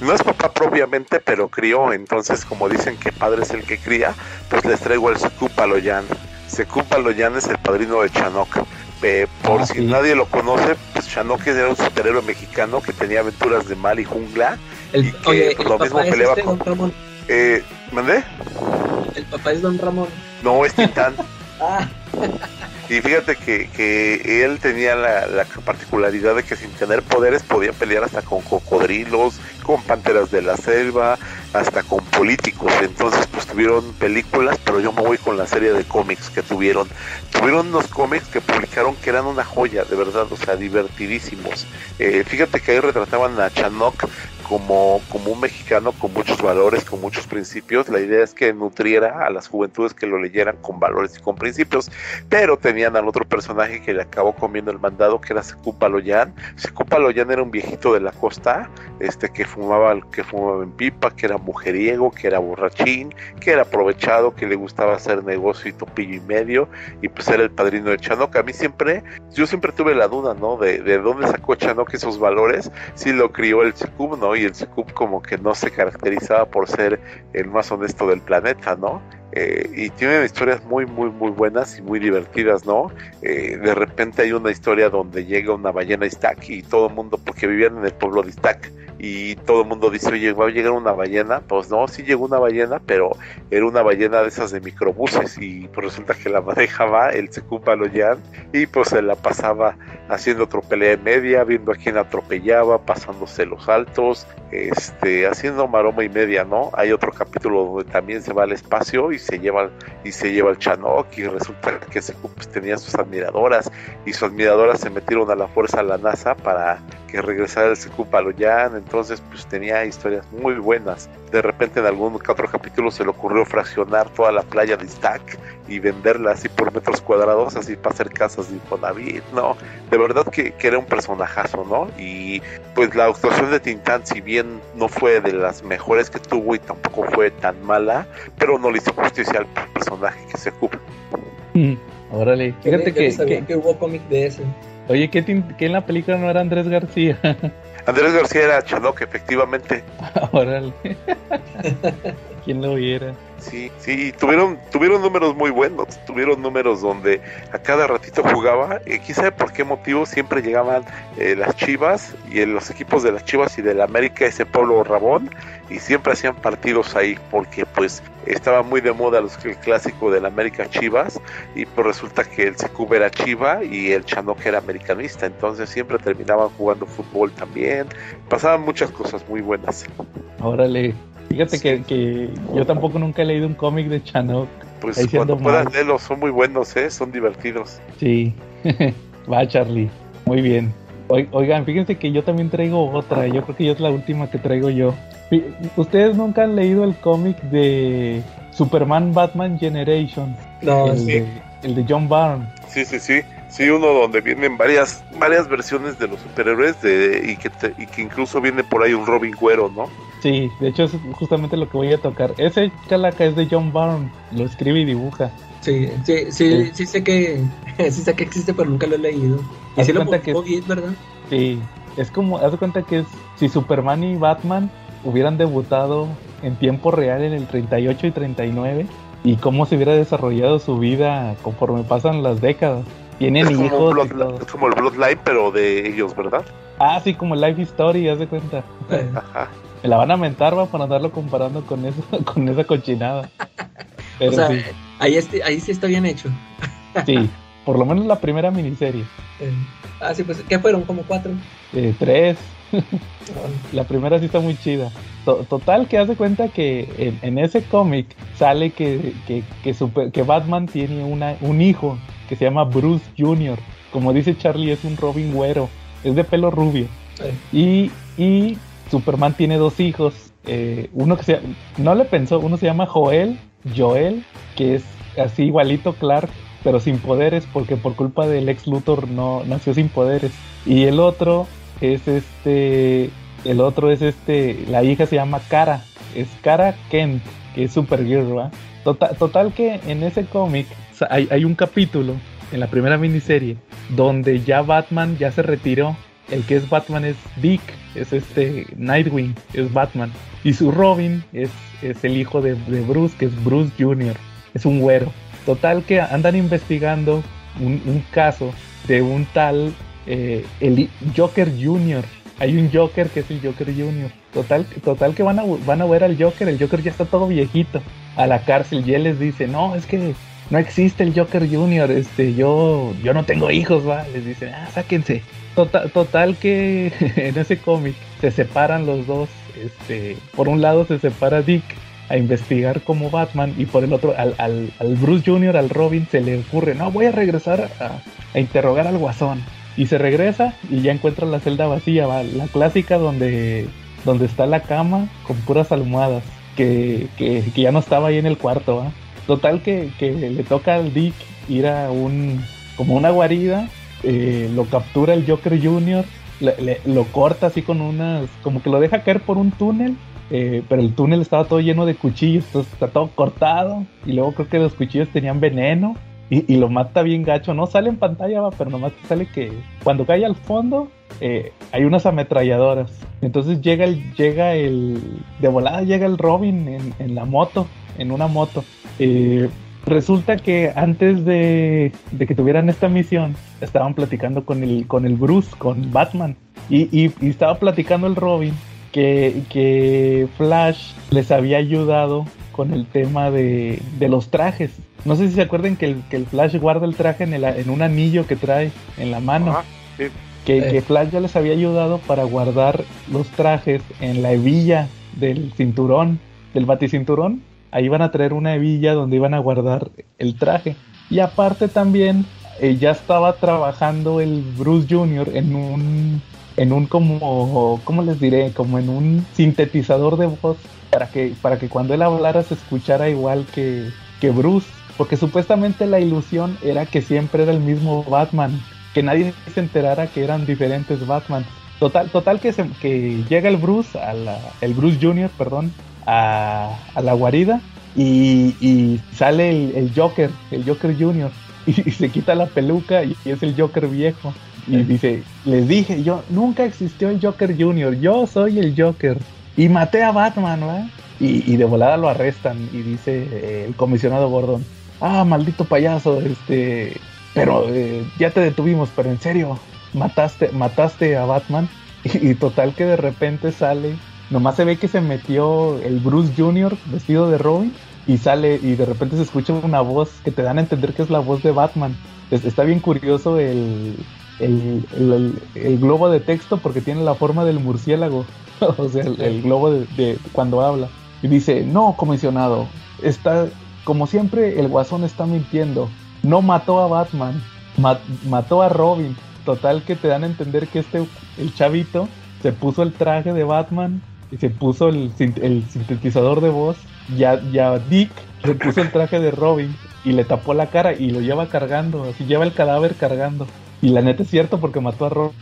No es papá propiamente, pero crió, entonces como dicen que padre es el que cría, pues les traigo el Secupa Loyan. Secupa Loyan es el padrino de Chanok. Eh, por Ah, si sí. nadie lo conoce, pues Chanok era un superhéroe mexicano que tenía aventuras de mal y jungla. El, Y que, oye, pues, el lo mismo es peleaba este con- Don Ramón. Eh, ¿Mandé? El papá es Don Ramón. No, es Tintán. Ah, Y fíjate que, que él tenía la, la, particularidad de que sin tener poderes podía pelear hasta con cocodrilos, con panteras de la selva, hasta con políticos. Entonces, pues tuvieron películas, pero yo me voy con la serie de cómics que tuvieron. Tuvieron unos cómics que publicaron que eran una joya, de verdad, o sea, divertidísimos. Eh, fíjate que ahí retrataban a Chanok como, como un mexicano con muchos valores, con muchos principios. La idea es que nutriera a las juventudes que lo leyeran con valores y con principios. Pero al otro personaje que le acabó comiendo el mandado, que era Secupa Loyan. Secupa Loyan era un viejito de la costa, este que fumaba, que fumaba en pipa, que era mujeriego, que era borrachín, que era aprovechado, que le gustaba hacer negocio y topillo y medio, y pues era el padrino de Chanok. A mí siempre, yo siempre tuve la duda, ¿no? De, de dónde sacó Chanok esos valores, si lo crió el Secub, ¿no? y el Secup como que no se caracterizaba por ser el más honesto del planeta, ¿no? Eh, y tienen historias muy, muy, muy buenas y muy divertidas, ¿no? Eh, de repente hay una historia donde llega una ballena Iztac y todo el mundo, porque vivían en el pueblo de Iztac, y todo el mundo dice, oye, ¿va a llegar una ballena? Pues no, sí llegó una ballena, pero era una ballena de esas de microbuses y pues resulta que la manejaba el Secupa Loyan y pues se la pasaba haciendo otro pelea en media, viendo a quién atropellaba, pasándose los altos, este, haciendo maroma y media, ¿no? Hay otro capítulo donde también se va al espacio y se lleva y se lleva el Chanok y resulta que Secupa pues, tenía sus admiradoras y sus admiradoras se metieron a la fuerza a la NASA para que regresara el Secupa Loyan, entonces pues tenía historias muy buenas. De repente en algún otro capítulo se le ocurrió fraccionar toda la playa de Stack y venderla así por metros cuadrados, así para hacer casas de Infonavit, ¿no? De verdad que, que, era un personajazo, ¿no? Y pues la actuación de Tintán, si bien no fue de las mejores que tuvo y tampoco fue tan mala, pero no le hizo justicia al personaje que se ocupa. Órale, fíjate que, que, que, hubo cómic de ese. Oye, ¿qué, ¿qué, en la película no era Andrés García? Andrés García era Chanok, efectivamente. Órale. ¿Quién lo viera? Sí, sí, tuvieron, tuvieron números muy buenos, tuvieron números donde a cada ratito jugaba, y quién sabe por qué motivo siempre llegaban eh, las Chivas y los equipos de las Chivas y del América, ese pueblo Rabón, y siempre hacían partidos ahí, porque pues estaba muy de moda los, el clásico del América Chivas, y pues resulta que el Secuba era Chiva y el Chanoque era americanista, entonces siempre terminaban jugando fútbol también, pasaban muchas cosas muy buenas. Órale, Fíjate que, que, yo tampoco nunca he leído un cómic de Chanok. Pues cuando puedas leerlos, son muy buenos, ¿eh? Son divertidos. Sí. Va, Charlie. Muy bien. Oigan, fíjense que yo también traigo otra. Yo creo que ya es la última que traigo yo. ¿Ustedes nunca han leído el cómic de Superman Batman Generation? No, el, sí. de, el de John Byrne. Sí, sí, sí. Sí, uno donde vienen varias varias versiones de los superhéroes de, y, que te, y que incluso viene por ahí un Robin Güero, ¿no? Sí, de hecho es justamente lo que voy a tocar. Ese calaca es de John Byrne, lo escribe y dibuja. Sí, sí, sí, sí, sí sé que sí sé que existe, pero nunca lo he leído. Y Haz sí lo cuenta que- publicó bien, ¿verdad? Sí, es como, haz de cuenta que es si Superman y Batman hubieran debutado en tiempo real en el 38 y 39 y cómo se hubiera desarrollado su vida conforme pasan las décadas. Tienen Es como, hijos y Bloodline- todo. es como el Bloodline, pero de ellos, ¿verdad? Ah, sí, como Life Story, haz de cuenta. Ajá. Me la van a mentar, va, para andarlo comparando con eso, con esa cochinada. Pero o sea, sí, ahí, este, ahí sí está bien hecho. sí, por lo menos la primera miniserie. Eh, ah, sí, pues, ¿qué fueron? ¿Como cuatro? Eh, tres, La primera sí está muy chida. To- total, que hace cuenta que en, en ese cómic sale que, que, que, super- que Batman tiene una, un hijo que se llama Bruce Jr. Como dice Charlie, es un Robin güero. Es de pelo rubio. eh, Y, y Superman tiene dos hijos. eh, uno que se no le pensó, uno se llama Joel, Joel, que es así igualito Clark, pero sin poderes, porque por culpa del ex Luthor no nació sin poderes. Y el otro es este, el otro es este, la hija se llama Kara, es Kara Kent, que es Supergirl, ¿va? Total, que en ese cómic hay, hay un capítulo en la primera miniserie donde ya Batman ya se retiró. El que es Batman es Dick, es este Nightwing, es Batman. Y su Robin es, es el hijo de, de Bruce, que es Bruce Jr., es un güero. Total que andan investigando un, un caso de un tal eh, el Joker Jr. Hay un Joker que es el Joker Jr. Total, total que van a, van a ver al Joker, el Joker ya está todo viejito a la cárcel y él les dice, no, es que no existe el Joker Junior, este, yo, yo no tengo hijos, va, les dice, ah, sáquense. Total, total que en ese cómic se separan los dos, este, por un lado se separa Dick a investigar como Batman y por el otro al, al, al Bruce Jr., al Robin, se le ocurre, no, voy a regresar a, a interrogar al guasón. Y se regresa y ya encuentra la celda vacía, ¿va? la clásica donde, donde está la cama con puras almohadas, que, que, que ya no estaba ahí en el cuarto. ¿va? Total que, que le toca al Dick ir a un, como una guarida, eh, lo captura el Joker Jr., lo corta así con unas, como que lo deja caer por un túnel, eh, pero el túnel estaba todo lleno de cuchillos, entonces está todo cortado, y luego creo que los cuchillos tenían veneno, y, lo mata bien gacho, no sale en pantalla, pero nomás sale que cuando cae al fondo eh, hay unas ametralladoras. Entonces llega el, llega el, de volada llega el Robin en la moto, en una moto. Eh, resulta que antes de, de que tuvieran esta misión, estaban platicando con el, con el Bruce, con Batman, y, y- y estaba platicando el Robin que, que Flash les había ayudado con el tema de, de los trajes. No sé si se acuerdan que el, que el Flash guarda el traje en, el, en un anillo que trae en la mano. Ajá, sí. Que, Eh. que Flash ya les había ayudado para guardar los trajes en la hebilla del cinturón, del baticinturón. Ahí iban a traer una hebilla donde iban a guardar el traje. Y aparte también eh, ya estaba trabajando el Bruce Jr. en un, en un como, ¿cómo les diré? Como en un sintetizador de voz para que, para que cuando él hablara se escuchara igual que, que Bruce. Porque supuestamente la ilusión era que siempre era el mismo Batman, que nadie se enterara que eran diferentes Batman. Total, total que, se- que llega el Bruce, a la- el Bruce Jr., perdón, a, a la guarida y, y sale el, el Joker, el Joker Jr., y, y se quita la peluca y, es el Joker viejo. Y dice, les dije, yo nunca existió el Joker Jr., yo soy el Joker. Y maté a Batman, ¿verdad? Y, y de volada lo arrestan y dice eh, el comisionado Gordon, ah, maldito payaso, este, pero eh, ya te detuvimos, pero en serio, mataste, mataste a Batman. Y, y total que de repente sale, nomás se ve que se metió el Bruce Jr. vestido de Robin y sale y de repente se escucha una voz que te dan a entender que es la voz de Batman. Es- está bien curioso el, el, el- globo de texto porque tiene la forma del murciélago, o sea, el, globo de, cuando habla. Y dice, no, comisionado, está, como siempre, el guasón está mintiendo. No mató a Batman, ma- mató a Robin. Total que te dan a entender que este, el chavito, se puso el traje de Batman y se puso el, sin- el sintetizador de voz. Ya, ya Dick se puso el traje de Robin y le tapó la cara y lo lleva cargando, así lleva el cadáver cargando. Y la neta es cierto porque mató a Robin.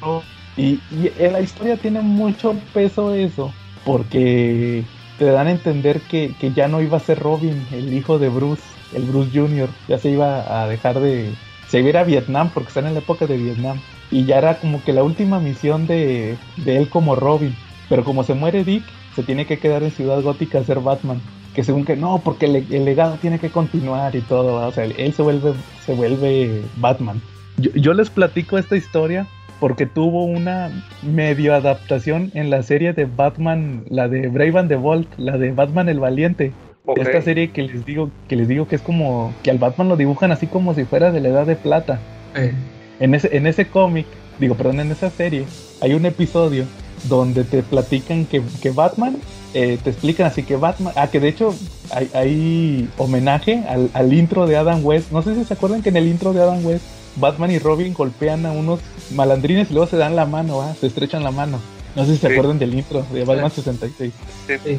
Y, y en la historia tiene mucho peso eso, porque te dan a entender que, que ya no iba a ser Robin, el hijo de Bruce, el Bruce Jr., ya se iba a dejar de... Se iba a ir a Vietnam porque están en la época de Vietnam. Y ya era como que la última misión de, de él como Robin. Pero como se muere Dick, se tiene que quedar en Ciudad Gótica a ser Batman. Que según que no, porque el, el legado tiene que continuar y todo. ¿va? O sea, él se vuelve, se vuelve Batman. Yo, yo les platico esta historia porque tuvo una medio adaptación en la serie de Batman, la de Brave and the Bold, la de Batman el Valiente. Esta serie que les digo, que les digo que es como que al Batman lo dibujan así como si fuera de la edad de plata. Eh, En ese, en ese cómic, digo, perdón, en esa serie, hay un episodio donde te platican que, que Batman, eh, te explican así que Batman, ah, que de hecho hay, hay homenaje al, al intro de Adam West. No sé si se acuerdan que en el intro de Adam West, Batman y Robin golpean a unos malandrines y luego se dan la mano, ¿ah? se estrechan la mano. No sé si se Sí. acuerdan del intro de Batman 66. Sí. sí.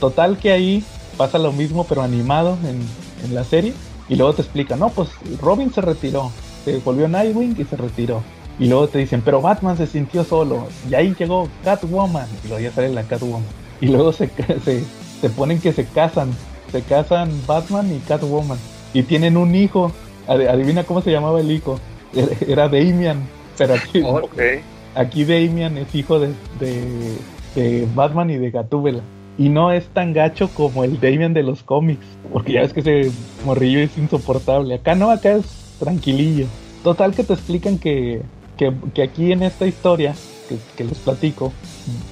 Total que ahí pasa lo mismo pero animado en, en la serie y luego te explican, no, pues Robin se retiró, se volvió Nightwing y se retiró. Y luego te dicen, pero Batman se sintió solo y ahí llegó Catwoman y luego ya sale la Catwoman. Y luego se, se, se ponen que se casan, se casan Batman y Catwoman y tienen un hijo. Ad- Adivina cómo se llamaba el hijo. Era- Era Damian, pero aquí. Aquí Damian es hijo de, de, de Batman y de Gatúbela. Y no es tan gacho como el Damian de los cómics. Porque ya ves que ese morrillo es insoportable. Acá no, acá es tranquilillo. Total que te explican que, que, aquí en esta historia que, les platico,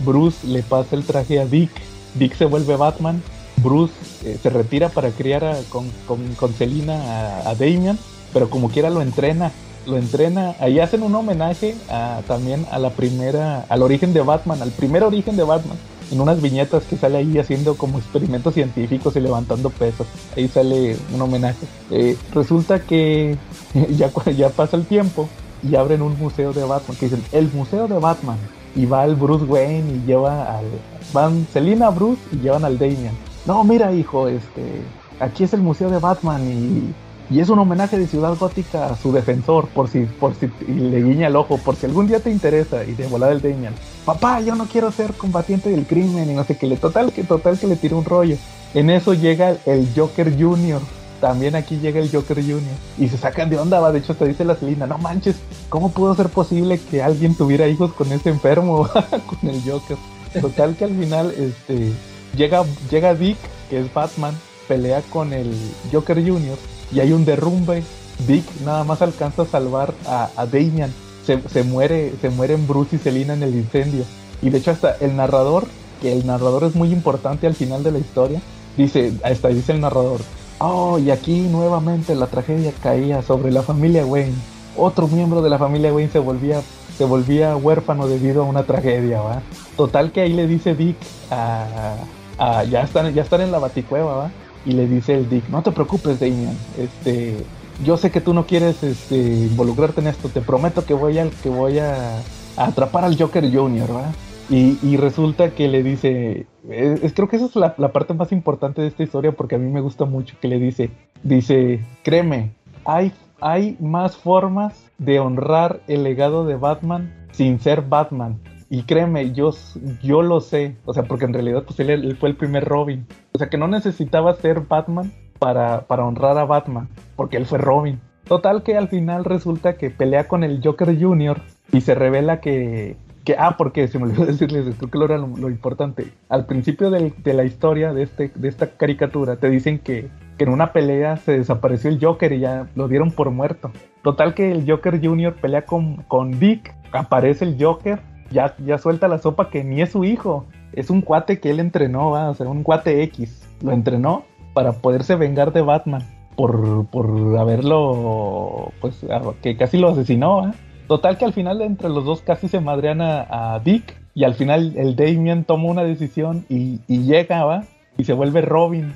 Bruce le pasa el traje a Dick. Dick se vuelve Batman. Bruce eh, se retira para criar a- con, con, con Selina a, Damian, pero como quiera lo entrena, lo entrena, ahí hacen un homenaje a, también a la primera, al origen de Batman, al primer origen de Batman, en unas viñetas que sale ahí haciendo como experimentos científicos y levantando pesos, ahí sale un homenaje. Eh, resulta que ya, ya pasa el tiempo y abren un museo de Batman, que dicen, el museo de Batman, y va el Bruce Wayne y lleva al, van Selina, Bruce y llevan al Damian. No, mira hijo, este, aquí es el museo de Batman y y es un homenaje de Ciudad Gótica a su defensor, por si, por si y le guiña el ojo, por si algún día te interesa, y de volada el Damian. Papá, yo no quiero ser combatiente del crimen, y no sé qué, le total que total que le tira un rollo. En eso llega el Joker Junior. También aquí llega el Joker Junior. Y se sacan de onda, va. De hecho, te dice la Selina, no manches, ¿cómo pudo ser posible que alguien tuviera hijos con ese enfermo? con el Joker. Total que al final, este, llega, llega Dick, que es Batman, pelea con el Joker Junior y hay un derrumbe. Dick nada más alcanza a salvar a, a Damian. Se, se muere, se mueren Bruce y Selina en el incendio. Y de hecho hasta el narrador, que el narrador es muy importante al final de la historia, dice, hasta dice el narrador, oh, y aquí nuevamente la tragedia caía sobre la familia Wayne. Otro miembro de la familia Wayne se volvía, se volvía huérfano debido a una tragedia, ¿va? Total que ahí le dice Dick a, a- ya están, ya están en la baticueva, ¿va? y le dice el Dick, no te preocupes, Damian, este, yo sé que tú no quieres este, involucrarte en esto, te prometo que voy, al, que voy a, atrapar al Joker Jr., ¿verdad? Y, resulta que le dice, es, creo que esa es la, parte más importante de esta historia porque a mí me gusta mucho, que le dice, dice, créeme, hay, hay más formas de honrar el legado de Batman sin ser Batman. Y créeme, yo, yo lo sé, o sea, porque en realidad pues él, él fue el primer Robin. O sea, que no necesitaba ser Batman para, para honrar a Batman, porque él fue Robin. Total que al final resulta que pelea con el Joker Jr. y se revela que... que ah, porque se me olvidó decirles, creo que lo era lo, importante. Al principio del- de la historia de, este, de esta caricatura te dicen que, que en una pelea se desapareció el Joker y ya lo dieron por muerto. Total que el Joker Jr. pelea con, con Dick, aparece el Joker, ya, ya suelta la sopa que ni es su hijo, es un cuate que él entrenó, ¿va? o sea, un cuate X, lo entrenó para poderse vengar de Batman por, por haberlo, pues, que casi lo asesinó. ¿va? Total que al final entre los dos casi se madrean a, Dick y al final el Damian toma una decisión y, y llega, ¿va? Y se vuelve Robin.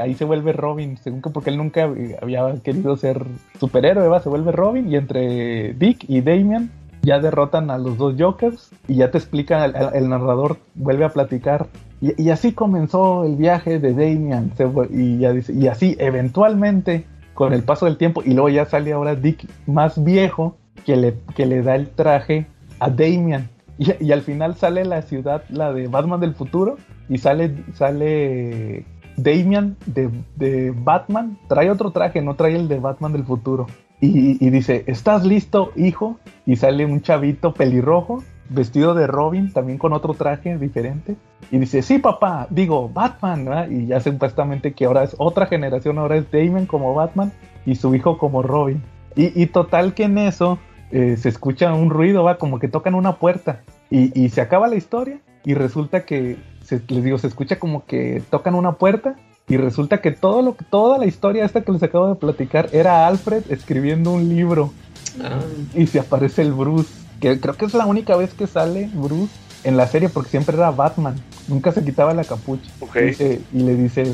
Ahí se vuelve Robin, según que porque él nunca había querido ser superhéroe, ¿va? Se vuelve Robin y entre Dick y Damian ya derrotan a los dos Jokers y ya te explica, el, narrador vuelve a platicar. Y, así comenzó el viaje de vu- y, y así, eventualmente, con el paso del tiempo, y luego ya sale ahora Dick más viejo que le, que le da el traje a Damian. Y, al final sale la ciudad, la de Batman del futuro, y sale, sale Damian de, de Batman, trae otro traje, no trae el de Batman del futuro. Y, y dice, ¿estás listo, hijo? Y sale un chavito pelirrojo, vestido de Robin, también con otro traje diferente. Y dice, sí, papá, digo, Batman, ¿verdad? Y ya supuestamente que ahora es otra generación, ahora es Damon como Batman y su hijo como Robin. Y, y total que en eso eh, se escucha un ruido, va, como que tocan una puerta. Y, y se acaba la historia y resulta que, se- les digo, se escucha como que tocan una puerta y resulta que todo lo toda la historia esta que les acabo de platicar era Alfred escribiendo un libro Ah, y se aparece el Bruce, que creo que es la única vez que sale Bruce en la serie porque siempre era Batman, nunca se quitaba la capucha. Y le dice,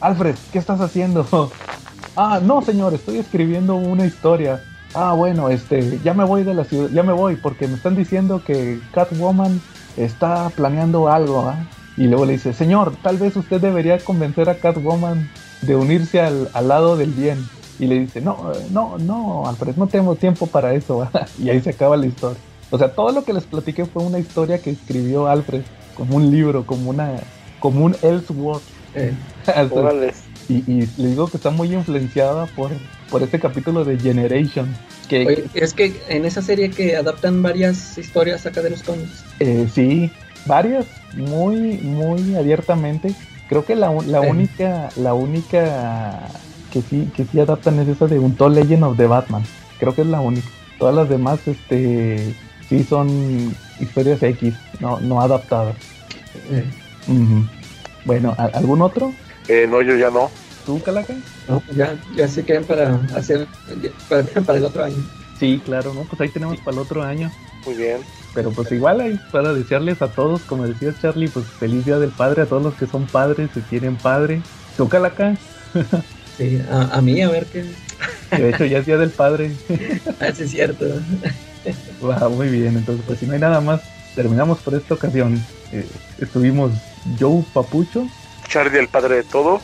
Alfred, ¿qué estás haciendo? ah, no señor, estoy escribiendo una historia. Ah, bueno, este, ya me voy de la ciudad, ya me voy porque me están diciendo que Catwoman está planeando algo, ¿ah? Y luego le dice, señor, tal vez usted debería convencer a Catwoman de unirse al, al lado del bien. Y le dice, no, eh, no, no, Alfred, no tengo tiempo para eso. ¿va?". y ahí se acaba la historia. O sea, todo lo que les platiqué fue una historia que escribió Alfred, como un libro, como una, como un Elseworld. eh, y, y le digo que está muy influenciada por, por este capítulo de Generation. Que, oye, es que en esa serie que adaptan varias historias acá de los cómics. Eh, sí, varias, muy, muy abiertamente. Creo que la, la Eh. única, la única que sí, que sí adaptan es esa de Untold Legend of the Batman. Creo que es la única. Todas las demás, este, sí son historias X, no, no adaptadas. Eh. Bueno, ¿a- ¿algún otro? Eh, no, yo ya no. ¿Tú, Calaca? No, ya, ya se quedan para hacer para, para el otro año. Sí, claro, ¿no? Pues ahí tenemos para el otro año. Muy bien. Pero pues igual ahí para desearles a todos, como decía Charlie, pues feliz día del padre a todos los que son padres, se quieren padre. ¿Tú, Calaca? Sí, a, a mí a ver qué. De hecho ya es día del padre. Ah, sí, es cierto. Va, muy bien, entonces pues si no hay nada más, terminamos por esta ocasión. Eh, estuvimos Joe Papucho Charlie, el padre de todo.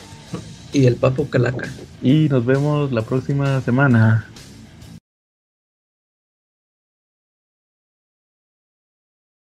Y el papo calaca. y nos vemos la próxima semana.